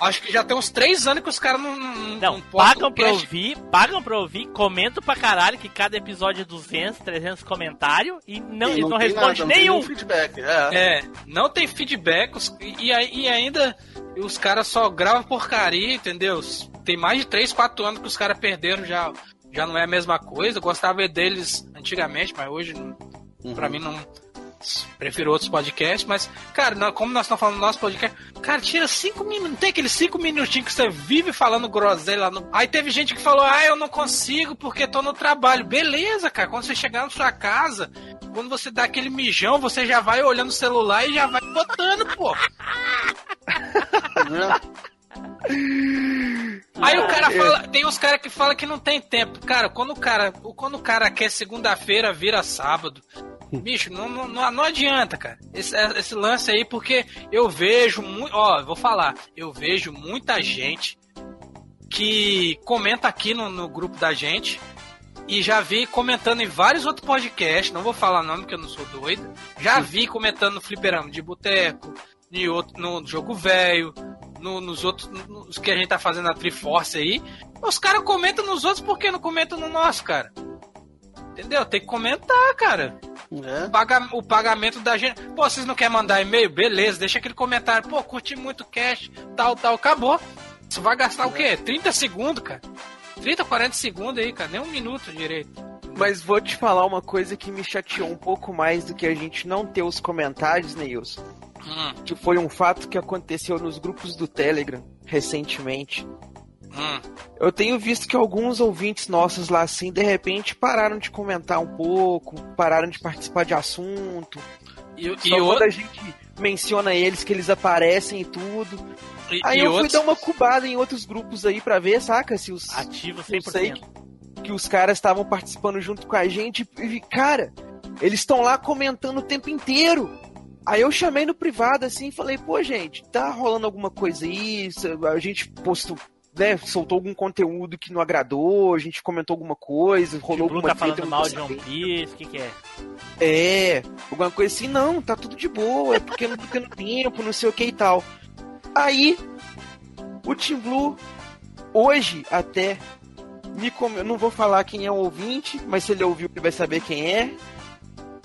Acho que já tem uns três anos que os caras não, não, Não, pagam pra ouvir, pagam pra ouvir, comentam pra caralho que cada episódio é 200, 300 comentários e não, E não, tem respondem nada, não tem nenhum. nenhum feedback. É. É, não tem feedback os- e, e ainda os caras só gravam porcaria, entendeu? Tem mais de 3, 4 anos que os caras perderam já. Já não é a mesma coisa. Eu gostava deles antigamente, mas hoje, não- pra mim, não. Prefiro outros podcasts, mas, cara, como nós estamos falando no nosso podcast, cara, tira cinco minutos, tem aqueles cinco minutinhos que você vive falando groselha lá no. Aí teve gente que falou, ah, eu não consigo porque tô no trabalho. Beleza, cara, quando você chegar na sua casa, quando você dá aquele mijão, você já vai olhando o celular e já vai botando, pô. Aí o cara fala, tem uns caras que falam que não tem tempo. Cara, quando o cara, quando o cara quer segunda-feira, vira sábado. Bicho, não, não, não, não adianta, cara. Esse, esse lance aí, porque eu vejo muito. Ó, vou falar. Eu vejo muita gente que comenta aqui no, no grupo da gente E já vi comentando em vários outros podcasts, não vou falar nome porque eu não sou doido. Já vi comentando no Fliperama de Boteco, em outro, no jogo velho, no, nos outros nos que a gente tá fazendo na Triforce aí. Os caras comentam nos outros porque não comentam no nosso, cara. Entendeu? Tem que comentar, cara. É. O, paga- o pagamento da gente. Pô, vocês não querem mandar e-mail? Beleza, deixa aquele comentário. Pô, curti muito o cash, tal, tal, acabou. Você vai gastar o quê? 30 segundos, cara. 30, 40 segundos aí, cara. Nem um minuto direito. Mas vou te falar uma coisa que me chateou um pouco mais do que a gente não ter os comentários, Neilson. Hum, Que foi um fato que aconteceu nos grupos do Telegram recentemente. hum. Eu tenho visto que alguns ouvintes nossos lá assim, de repente, pararam de comentar um pouco, pararam de participar de assunto. E, Só e, quando outra- a gente menciona eles, que eles aparecem e tudo. e- Aí e eu fui outros- dar uma cubada em outros grupos aí pra ver, saca? Se os. Sei 100%. Que, os caras estavam participando junto com a gente. E, cara, eles estão lá comentando o tempo inteiro. Aí eu chamei no privado assim e falei, pô, gente, tá rolando alguma coisa aí? A gente postou, né, soltou algum conteúdo que não agradou, a gente comentou alguma coisa, O rolou alguma tá treta, falando mal de One. Piece, o que que é? É, alguma coisa assim, não, tá tudo de boa, é porque não tendo tempo, não sei o que e tal. Aí, o Team Blue, hoje até, eu não vou falar quem é o ouvinte, mas se ele ouviu, ele vai saber quem é.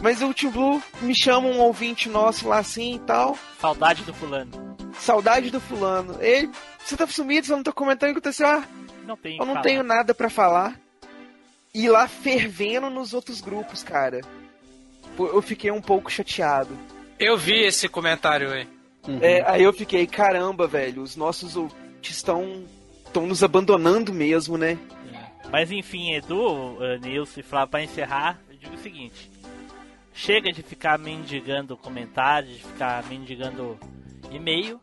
Mas o Team Blue me chama um ouvinte nosso lá assim e tal. Saudade do fulano. Saudade do fulano. Ele, você tá sumido, você não tá comentando o que aconteceu? Ah, Não tem eu não falar. tenho nada pra falar. E lá fervendo nos outros grupos, cara. Eu fiquei um pouco chateado. Eu vi esse comentário aí. É, aí eu fiquei, caramba, velho, os nossos ouvintes estão estão nos abandonando mesmo, né? Mas enfim, Edu, uh, Nilson e Flávio, pra encerrar, eu digo o seguinte: chega de ficar mendigando comentários, de ficar mendigando e-mail.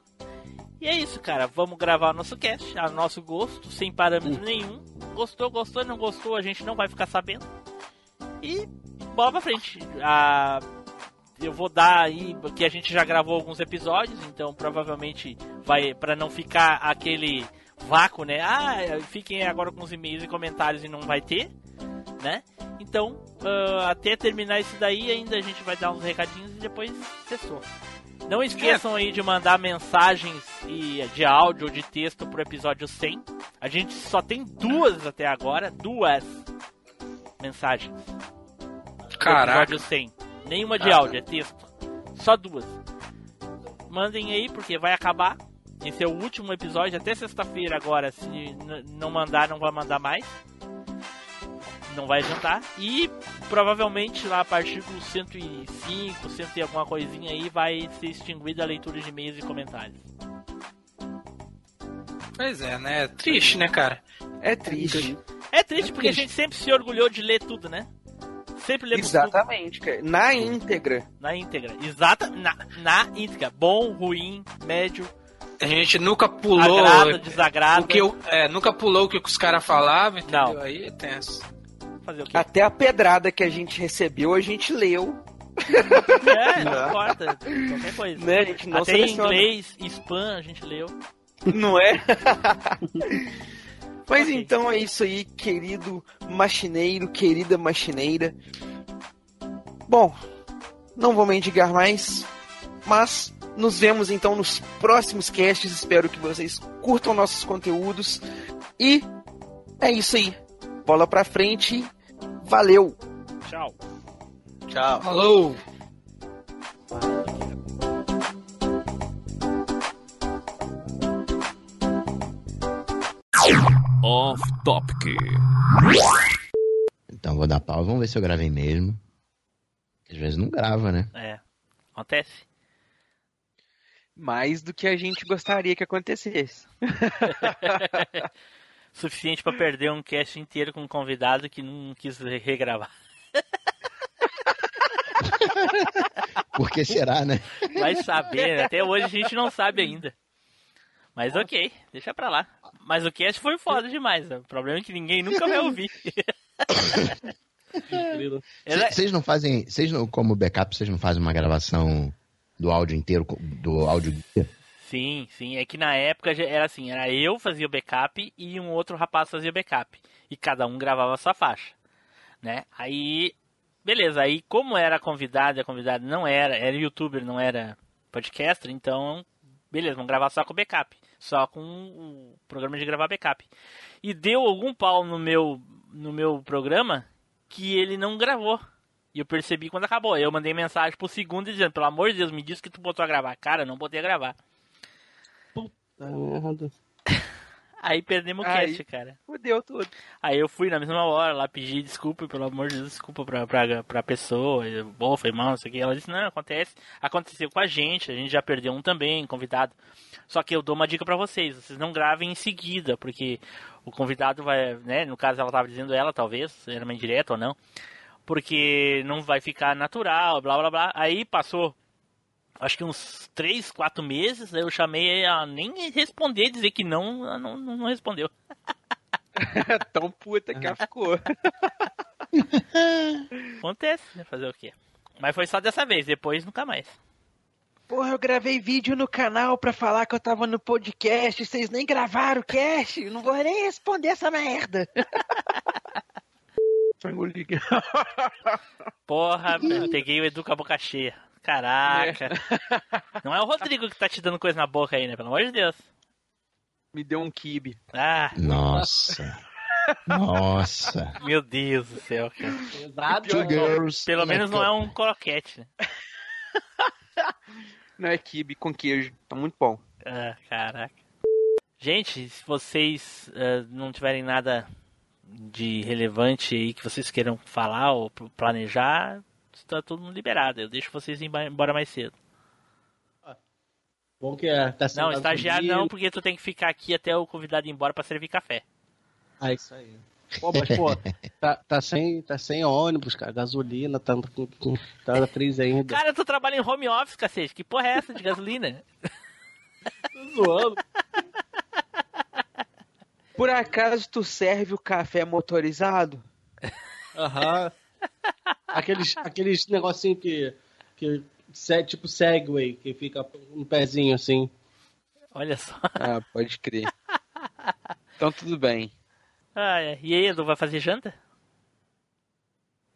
E é isso, cara. Vamos gravar o nosso cast, a nosso gosto, sem parâmetro nenhum. Gostou, gostou, não gostou, a gente não vai ficar sabendo. E bola pra frente. Ah, eu vou dar aí, porque a gente já gravou alguns episódios, então provavelmente vai, para não ficar aquele vácuo, né? Ah, fiquem agora com os e-mails e comentários e não vai ter, né? Então, ah, até terminar isso daí, ainda a gente vai dar uns recadinhos e depois cessou. Não esqueçam aí de mandar mensagens e de áudio ou de texto pro episódio 100. A gente só tem duas até agora, duas mensagens. Caraca. Episódio 100. Nenhuma de Ah. áudio, é texto. Só duas. Mandem aí, porque vai acabar. Esse é o último episódio, até sexta-feira agora. Se não mandar, não vai mandar mais. Não vai adiantar. E provavelmente lá a partir do 105, 100 e alguma coisinha aí, vai ser extinguida a leitura de e-mails e comentários. Pois é, né? Triste, né, cara? É triste. É triste porque a gente sempre se orgulhou de ler tudo, né? Sempre lemos Exatamente, cara. Na íntegra. tudo na íntegra. Exata, na, na íntegra. Bom, ruim, médio, A gente nunca pulou. agrada, desagrada. o que eu, é, nunca pulou o que os caras falavam, entendeu? Não. Aí é tenso. Fazer o quê? Até a pedrada que a gente recebeu, a gente leu. É, não importa. Qualquer coisa. Né? A gente não Até em seleciona. inglês, spam, a gente leu. Não é? Mas então é isso aí, querido machineiro, querida machineira. Bom, não vou mendigar mais, mas nos vemos então nos próximos casts. Espero que vocês curtam nossos conteúdos. E é isso aí. Bola pra frente. Valeu! Tchau. Tchau. Falou! Off Topic. Então vou dar pausa, vamos ver se eu gravei mesmo. Às vezes não grava, né? É. Acontece. Mais do que a gente gostaria que acontecesse. Suficiente pra perder um cast inteiro com um convidado que não quis regravar. Por que será, né? Vai saber, né? até hoje a gente não sabe ainda. Mas ok, deixa pra lá. Mas o cast foi foda demais. né? O problema é que ninguém nunca vai ouvir. Vocês não fazem, vocês não, como backup, vocês não fazem uma gravação do áudio inteiro, do áudio Sim, sim. É que na época era assim, era eu fazia o backup e um outro rapaz fazia o backup. E cada um gravava a sua faixa. né? Aí, beleza. Aí, como era convidado, a convidada não era, era youtuber, não era podcaster, então, beleza, vamos gravar só com backup. Só com o programa de gravar backup. E deu algum pau no meu, no meu programa que ele não gravou. E eu percebi quando acabou. Aí Eu mandei mensagem pro segundo dizendo, pelo amor de Deus, me diz que tu botou a gravar. Cara, eu não botei a gravar. Tá merda. Aí perdemos o cast, cara. Fudeu tudo. Aí eu fui na mesma hora lá pedir desculpa, pelo amor de Deus, desculpa pra, pra, pra pessoa. Eu, Bom, foi mal, não sei o que. Ela disse, não, acontece. Aconteceu com a gente, a gente já perdeu um também, convidado. Só que eu dou uma dica pra vocês, vocês não gravem em seguida, porque o convidado vai, né, no caso ela tava dizendo ela, talvez, era uma indireta ou não, porque não vai ficar natural, blá blá blá. Aí passou acho que uns 3, 4 meses, eu chamei ela nem responder, dizer que não, ela não, não respondeu. Tão puta que ela ficou. Acontece, né? Fazer o quê? Mas foi só dessa vez, depois nunca mais. Porra, eu gravei vídeo no canal pra falar que eu tava no podcast, vocês nem gravaram o cast, eu não vou nem responder essa merda. Frango liga. Porra, eu peguei o Edu com a boca cheia. Caraca. Não é o Rodrigo que tá te dando coisa na boca aí, né? Pelo amor de Deus. Me deu um kibe. Ah, Nossa. Nossa. meu Deus do céu, cara. Pesado. Two girls. Pelo a menos não é um croquete, né? Não é kibe com queijo, tá muito bom. Ah, caraca. Gente, se vocês eh, não tiverem nada de relevante aí que vocês queiram falar ou pl- planejar, está tudo liberado. Eu deixo vocês ir embora mais cedo. Bom que é, tá Não, estagiário comigo. não, porque tu tem que ficar aqui até o convidado ir embora pra servir café. Ah, isso aí. Pô, mas, pô, tá, tá, sem, tá sem ônibus, cara. Gasolina, tá com, com tá na crise ainda. Cara, tu trabalha em home office, cacete. Que porra é essa de gasolina? Tô zoando. Por acaso tu serve o café motorizado? Aham. Aqueles, aqueles negocinho que, que se- tipo Segway, que fica no pezinho assim. Olha só. Ah, pode crer. Então tudo bem. Ah, é. E aí, Edu, vai fazer janta?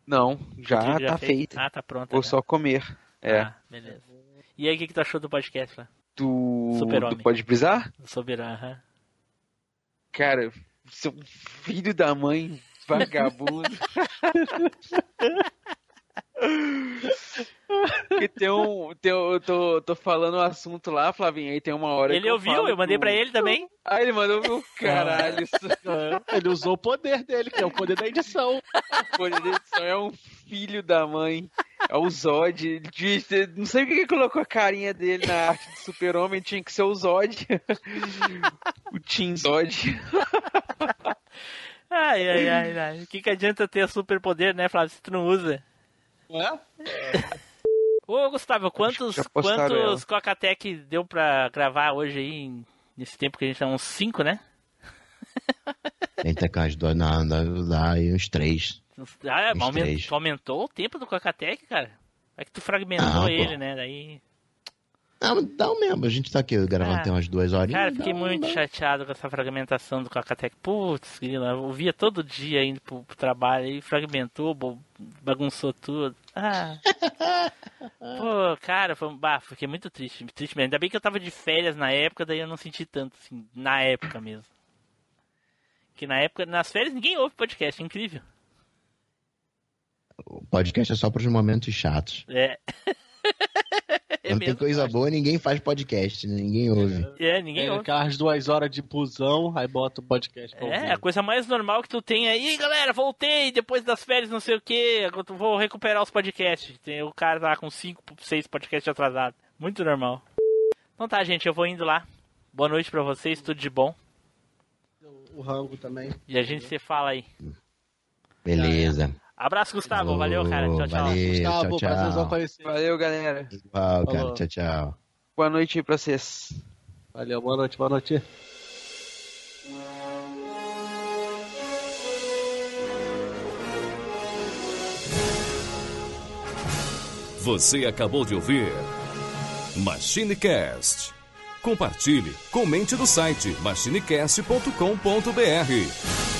Não, já Rodrigo tá feito. Ah, tá pronto. Vou já. só comer. É. Ah, beleza. E aí, o que, que tu achou do podcast lá? Do. Super-Homem. do Pode Brisar? Do Soberano, aham. Cara, seu filho da mãe, vagabundo. Porque tem um. Tem, eu tô, tô falando um assunto lá, Flavinho, aí tem uma hora Ele que eu ouviu, falo eu mandei pra ele também. Ah, ele mandou meu caralho. Isso Ele usou o poder dele, que é o poder da edição. poder de edição é um filho da mãe. É o Zod. Não sei por que que colocou a carinha dele na arte do super-homem, tinha que ser o Zod. o Team Zod. Ai, ai, ai, ai. O que, que adianta ter superpoder, né, Flávio, se tu não usa? É? Ô, Gustavo, quantos, quantos Coca-Tech deu pra gravar hoje aí, nesse tempo que a gente tá? Uns cinco, né? Entre aquelas duas, não, dá, dá aí uns três. Ah, Uns aumentou, três. aumentou o tempo do Coca-Tech, cara? É que tu fragmentou Ah, pô. ele, né? Daí... Não, dá o mesmo. A gente tá aqui gravando Ah. tem umas duas horinhas. Cara, fiquei muito chateado com essa fragmentação do Coca-Tech. Putz, grila, eu ouvia todo dia indo pro, pro trabalho e fragmentou, bagunçou tudo. Ah. Pô, cara, foi, bah, fiquei muito triste, triste mesmo. Ainda bem que eu tava de férias na época, daí eu não senti tanto, assim, na época mesmo. Que na época, nas férias, ninguém ouve podcast, é incrível. O podcast é só pros momentos chatos. É. é Quando tem coisa boa, ninguém faz podcast, né? ninguém ouve. É, ninguém É, ouve. aquelas duas horas de busão, aí bota o podcast pra É, ouvir. a coisa mais normal que tu tem aí, galera, voltei depois das férias, não sei o eu vou recuperar os podcasts. Tem o cara lá com 5, 6 podcasts atrasados. Muito normal. Então tá, gente, eu vou indo lá. Boa noite pra vocês, tudo de bom. O rango também. E a gente se fala aí. Beleza. Abraço, Gustavo. Valeu, cara. Tchau, tchau. Valeu, Gustavo, tchau, tchau. conhecer. Valeu, galera. Igual, cara. Falou. Tchau, tchau. Boa noite aí pra vocês. Valeu, boa noite, boa noite. Você acabou de ouvir MachineCast. Compartilhe, comente no site machinecast.com.br.